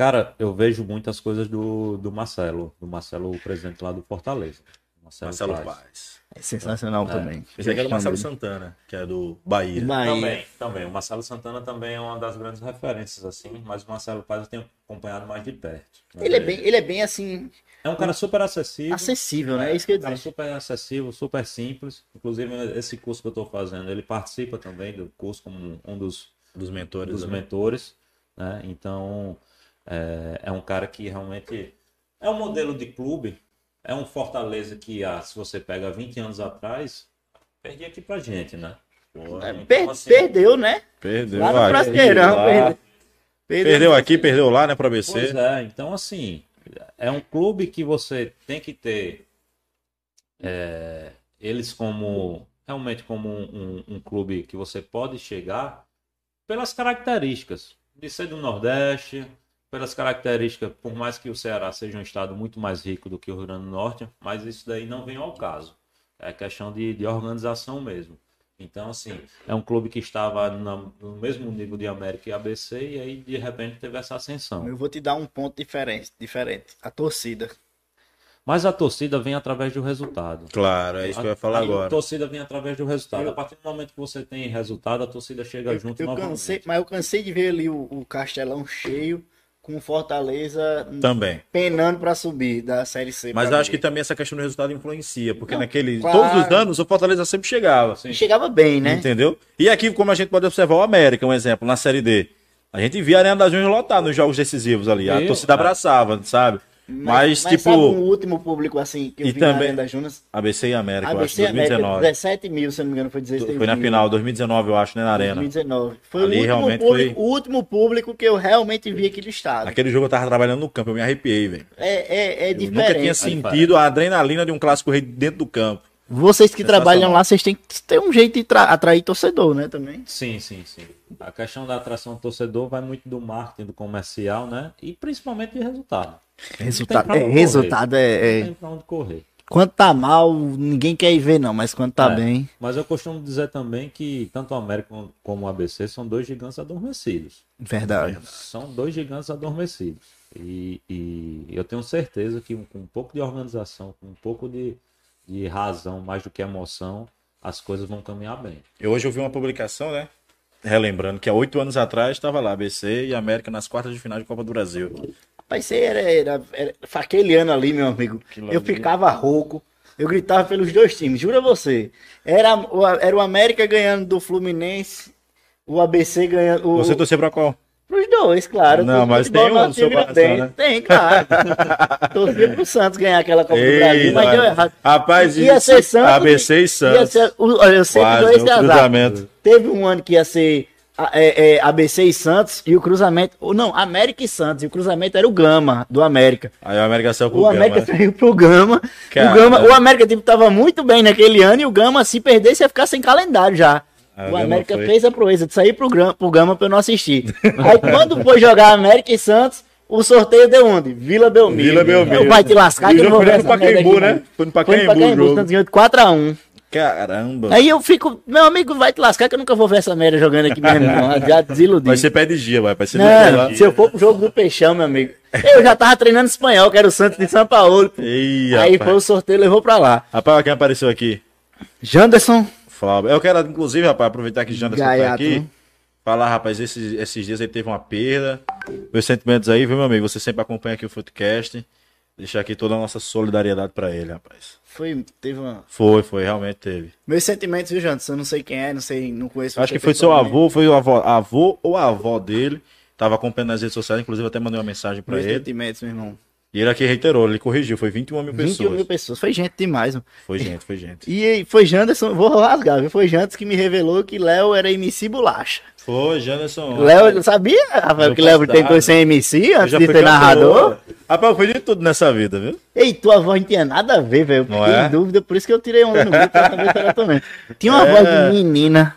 Speaker 3: Cara, eu vejo muitas coisas do, do Marcelo. Do Marcelo, o presidente lá do Fortaleza.
Speaker 1: Marcelo
Speaker 3: Paz.
Speaker 1: Paz.
Speaker 2: É sensacional também.
Speaker 1: Esse aqui é do Marcelo
Speaker 2: Chama
Speaker 1: Santana, que é do Bahia.
Speaker 2: Bahia.
Speaker 3: Também, também. O Marcelo Santana também é uma das grandes referências, assim, mas o Marcelo Paz eu tenho acompanhado mais de perto.
Speaker 2: Ele é bem, ele é bem assim,
Speaker 3: É um cara super acessível.
Speaker 2: acessível, né? É isso que eu ia
Speaker 3: Um cara
Speaker 2: dizer.
Speaker 3: super acessível, super simples. Inclusive, esse curso que eu estou fazendo, ele participa também do curso como um dos,
Speaker 1: Dos mentores.
Speaker 3: dos
Speaker 1: né?
Speaker 3: mentores. Né? Então, é, é um cara que realmente é um modelo de clube. É um Fortaleza que, ah, se você pega 20 anos atrás, perdia aqui pra gente, né? Pô,
Speaker 2: É,
Speaker 3: então,
Speaker 2: per-
Speaker 3: assim,
Speaker 2: Perdeu, né?
Speaker 1: Perdeu.
Speaker 2: Lá no
Speaker 1: aqui,
Speaker 2: Brasileirão, perdeu.
Speaker 1: Perdeu aqui, perdeu lá, né, pra
Speaker 3: Pois
Speaker 1: BC.
Speaker 3: é, então assim, é um clube que você tem que ter é, eles como realmente como um, um- um clube que você pode chegar pelas características de ser do Nordeste, pelas características, por mais que o Ceará seja um estado muito mais rico do que o Rio Grande do Norte, mas isso daí não vem ao caso. É questão de, de organização mesmo. Então, assim, é um clube que estava na- no mesmo nível de América e ABC, e aí de repente teve essa ascensão.
Speaker 2: Eu vou te dar um ponto diferente, diferente. A torcida.
Speaker 3: Mas a torcida vem através do resultado.
Speaker 1: Claro, é isso que eu ia falar
Speaker 3: A- A
Speaker 1: agora.
Speaker 3: torcida vem através do resultado.
Speaker 2: Eu-
Speaker 3: A partir do momento que você tem resultado, a torcida chega junto
Speaker 2: Eu
Speaker 3: novamente.
Speaker 2: cansei, mas eu cansei de ver ali o, o Castelão cheio com o Fortaleza
Speaker 1: Também.
Speaker 2: penando pra subir da Série C.
Speaker 1: Mas eu acho que também essa questão do resultado influencia, porque
Speaker 2: Não,
Speaker 1: naquele.
Speaker 2: claro.
Speaker 1: Todos os anos o Fortaleza sempre chegava.
Speaker 3: Sim.
Speaker 2: Chegava bem, né?
Speaker 1: Entendeu? E aqui, como a gente pode observar, o América, um exemplo, na Série D. A gente via a Arena das Junhas lotar nos jogos decisivos ali. A
Speaker 3: Viu?
Speaker 1: torcida abraçava, sabe? Mas,
Speaker 2: sabe
Speaker 1: tipo,
Speaker 2: um último público assim que eu
Speaker 1: E
Speaker 2: vi na
Speaker 1: também-
Speaker 2: Arena das Junas?
Speaker 1: ABC e América, eu acho,
Speaker 2: ABC América,
Speaker 1: 2019.
Speaker 2: 17 mil, se não me engano, foi 16
Speaker 1: Foi na
Speaker 2: mil.
Speaker 1: final, 2019, eu acho, né, na Arena.
Speaker 2: 2019. Foi
Speaker 1: Ali
Speaker 2: o, último
Speaker 1: realmente
Speaker 2: público,
Speaker 1: foi-
Speaker 2: o último público que eu realmente vi aqui do estado.
Speaker 1: Aquele jogo eu tava trabalhando no campo, eu me arrepiei, velho.
Speaker 2: É, é, é
Speaker 1: Eu nunca tinha
Speaker 2: diferente.
Speaker 1: sentido a adrenalina de um clássico rei dentro do campo.
Speaker 2: Vocês que trabalham lá, vocês têm que ter um jeito de tra- atrair torcedor, né, também.
Speaker 3: Sim, sim, sim. A questão da atração do torcedor vai muito do marketing, do comercial, né? E principalmente de resultado.
Speaker 2: Resultado,
Speaker 3: pra
Speaker 2: é, resultado é,
Speaker 3: Não
Speaker 2: é-
Speaker 3: tem pra onde correr.
Speaker 2: Quando tá mal, ninguém quer ir ver, não, mas quando tá
Speaker 3: É.
Speaker 2: bem.
Speaker 3: Mas eu costumo dizer também que tanto o América como o ABC são dois gigantes adormecidos.
Speaker 2: Verdade.
Speaker 3: São dois gigantes adormecidos. E, e eu tenho certeza que com um pouco de organização, com um pouco de, de razão, mais do que emoção, as coisas vão caminhar bem.
Speaker 1: Eu hoje eu vi uma publicação, né? Relembrando que há oito anos atrás estava lá, ABC e América nas quartas de final de Copa do Brasil.
Speaker 2: Rapaz, isso aí era, era, era- ano ali, meu amigo. Eu ficava rouco. Eu gritava pelos dois times, jura você. Era, o- era o América ganhando do Fluminense, o ABC ganhando. O,
Speaker 1: Você torceu pra qual?
Speaker 2: Pros dois, claro.
Speaker 1: Não, mas tem um seu coração,
Speaker 2: tem,
Speaker 1: né?
Speaker 2: Tem, claro. <laughs> Torcia pro Santos ganhar aquela Copa do Brasil,
Speaker 1: Ei,
Speaker 2: mas deu errado.
Speaker 1: Rapaz,
Speaker 2: Ia
Speaker 1: isso-
Speaker 2: ser Santos.
Speaker 1: ABC e Santos.
Speaker 2: ser, o- olha, eu sei que deu esse
Speaker 1: um
Speaker 2: azar.
Speaker 1: cruzamento.
Speaker 2: Teve um ano que ia ser é, é, ABC e Santos e o cruzamento. ou Não, América e Santos. E o cruzamento era o Gama do América.
Speaker 1: Aí o América saiu pro
Speaker 2: O América
Speaker 1: Gama.
Speaker 2: saiu pro Gama.
Speaker 1: Cara.
Speaker 2: O, Gama o América tipo, tava muito bem naquele ano e o Gama, se perdesse, ia ficar sem calendário já.
Speaker 1: O Gama
Speaker 2: América
Speaker 1: foi.
Speaker 2: fez a proeza de sair pro, Gram, pro Gama pra eu não assistir. Aí quando foi jogar América e Santos, O sorteio deu onde? Vila Belmiro.
Speaker 1: Vila Belmiro.
Speaker 2: Vai te lascar que eu não vou ver
Speaker 1: foi no Pacaembu, né? Foi no
Speaker 2: Foi
Speaker 1: Pacaembu
Speaker 2: no
Speaker 1: o
Speaker 2: Pacaembu, o
Speaker 1: jogo.
Speaker 2: Santos ganhou de 4x1.
Speaker 1: Caramba.
Speaker 2: Aí eu fico, meu amigo, vai te lascar que eu nunca vou ver essa merda jogando aqui mesmo, não. Já desiludi.
Speaker 1: Vai ser pé de dia, vai. Vai ser
Speaker 2: Não, se eu for pro jogo do Peixão, meu amigo. Eu já tava treinando espanhol, que era o Santos de São Paulo.
Speaker 1: Ei,
Speaker 2: Aí
Speaker 1: rapaz.
Speaker 2: foi o sorteio, levou pra lá.
Speaker 1: Rapaz, quem apareceu aqui?
Speaker 2: Janderson,
Speaker 1: Flávio. Eu quero, inclusive, rapaz, aproveitar que o Janderson tá aqui.
Speaker 2: né?
Speaker 1: Falar, rapaz, esses, esses dias ele teve uma perda. Meus sentimentos aí, viu, meu amigo? Você sempre acompanha aqui o Footcast. Deixar aqui toda a nossa solidariedade pra ele, rapaz.
Speaker 2: foi, teve uma...
Speaker 1: Foi, foi, realmente teve.
Speaker 2: Meus sentimentos, viu, Janderson? Eu não sei quem é, não sei, não conheço.
Speaker 1: Acho que foi seu avô, foi o avô, avô ou a avó dele. Tava acompanhando nas redes sociais, inclusive até mandei uma mensagem pra
Speaker 2: Meus
Speaker 1: ele.
Speaker 2: sentimentos, meu irmão.
Speaker 1: E ele aqui reiterou, ele corrigiu, foi 21 mil
Speaker 2: 21
Speaker 1: pessoas.
Speaker 2: mil pessoas. Foi gente demais, mano.
Speaker 1: Foi gente, foi gente.
Speaker 2: E foi Janderson, vou rasgar, viu? Foi Janderson que me revelou que Léo era MC Bolacha.
Speaker 1: Foi, Janderson.
Speaker 2: Léo, sabia, Rafael, que Léo tentou ser MC antes de ser narrador?
Speaker 1: Rapaz, eu fui de tudo nessa vida, viu?
Speaker 2: Ei, tua voz não tinha nada a ver, velho. Fiquei
Speaker 1: é?
Speaker 2: em dúvida, por isso que eu tirei onda no grupo pra saber se era também. Tinha uma
Speaker 1: É.
Speaker 2: voz de menina.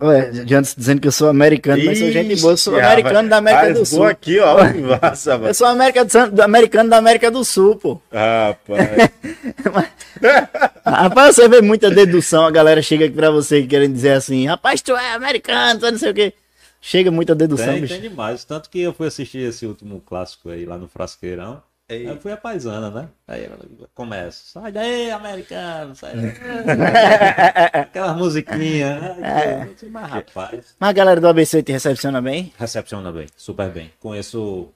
Speaker 2: Ué, Janderson dizendo que eu sou americano, mas sou gente boa. Eu sou
Speaker 1: Ixi,
Speaker 2: americano
Speaker 1: rapaz.
Speaker 2: da América
Speaker 1: Ah,
Speaker 2: do
Speaker 1: vou
Speaker 2: Sul.
Speaker 1: aqui, ó. Nossa,
Speaker 2: Eu sou América do, americano da América do Sul, pô.
Speaker 1: Rapaz. <laughs>
Speaker 2: Rapaz, você vê muita dedução, a galera chega aqui pra você querendo dizer assim, rapaz, tu é americano, tu não sei o quê. Chega muita dedução,
Speaker 3: Tem,
Speaker 2: bicho.
Speaker 3: tem demais. Tanto que eu fui assistir esse último clássico aí lá no Frasqueirão.
Speaker 1: Ei.
Speaker 3: Aí eu fui a paisana, né? Aí ela começa. Sai daí, americano! Sai daí. <laughs> Aquela musiquinha. Ai, Deus, Mas, rapaz,
Speaker 2: Mas a galera do ABC te recepciona bem?
Speaker 3: recepciona bem, super bem. Conheço,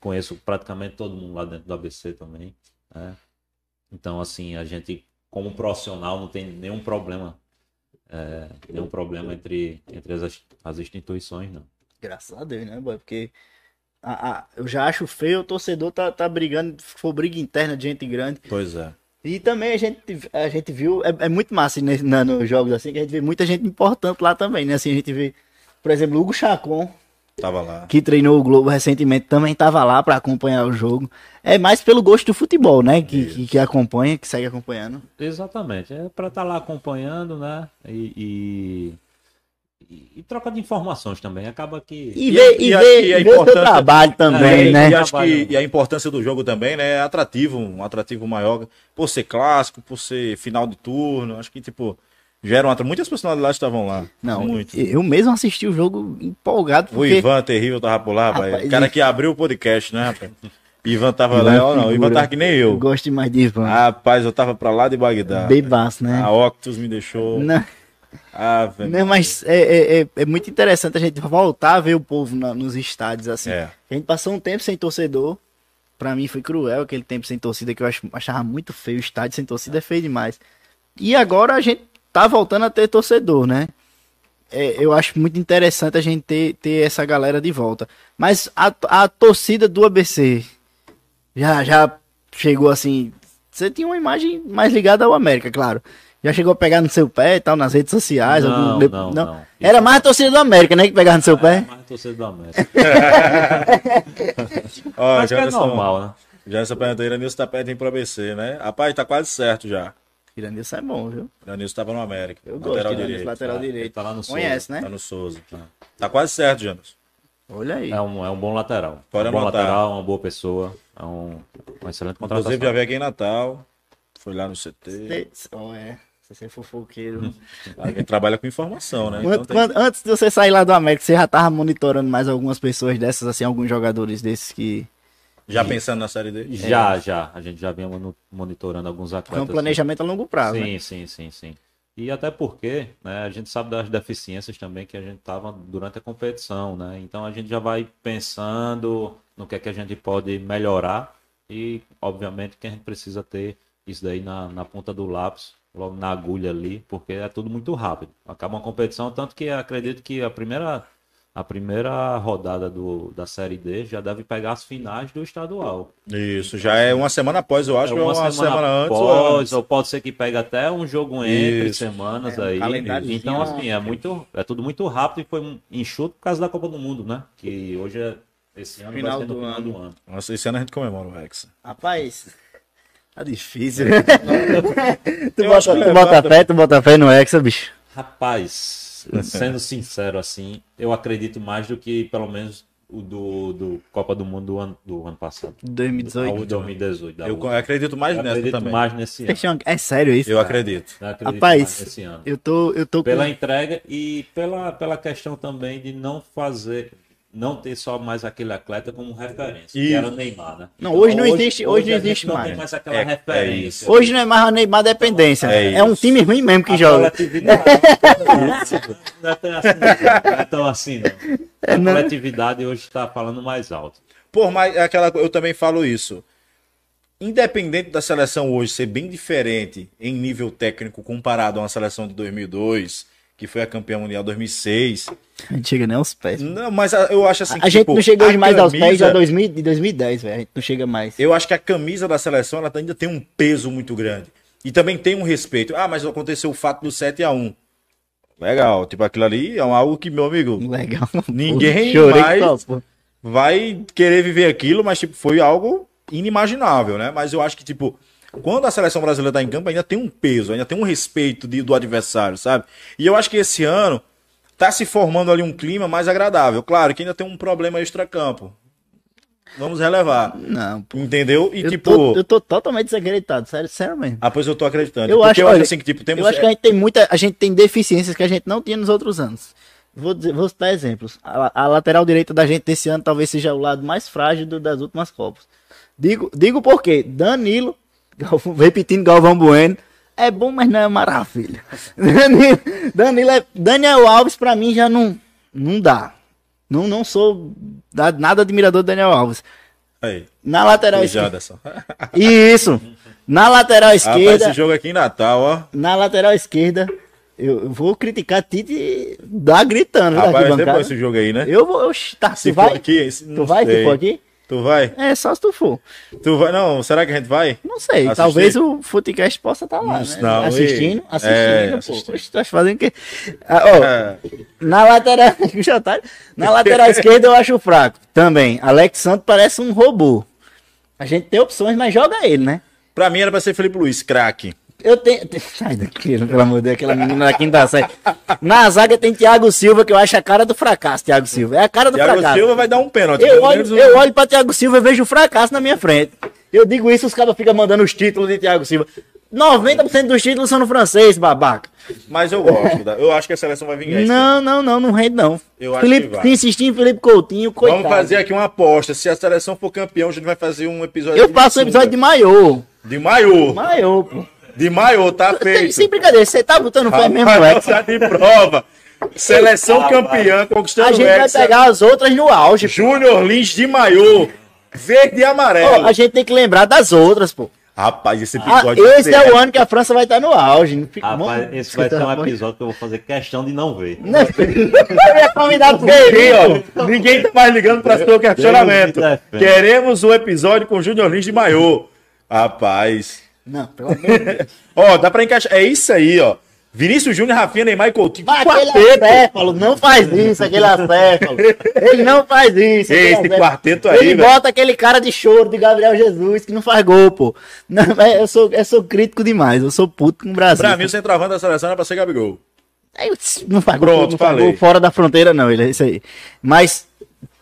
Speaker 3: conheço praticamente todo mundo lá dentro do ABC também. né? Então, assim, a gente, como profissional, não tem nenhum problema. é, nenhum problema entre, entre as, as instituições, não.
Speaker 2: Graças a Deus, né, boy? Porque a- a- eu já acho feio o torcedor tá, tá brigando, se for briga interna de gente grande.
Speaker 1: Pois é.
Speaker 2: E também a gente, a gente viu, é, é muito massa né, na- nos jogos assim, que a gente vê muita gente importante lá também, né? Assim, a gente vê, por exemplo, o Hugo Chacon,
Speaker 1: Tava lá.
Speaker 2: que treinou o Globo recentemente, também tava lá pra acompanhar o jogo. É mais pelo gosto do futebol, né? Que, que, que acompanha, que segue acompanhando.
Speaker 3: Exatamente, é para estar lá acompanhando, né? E, e, e- troca de informações também. Acaba que.
Speaker 2: E, ver, e
Speaker 1: e e a
Speaker 2: e o seu trabalho também,
Speaker 3: É,
Speaker 2: né?
Speaker 1: E acho que e a importância do jogo também, né? É atrativo, um atrativo maior. Por ser clássico, por ser final de turno. Acho que, tipo, gera uma. Muitas personalidades estavam lá.
Speaker 2: Não,
Speaker 1: Muito.
Speaker 2: eu mesmo assisti o jogo empolgado,
Speaker 1: O
Speaker 2: porque
Speaker 1: Ivan terrível tava por lá, rapaz.
Speaker 2: Rapaz,
Speaker 1: o cara que abriu o podcast, né, rapaz? <laughs> Ivan tava
Speaker 2: Ivan
Speaker 1: lá, ó, não. O Ivan tava que nem
Speaker 2: eu
Speaker 1: eu.
Speaker 2: gosto demais de Ivan.
Speaker 1: Rapaz, eu tava pra lá de Bagdá.
Speaker 2: Bebaço, né?
Speaker 1: A Octus me deixou.
Speaker 2: Não,
Speaker 1: Ah,
Speaker 2: não, mas é, é, é, é muito interessante a gente voltar a ver o povo na- nos estádios, assim.
Speaker 1: É.
Speaker 2: A gente passou um tempo sem torcedor. Pra mim foi cruel aquele tempo sem torcida, que eu ach- achava muito feio. O estádio sem torcida é feio demais. E agora a gente tá voltando a ter torcedor, né? É, eu acho muito interessante a gente ter, ter essa galera de volta. Mas a, a torcida do ABC já, já chegou assim. Você tinha uma imagem mais ligada ao América, claro. Já chegou a pegar no seu pé e tal, nas redes sociais.
Speaker 3: Não,
Speaker 2: algum-
Speaker 3: não, não.
Speaker 2: Era mais a torcida do América, né? Que pegava no seu pé.
Speaker 3: É, mas torcedor do América. <laughs>
Speaker 1: Ó,
Speaker 3: Mas que é normal, né?
Speaker 1: Janderson perguntou, Iranilson tá perto de ir pro ABC, né? Rapaz, tá quase certo já.
Speaker 2: Iranilson é bom, viu?
Speaker 1: Iranilson tava no América.
Speaker 2: Eu gosto de Iranilson, lateral
Speaker 3: Ele
Speaker 2: direito.
Speaker 3: tá lá no Souza.
Speaker 2: Conhece, né?
Speaker 1: Tá no Souza. Tá quase certo, Janderson.
Speaker 2: Olha aí.
Speaker 3: É um, é um bom lateral.
Speaker 1: Pode
Speaker 3: um bom lateral, uma boa pessoa. É um, uma excelente contratação.
Speaker 1: Inclusive, já veio aqui em Natal. Foi lá no CT.
Speaker 2: Cê- Oh, é. Você é fofoqueiro.
Speaker 1: Alguém trabalha com informação, né?
Speaker 2: Quando-
Speaker 1: Então tem-
Speaker 2: quando- antes de você sair lá do América, você já tava monitorando mais algumas pessoas dessas, assim, alguns jogadores desses que.
Speaker 1: Já pensando na série D?
Speaker 3: Já, já. A gente já vinha monitorando alguns
Speaker 2: É
Speaker 3: atletas.
Speaker 2: um planejamento a longo prazo. né?
Speaker 3: Sim, sim, sim, sim. E até porque né, a gente sabe das deficiências também que a gente tava durante a competição, né? Então a gente já vai pensando no que é que a gente pode melhorar e, obviamente, que a gente precisa ter isso daí na, na ponta do lápis, logo na agulha ali, porque é tudo muito rápido. Acaba uma competição, tanto que acredito que a primeira, a primeira rodada do, da Série D já deve pegar as finais do estadual.
Speaker 1: Isso, já é uma semana após, eu acho,
Speaker 3: É
Speaker 1: ou uma semana, antes ou
Speaker 3: após,
Speaker 1: antes.
Speaker 3: ou pode ser que pegue até um jogo entre
Speaker 1: Isso.
Speaker 3: semanas
Speaker 2: É, um
Speaker 3: aí. Então,
Speaker 2: né?
Speaker 3: assim, é muito. É tudo muito rápido e foi um enxuto por causa da Copa do Mundo, né? Que hoje é. Esse ano
Speaker 2: Final
Speaker 3: vai ser no
Speaker 2: do
Speaker 3: final
Speaker 2: ano.
Speaker 3: do ano.
Speaker 1: Nossa, esse ano a gente comemora o Hexa.
Speaker 2: Rapaz. Tá difícil. <laughs> tu
Speaker 1: Eu acho
Speaker 2: bota,
Speaker 1: que
Speaker 2: tu bota
Speaker 1: levanta.
Speaker 2: fé, tu bota fé no Hexa, bicho.
Speaker 3: Rapaz, sendo sincero assim, eu acredito mais do que pelo menos o do, do Copa do Mundo do ano, do ano passado. O
Speaker 2: 2018.
Speaker 3: 2018. da
Speaker 1: Eu acredito mais
Speaker 3: Eu
Speaker 1: nessa
Speaker 3: acredito
Speaker 1: também.
Speaker 3: mais nesse ano.
Speaker 2: É sério isso?
Speaker 1: Eu
Speaker 2: cara?
Speaker 1: acredito.
Speaker 3: Eu acredito
Speaker 2: Rapaz,
Speaker 3: mais nesse ano.
Speaker 2: Eu tô, eu tô com...
Speaker 3: Pela entrega e pela, pela questão também de não fazer, não ter só mais aquele atleta como referência, que
Speaker 1: Isso.
Speaker 3: era o Neymar, né?
Speaker 2: Não, hoje não existe- hoje não
Speaker 3: a gente
Speaker 2: existe
Speaker 3: não
Speaker 2: mais.
Speaker 3: tem mais aquela
Speaker 1: É- é
Speaker 3: referência.
Speaker 2: Hoje não é mais a Neymar dependência.
Speaker 1: É
Speaker 2: É, um time ruim mesmo que
Speaker 3: A
Speaker 2: joga.
Speaker 3: coletividade <laughs> não é tão assim, não. Não é tão assim, não. A
Speaker 2: não.
Speaker 3: coletividade hoje está falando mais alto.
Speaker 1: Por mais é aquela eu também falo isso. Independente da seleção hoje ser bem diferente em nível técnico comparado a uma seleção de 2002, que foi a campeã mundial 2006.
Speaker 2: A gente chega nem aos pés.
Speaker 1: Não, mas a- eu acho assim
Speaker 2: a
Speaker 1: que,
Speaker 2: gente
Speaker 1: tipo,
Speaker 2: não chega hoje mais aos pés
Speaker 1: camisa-
Speaker 2: já 2000, de 2010, velho. A gente não chega mais.
Speaker 1: Eu acho que a camisa da seleção ela ainda tem um peso muito grande. E também tem um respeito. Ah, mas aconteceu o fato do 7 a 1 Legal, tipo aquilo ali é algo que, meu amigo,
Speaker 2: Legal. <laughs>
Speaker 1: Ninguém mais-
Speaker 2: só,
Speaker 1: vai querer viver aquilo, mas tipo, foi algo inimaginável, né? Mas eu acho que, tipo, quando a seleção brasileira tá em campo, ainda tem um peso, ainda tem um respeito de- do adversário, sabe? E eu acho que esse ano tá se formando ali um clima mais agradável. Claro que ainda tem um problema extra-campo. Vamos relevar.
Speaker 2: Não, pô.
Speaker 1: Entendeu? E
Speaker 2: Eu,
Speaker 1: tipo.
Speaker 2: tô, eu tô totalmente desacreditado, sério, sério mesmo.
Speaker 1: Ah, pois eu tô acreditando.
Speaker 2: Eu
Speaker 1: Porque
Speaker 2: acho,
Speaker 1: eu
Speaker 2: olha,
Speaker 1: assim que, tipo, temos.
Speaker 2: Eu acho que a gente tem muita. A gente tem deficiências que a gente não tinha nos outros anos. Vou, dizer, vou citar exemplos. A, a lateral direita da gente desse ano talvez seja o lado mais frágil do- das últimas Copas. Digo, digo por quê? Danilo, Galvão- repetindo Galvão Bueno, é bom, mas não é maravilha. <laughs> Danilo, Danilo é, Daniel Alves, pra mim, já não, não dá. Não, não sou da- nada admirador do Daniel Alves.
Speaker 1: Aí,
Speaker 2: Na lateral esquerda. <laughs> Isso. Na lateral
Speaker 1: Rapaz,
Speaker 2: esquerda.
Speaker 1: esse jogo aqui em Natal, ó.
Speaker 2: Na lateral esquerda, eu vou criticar Tite dá gritando
Speaker 1: Rapaz, depois esse jogo aí, né?
Speaker 2: Eu vou, tá,
Speaker 1: Se
Speaker 2: tu vai?
Speaker 1: aqui,
Speaker 2: tu vai se for aqui?
Speaker 1: Tu vai?
Speaker 2: É, só se tu for.
Speaker 1: Tu vai? Não, será que a gente vai?
Speaker 2: Não sei,
Speaker 1: Assistir?
Speaker 2: talvez o Futecast possa estar lá,
Speaker 1: Não,
Speaker 2: né?
Speaker 1: não,
Speaker 2: assistindo, assistindo,
Speaker 1: é,
Speaker 2: pô.
Speaker 1: assistindo.
Speaker 2: Oxe, tu tá fazendo o quê? Ah, ó,
Speaker 1: É,
Speaker 2: na lateral, <laughs> já tá- na lateral <laughs> esquerda eu acho fraco. Também, Alex Santos parece um robô. A gente tem opções, mas joga ele, né?
Speaker 1: pra mim era pra ser Felipe Luiz, craque.
Speaker 2: Eu tenho. Sai daqui, pelo amor de Deus, aquela menina da quinta série. Na zaga tem Thiago Silva, que eu acho a cara do fracasso, Thiago Silva. É a cara do
Speaker 1: Thiago
Speaker 2: fracasso.
Speaker 1: Silva vai dar um pênalti.
Speaker 2: Eu olho,
Speaker 1: menos
Speaker 2: eu olho pra Thiago Silva e vejo o fracasso na minha frente. Eu digo isso, os caras ficam mandando os títulos de Thiago Silva. 90% dos títulos são no francês, babaca.
Speaker 1: Mas eu gosto. da- Eu acho que a seleção vai vingar.
Speaker 2: Não, não, não, não rende não.
Speaker 1: Eu acho
Speaker 2: Felipe,
Speaker 1: que vai.
Speaker 2: insistir em Felipe Coutinho, coitado.
Speaker 1: Vamos fazer aqui uma aposta. Se a seleção for campeão, a gente vai fazer um episódio
Speaker 2: Eu faço um episódio de maiô.
Speaker 1: De maiô.
Speaker 2: Maiô, pô.
Speaker 1: De maiô, tá feito.
Speaker 2: Sem brincadeira, você tá botando fé mesmo, Lex.
Speaker 1: tá de prova. Seleção campeã, conquistando
Speaker 2: A gente
Speaker 1: o
Speaker 2: vai
Speaker 1: Hexa.
Speaker 2: pegar as outras no auge. pô.
Speaker 1: Júnior Lins de maiô. Verde e amarelo.
Speaker 2: a gente tem que lembrar das outras, pô.
Speaker 1: Rapaz, esse
Speaker 2: Ah,
Speaker 1: episódio vai
Speaker 2: esse
Speaker 1: ser-
Speaker 2: é o ano que a França vai estar no auge. Não fica-
Speaker 3: Rapaz,
Speaker 2: Vamos-
Speaker 3: esse vai ser um
Speaker 2: Vamos-
Speaker 3: episódio que eu vou fazer questão de não ver.
Speaker 2: Não, <laughs> eu ia convidar
Speaker 1: Ninguém, ó, ninguém tá mais ligando pra seu questionamento. Queremos um episódio com Júnior Lins de maiô. Rapaz.
Speaker 2: Não, pelo amor de Deus. <laughs>
Speaker 1: Ó, dá pra encaixar. É isso aí, ó. Vinícius Júnior, Rafinha, Neymar e Coutinho.
Speaker 2: Mas aquele
Speaker 1: Quarteto.
Speaker 2: acéfalo, não faz isso, aquele acéfalo. Ele não faz isso.
Speaker 1: Esse quarteto aí,
Speaker 2: Ele
Speaker 1: velho.
Speaker 2: bota aquele cara de choro de Gabriel Jesus que não faz gol, pô. Não, eu, sou, eu sou crítico demais, eu sou puto com o Brasil.
Speaker 1: Pra mim, o centroavante da seleção era pra ser Gabigol.
Speaker 2: Aí, tss, Não faz
Speaker 1: Pronto,
Speaker 2: gol, não faz
Speaker 1: falei.
Speaker 2: gol fora da fronteira, não, ele é isso aí. Mas,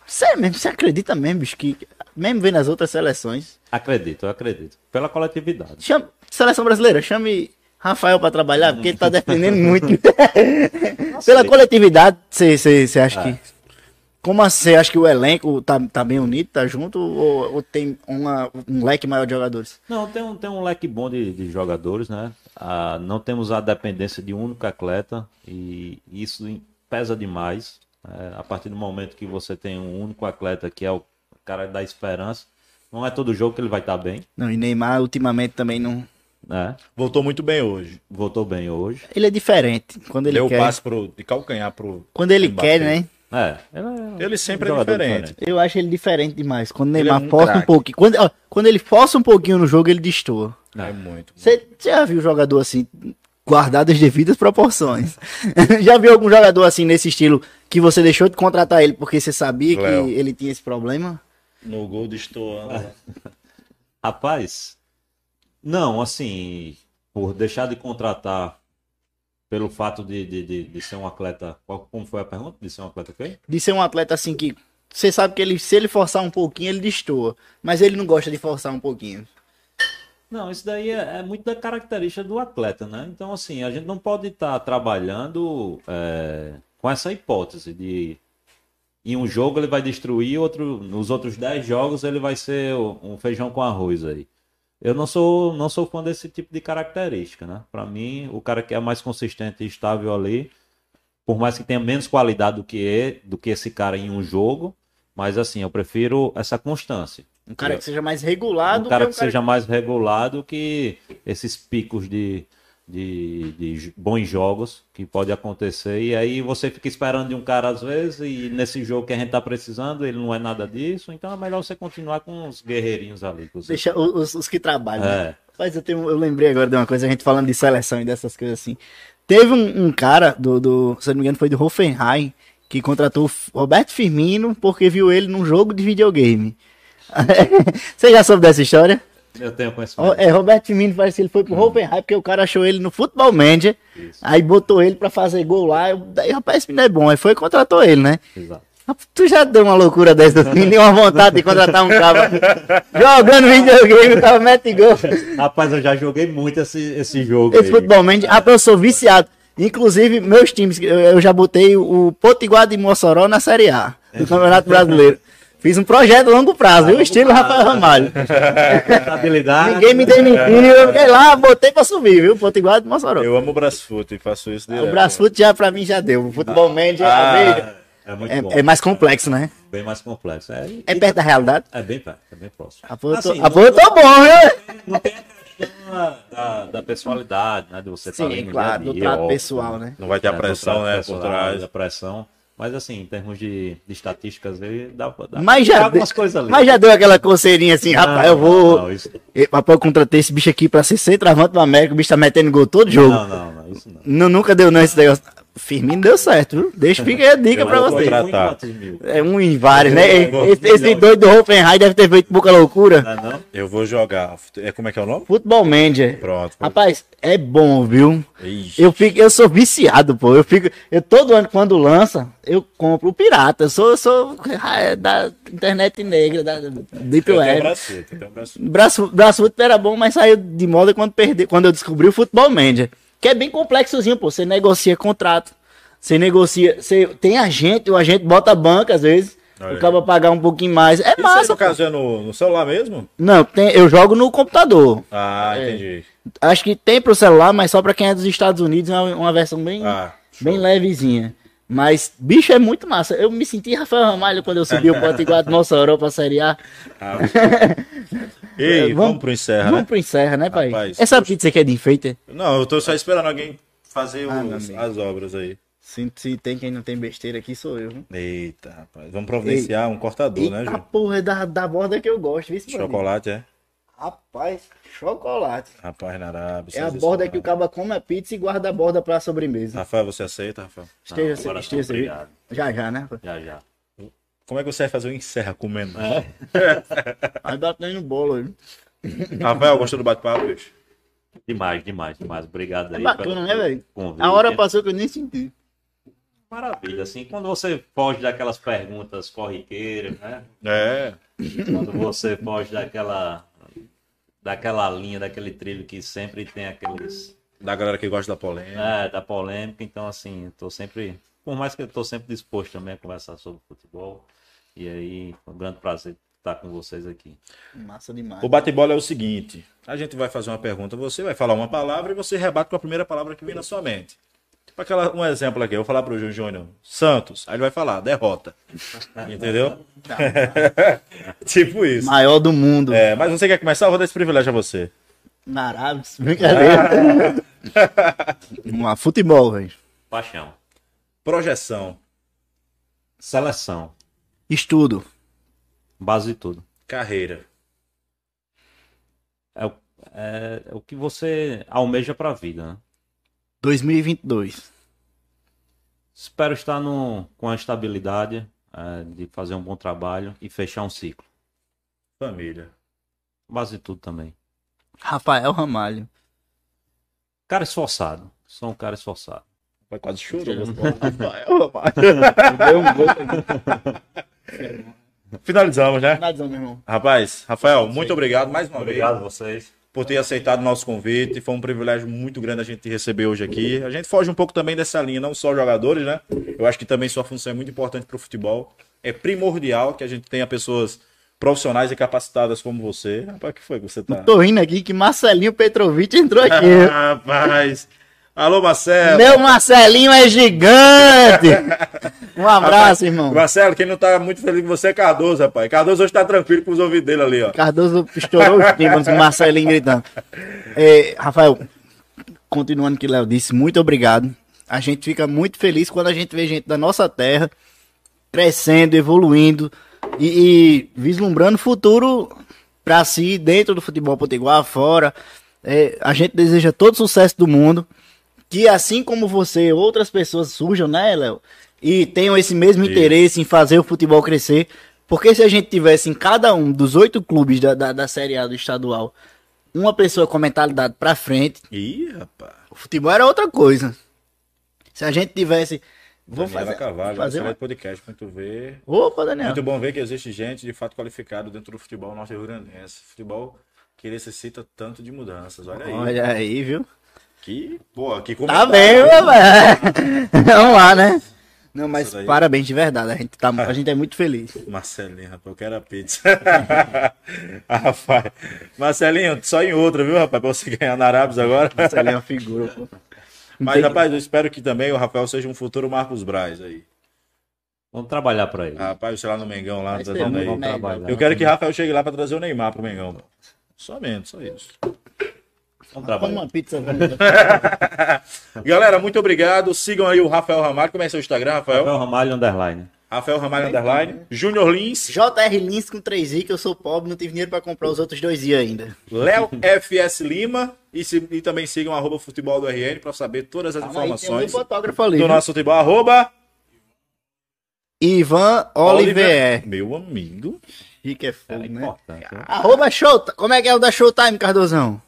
Speaker 2: sério mesmo, você acredita mesmo, bicho, que mesmo vendo as outras seleções,
Speaker 3: Acredito, eu acredito. Pela coletividade.
Speaker 2: chame, seleção brasileira, chame Rafael pra trabalhar, porque ele tá defendendo muito. <laughs> Pela coletividade, você acha que. Como assim? Você acha que o elenco tá, tá bem unido, tá junto? Ou, ou tem uma, um leque maior de jogadores?
Speaker 3: Não, tem um, tem um leque bom de, de jogadores, né? Ah, não temos a dependência de um único atleta e isso pesa demais. É, a partir do momento que você tem um único atleta que é o cara da esperança, não é todo jogo que ele vai estar bem,
Speaker 2: Não, e Neymar ultimamente também não.
Speaker 3: né?
Speaker 1: Voltou muito bem hoje.
Speaker 3: Voltou bem hoje.
Speaker 2: Ele é diferente. Quando ele
Speaker 1: Deu o
Speaker 2: quer.
Speaker 1: passe pro, de calcanhar pro.
Speaker 2: Quando ele
Speaker 1: Mbappé.
Speaker 2: quer, né?
Speaker 3: É, ele, é
Speaker 1: Ele sempre
Speaker 3: um
Speaker 1: é
Speaker 3: jogador
Speaker 1: diferente.
Speaker 2: Eu acho ele diferente demais. Quando o Neymar
Speaker 1: é um
Speaker 2: força um pouquinho. Quando, ó, quando ele força um pouquinho no jogo, ele destoa.
Speaker 1: É muito.
Speaker 2: Você você já viu jogador assim, guardado as devidas proporções? <laughs> já viu algum jogador assim nesse estilo que você deixou de contratar ele porque você sabia
Speaker 1: Léo.
Speaker 2: que ele tinha esse problema?
Speaker 1: No gol de Stoa.
Speaker 3: Rapaz, não, assim, por deixar de contratar pelo fato de, de, de, de ser um atleta. qual- Como foi a pergunta? De ser um atleta quem?
Speaker 2: De ser um atleta assim que você sabe que ele, se ele forçar um pouquinho, ele destoa. Mas ele não gosta de forçar um pouquinho.
Speaker 3: Não, isso daí é, é muito da característica do atleta, né? Então, assim, a gente não pode estar trabalhando é, com essa hipótese de em um jogo ele vai destruir, outro, nos outros 10 jogos ele vai ser um feijão com arroz aí. Eu não sou, não sou fã desse tipo de característica, né? Para mim, o cara que é mais consistente e estável ali, por mais que tenha menos qualidade do que, é, do que esse cara em um jogo, mas assim, eu prefiro essa constância.
Speaker 2: Um cara que seja mais regulado.
Speaker 3: Um cara que, um cara seja mais regulado que esses picos de, de, de bons jogos que pode acontecer. E aí você fica esperando de um cara às vezes, e nesse jogo que a gente tá precisando, ele não é nada disso. Então é melhor você continuar com os guerreirinhos ali.
Speaker 2: Você... Deixa os, os, que trabalham. Né? É. Né? Mas eu, tenho, eu lembrei agora de uma coisa, a gente falando de seleção e dessas coisas assim. Teve um, um cara, do, do, se não me engano, foi do Hoffenheim, que contratou Roberto Firmino porque viu ele num jogo de videogame. <laughs> Você já soube dessa história?
Speaker 3: Eu tenho conhecimento.
Speaker 2: É, Roberto Firmino parece que ele foi pro hum. Hoffenheim porque o cara achou ele no Futebol Manager. Isso. Aí botou ele pra fazer gol lá. Daí, rapaz, esse menino é bom. Aí foi e contratou ele, né? Exato. Tu já deu uma loucura dessa assim, nem uma vontade de contratar um cara <laughs> jogando videogame, o cara mete gol.
Speaker 3: Rapaz, eu já joguei muito esse, esse jogo.
Speaker 2: Esse aí. futebol manager, rapaz, eu sou viciado. Inclusive, meus times, eu já botei o Potiguar de Mossoró na Série A do Campeonato Brasileiro. Fiz um projeto a longo prazo, viu? Estilo Rafael Ramalho. <laughs> Ninguém me demitiu, eu fiquei lá, botei pra subir, viu? Potiguar de Mossoró.
Speaker 1: Eu amo o Brasfoot e faço isso direto.
Speaker 2: O Brasfoot já pra mim já deu. O futebol ah, manager ah, é, é, é, mais complexo, né?
Speaker 3: Bem mais complexo. É,
Speaker 2: é perto da realidade?
Speaker 3: É bem perto, é bem próximo.
Speaker 2: Apontou, assim, apontou bom, né?
Speaker 3: Não tem da, da personalidade, né? De você
Speaker 2: estar tá ali claro, do trato pessoal, né?
Speaker 1: Não vai ter a é, pressão, né? Por trás.
Speaker 3: A pressão. Mas assim, em termos de, de estatísticas, dá, dá
Speaker 2: mas já algumas coisas ali. Mas já deu aquela coceirinha assim, não, rapaz, eu vou. Não, isso... Papai, eu contratei esse bicho aqui pra ser centroavante do América, o bicho tá metendo gol todo jogo.
Speaker 3: Não, não, não, isso não.
Speaker 2: não nunca deu não esse negócio. Firmino deu certo, viu? Deixa fica aí a dica pra você. É um em vários, né? Esse, esse doido do Hoffenheim deve ter feito pouca loucura.
Speaker 1: Não, não? Eu vou jogar. É, como é que é o nome?
Speaker 2: Futebol Manager. Pronto. Rapaz, é bom, viu? Eu, fico, eu sou viciado, pô. Eu fico. Eu todo ano, quando lança, eu compro o pirata. Eu sou, eu sou ah, da internet negra, da Deep Web. Braço, braço era bom, mas saiu de moda quando, perdi, quando eu descobri o Futebol Manager. Que é bem complexozinho, pô. Você negocia contrato, você negocia, você tem agente, o agente bota banca às vezes. Olha. O cara pagar um pouquinho mais. É massa. Isso no
Speaker 1: caso é no, no, celular mesmo?
Speaker 2: Não, tem, eu jogo no computador.
Speaker 1: Ah, é, entendi.
Speaker 2: Acho que tem pro celular, mas só pra quem é dos Estados Unidos é uma, uma versão bem, ah, bem levezinha. Mas, bicho, é muito massa. Eu me senti Rafael Ramalho quando eu subi o Potiguar do Mossoró pra Série A. Ah,
Speaker 1: Ei, <laughs> vamos, vamos pro Encerra,
Speaker 2: vamos né? pro Encerra, né, pai? Rapaz, Essa poxa... pizza aqui é de enfeite?
Speaker 1: Não, eu tô só esperando alguém fazer ah, os, as obras aí.
Speaker 2: Se, se, tem quem não tem besteira aqui, sou eu.
Speaker 1: Eita, rapaz. Vamos providenciar Eita. um cortador, né, Ju?
Speaker 2: porra, é da, da borda que eu gosto. Viu,
Speaker 1: Chocolate, é?
Speaker 2: Rapaz, chocolate.
Speaker 1: Rapaz, na Arábia.
Speaker 2: É a borda que o caba come a pizza e guarda a borda pra sobremesa.
Speaker 1: Rafael, você aceita, Rafael?
Speaker 2: Esteja, não, esteja, esteja Já, já, né?
Speaker 3: Já, já.
Speaker 1: Como é que você vai fazer o encerra comendo? É. <laughs>
Speaker 2: Aí batendo no bolo.
Speaker 1: Rafael, gostou do bate-papo, bicho?
Speaker 3: Demais, demais, demais. Obrigado
Speaker 2: aí. É bacana, né, velho? A hora passou que eu nem senti.
Speaker 3: Maravilha, assim, quando você foge daquelas perguntas corriqueiras, né?
Speaker 1: É.
Speaker 3: Quando você foge daquela daquela linha, daquele trilho que sempre tem aqueles.
Speaker 1: Da galera que gosta da polêmica.
Speaker 3: É, da polêmica. Então, assim, tô sempre. Por mais que eu tô sempre disposto também a conversar sobre futebol. E aí, foi um grande prazer estar com vocês aqui.
Speaker 2: Massa demais.
Speaker 1: O bate-bola é o seguinte: a gente vai fazer uma pergunta, você vai falar uma palavra e você rebate com a primeira palavra que vem na sua mente. Aquela, um exemplo aqui, eu vou falar pro Gil Júnior, Santos, aí ele vai falar, derrota. Entendeu? <laughs> tipo isso.
Speaker 2: Maior do mundo.
Speaker 1: É, mas você quer começar? Eu vou dar esse privilégio a você.
Speaker 2: Na Arábia, brincadeira. <laughs> Uma futebol, velho.
Speaker 3: Paixão.
Speaker 1: Projeção.
Speaker 3: Seleção.
Speaker 2: Estudo.
Speaker 3: Base de tudo.
Speaker 1: Carreira.
Speaker 3: É, é, é o que você almeja pra vida, né?
Speaker 2: 2022.
Speaker 3: Espero estar no, com a estabilidade é, de fazer um bom trabalho e fechar um ciclo.
Speaker 1: Família.
Speaker 3: Base de tudo também.
Speaker 2: Rafael Ramalho.
Speaker 3: Cara esforçado. Sou um cara esforçado.
Speaker 1: Vai quase chorou. <laughs> Finalizamos, né?
Speaker 2: Finalizamos, meu irmão.
Speaker 1: Rapaz, Rafael, muito obrigado mais uma
Speaker 3: Obrigado a
Speaker 1: vez
Speaker 3: vocês.
Speaker 1: Por ter aceitado o nosso convite. Foi um privilégio muito grande a gente te receber hoje aqui. A gente foge um pouco também dessa linha, não só jogadores, né? Eu acho que também sua função é muito importante para o futebol. É primordial que a gente tenha pessoas profissionais e capacitadas como você. Rapaz, o que foi que você tá?
Speaker 2: Tô rindo aqui que Marcelinho Petrovic entrou aqui. <laughs>
Speaker 1: Rapaz. Alô, Marcelo.
Speaker 2: Meu Marcelinho é gigante! Um abraço, irmão.
Speaker 1: Marcelo, quem não tá muito feliz com você é Cardoso, rapaz. Cardoso hoje tá tranquilo com os ouvidos dele ali, ó.
Speaker 2: Cardoso estourou os tímpanos com o Marcelinho gritando. <laughs> É, Rafael, continuando o que o Léo disse, muito obrigado. A gente fica muito feliz quando a gente vê gente da nossa terra crescendo, evoluindo e, e vislumbrando futuro para si dentro do futebol potiguar, fora. É, a gente deseja todo sucesso do mundo. Que assim como você, outras pessoas surjam, né, Léo? E tenham esse mesmo
Speaker 1: Isso.
Speaker 2: interesse em fazer o futebol crescer. Porque se a gente tivesse em cada um dos oito clubes da, da, da Série A do estadual uma pessoa com mentalidade pra frente,
Speaker 1: Ih, rapaz.
Speaker 2: o futebol era outra coisa. Se a gente tivesse. Vou
Speaker 1: Daniela
Speaker 2: fazer.
Speaker 1: Carvalho,
Speaker 2: fazer uma...
Speaker 1: podcast pra tu ver.
Speaker 2: Opa, Daniel.
Speaker 1: Muito bom ver que existe gente de fato qualificado dentro do futebol norte Rio Grandense. Futebol que necessita tanto de mudanças. Olha aí.
Speaker 2: Olha aí, viu?
Speaker 1: Que, pô, que
Speaker 2: Tá
Speaker 1: comentário.
Speaker 2: bem, meu velho. <laughs> Vamos lá, né? Não, mas parabéns de verdade. A gente, tá, a gente é muito feliz. <laughs>
Speaker 1: Marcelinho, rapaz, eu quero a pizza. <laughs> ah, rapaz. Marcelinho, só em outra, viu, rapaz? Pra você ganhar na Arábia agora.
Speaker 2: Marcelinho é uma figura, pô.
Speaker 1: Mas,
Speaker 2: tem-
Speaker 1: rapaz, eu espero que também o Rafael seja um futuro Marcos Braz aí.
Speaker 3: Vamos trabalhar para ele.
Speaker 1: Rapaz, sei lá no Mengão, lá, aí.
Speaker 3: Vamos trabalhar.
Speaker 1: Eu quero que Rafael chegue lá pra trazer o Neymar pro Mengão. Somente, só isso.
Speaker 3: Vamos
Speaker 2: Como uma pizza. <laughs>
Speaker 1: Galera, muito obrigado. Sigam aí o Rafael Ramalho. Como é seu Instagram, Rafael?
Speaker 3: Rafael Ramalho Underline.
Speaker 1: Rafael Ramalho Underline. Júnior Lins.
Speaker 2: JR Lins com 3i, que eu sou pobre, não tive dinheiro pra comprar os outros dois i ainda.
Speaker 1: Léo FS Lima. E, se- e também sigam arroba futebol do RN pra saber todas as
Speaker 2: Calma aí, tem um
Speaker 1: informações
Speaker 2: fotógrafo ali.
Speaker 1: do
Speaker 2: viu?
Speaker 1: nosso futebol. Arroba
Speaker 2: Ivan Oliver.
Speaker 1: Meu amigo.
Speaker 2: Rico é
Speaker 3: É
Speaker 2: fogo, né?
Speaker 3: importante. né?
Speaker 2: Arroba show. Como é que é o da Showtime, Cardozão?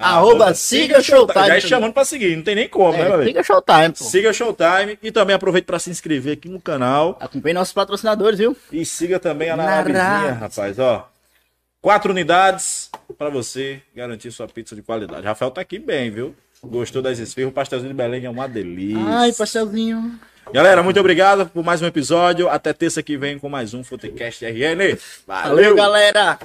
Speaker 2: Arroba siga Showtime.
Speaker 1: Já é chamando pra seguir, não tem nem como, né,
Speaker 2: É,
Speaker 1: velho?
Speaker 2: siga Showtime, pô.
Speaker 1: Siga Showtime e também aproveite pra se inscrever aqui no canal.
Speaker 2: Acompanhe nossos patrocinadores, viu?
Speaker 1: E siga também a
Speaker 2: Narabes.
Speaker 1: Narabezinha, rapaz, ó. Quatro unidades pra você garantir sua pizza de qualidade. Rafael tá aqui bem, viu? Gostou das esfirras? O pastelzinho de Belém é uma delícia.
Speaker 2: Ai, pastelzinho.
Speaker 1: Galera, muito obrigado por mais um episódio. Até terça que vem com mais um Futecast RN.
Speaker 2: Valeu, galera.